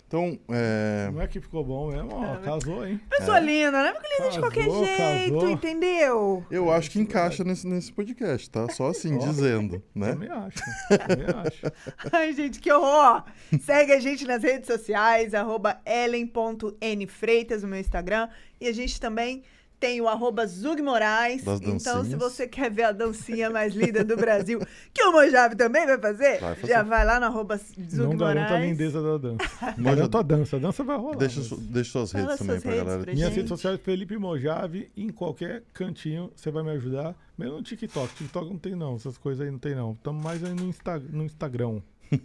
Então, é, Não é que ficou bom mesmo, ó. Casou, hein? Pessoa linda, não é porque linda de Casou, qualquer jeito, casou. entendeu? eu acho que encaixa nesse, nesse podcast, tá? Só assim, dizendo, né? Também acho. Também acho. Ai, gente, que horror! Segue a gente nas redes sociais, arroba ellen.nfreitas no meu Instagram. E a gente também tem o arroba Zug Moraes. Então, se você quer ver a dancinha mais linda do Brasil, que o Mojave também vai fazer, Vai fazer. já vai lá no arroba Zug Não garanto a lindeza da dança. Moja- Garanto a dança. A dança vai rolar. Deixa, mas- deixa suas Fala redes também suas pra redes galera. pra Minhas redes sociais, Felipe Mojave, em qualquer cantinho, você vai me ajudar. Mesmo no TikTok. TikTok não tem não, essas coisas aí não tem não. Estamos mais aí no, Insta, no Instagram.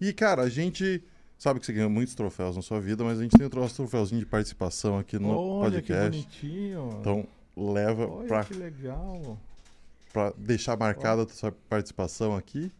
E, cara, a gente sabe que você ganhou muitos troféus na sua vida, mas a gente tem o nosso troféuzinho de participação aqui no Olha que podcast. bonitinho. Então, leva Olha pra, que legal. pra deixar marcada a sua participação aqui.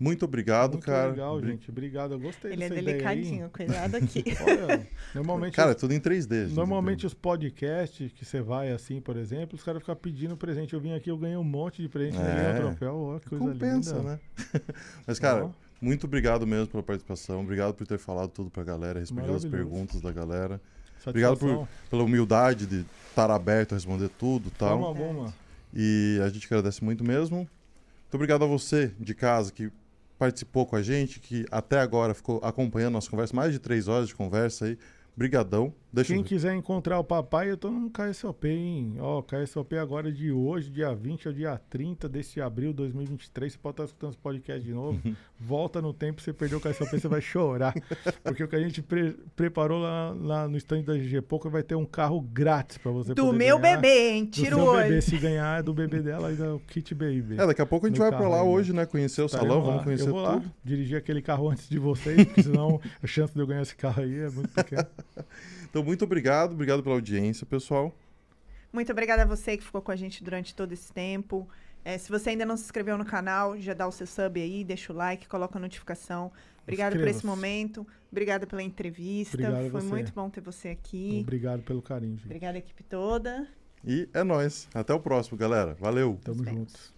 Muito obrigado, Muito cara. legal, Bri- gente. Obrigado. Eu gostei Ele é ideia aí. delicadinho, cuidado aqui. Olha, normalmente Cara, é tudo em 3D. gente. Normalmente os podcasts que você vai assim, por exemplo, os caras ficam pedindo presente. Eu vim aqui, eu ganhei um monte de presente? É. ganhei um troféu, ó, que coisa compensa, linda. né? Mas, cara, Ó, muito obrigado mesmo pela participação. Obrigado por ter falado tudo pra galera, respondido as perguntas da galera. Obrigado por-. Pela humildade de estar aberto a responder tudo e tal. uma bomba. E a gente agradece muito mesmo. Muito obrigado a você de casa que participou com a gente, que até agora ficou acompanhando nossa conversa, mais de três horas de conversa aí. Brigadão. Deixa Quem eu ver. quiser encontrar o papai, eu tô no KSOP, hein? Ó, KSOP agora de hoje, dia 20 ao dia 30 desse abril de 2023. Você pode estar escutando esse podcast de novo. Volta no tempo, você perdeu o KSOP, você vai chorar. Porque o que a gente pre- preparou lá, lá no stand da GG Poker vai ter um carro grátis pra você Do poder meu ganhar. bebê, hein? Do Tira seu o bebê, se ganhar é do bebê dela e do Kit Baby. É, daqui a pouco a gente vai pra carro lá né? hoje, né? Conhecer o Estaremos salão, lá. vamos conhecer eu vou tudo. lá dirigir aquele carro antes de vocês, porque senão a chance de eu ganhar esse carro aí é muito pequena. Então, muito obrigado. Obrigado pela audiência, pessoal. Muito obrigada a você que ficou com a gente durante todo esse tempo. É, se você ainda não se inscreveu no canal, já dá o seu sub aí, deixa o like, coloca a notificação. Obrigada por esse momento. Obrigada pela entrevista. Obrigado Foi você. muito bom ter você aqui. Obrigado pelo carinho, gente. Obrigada, equipe toda. E é nóis. Até o próximo, galera. Valeu. Tamo juntos.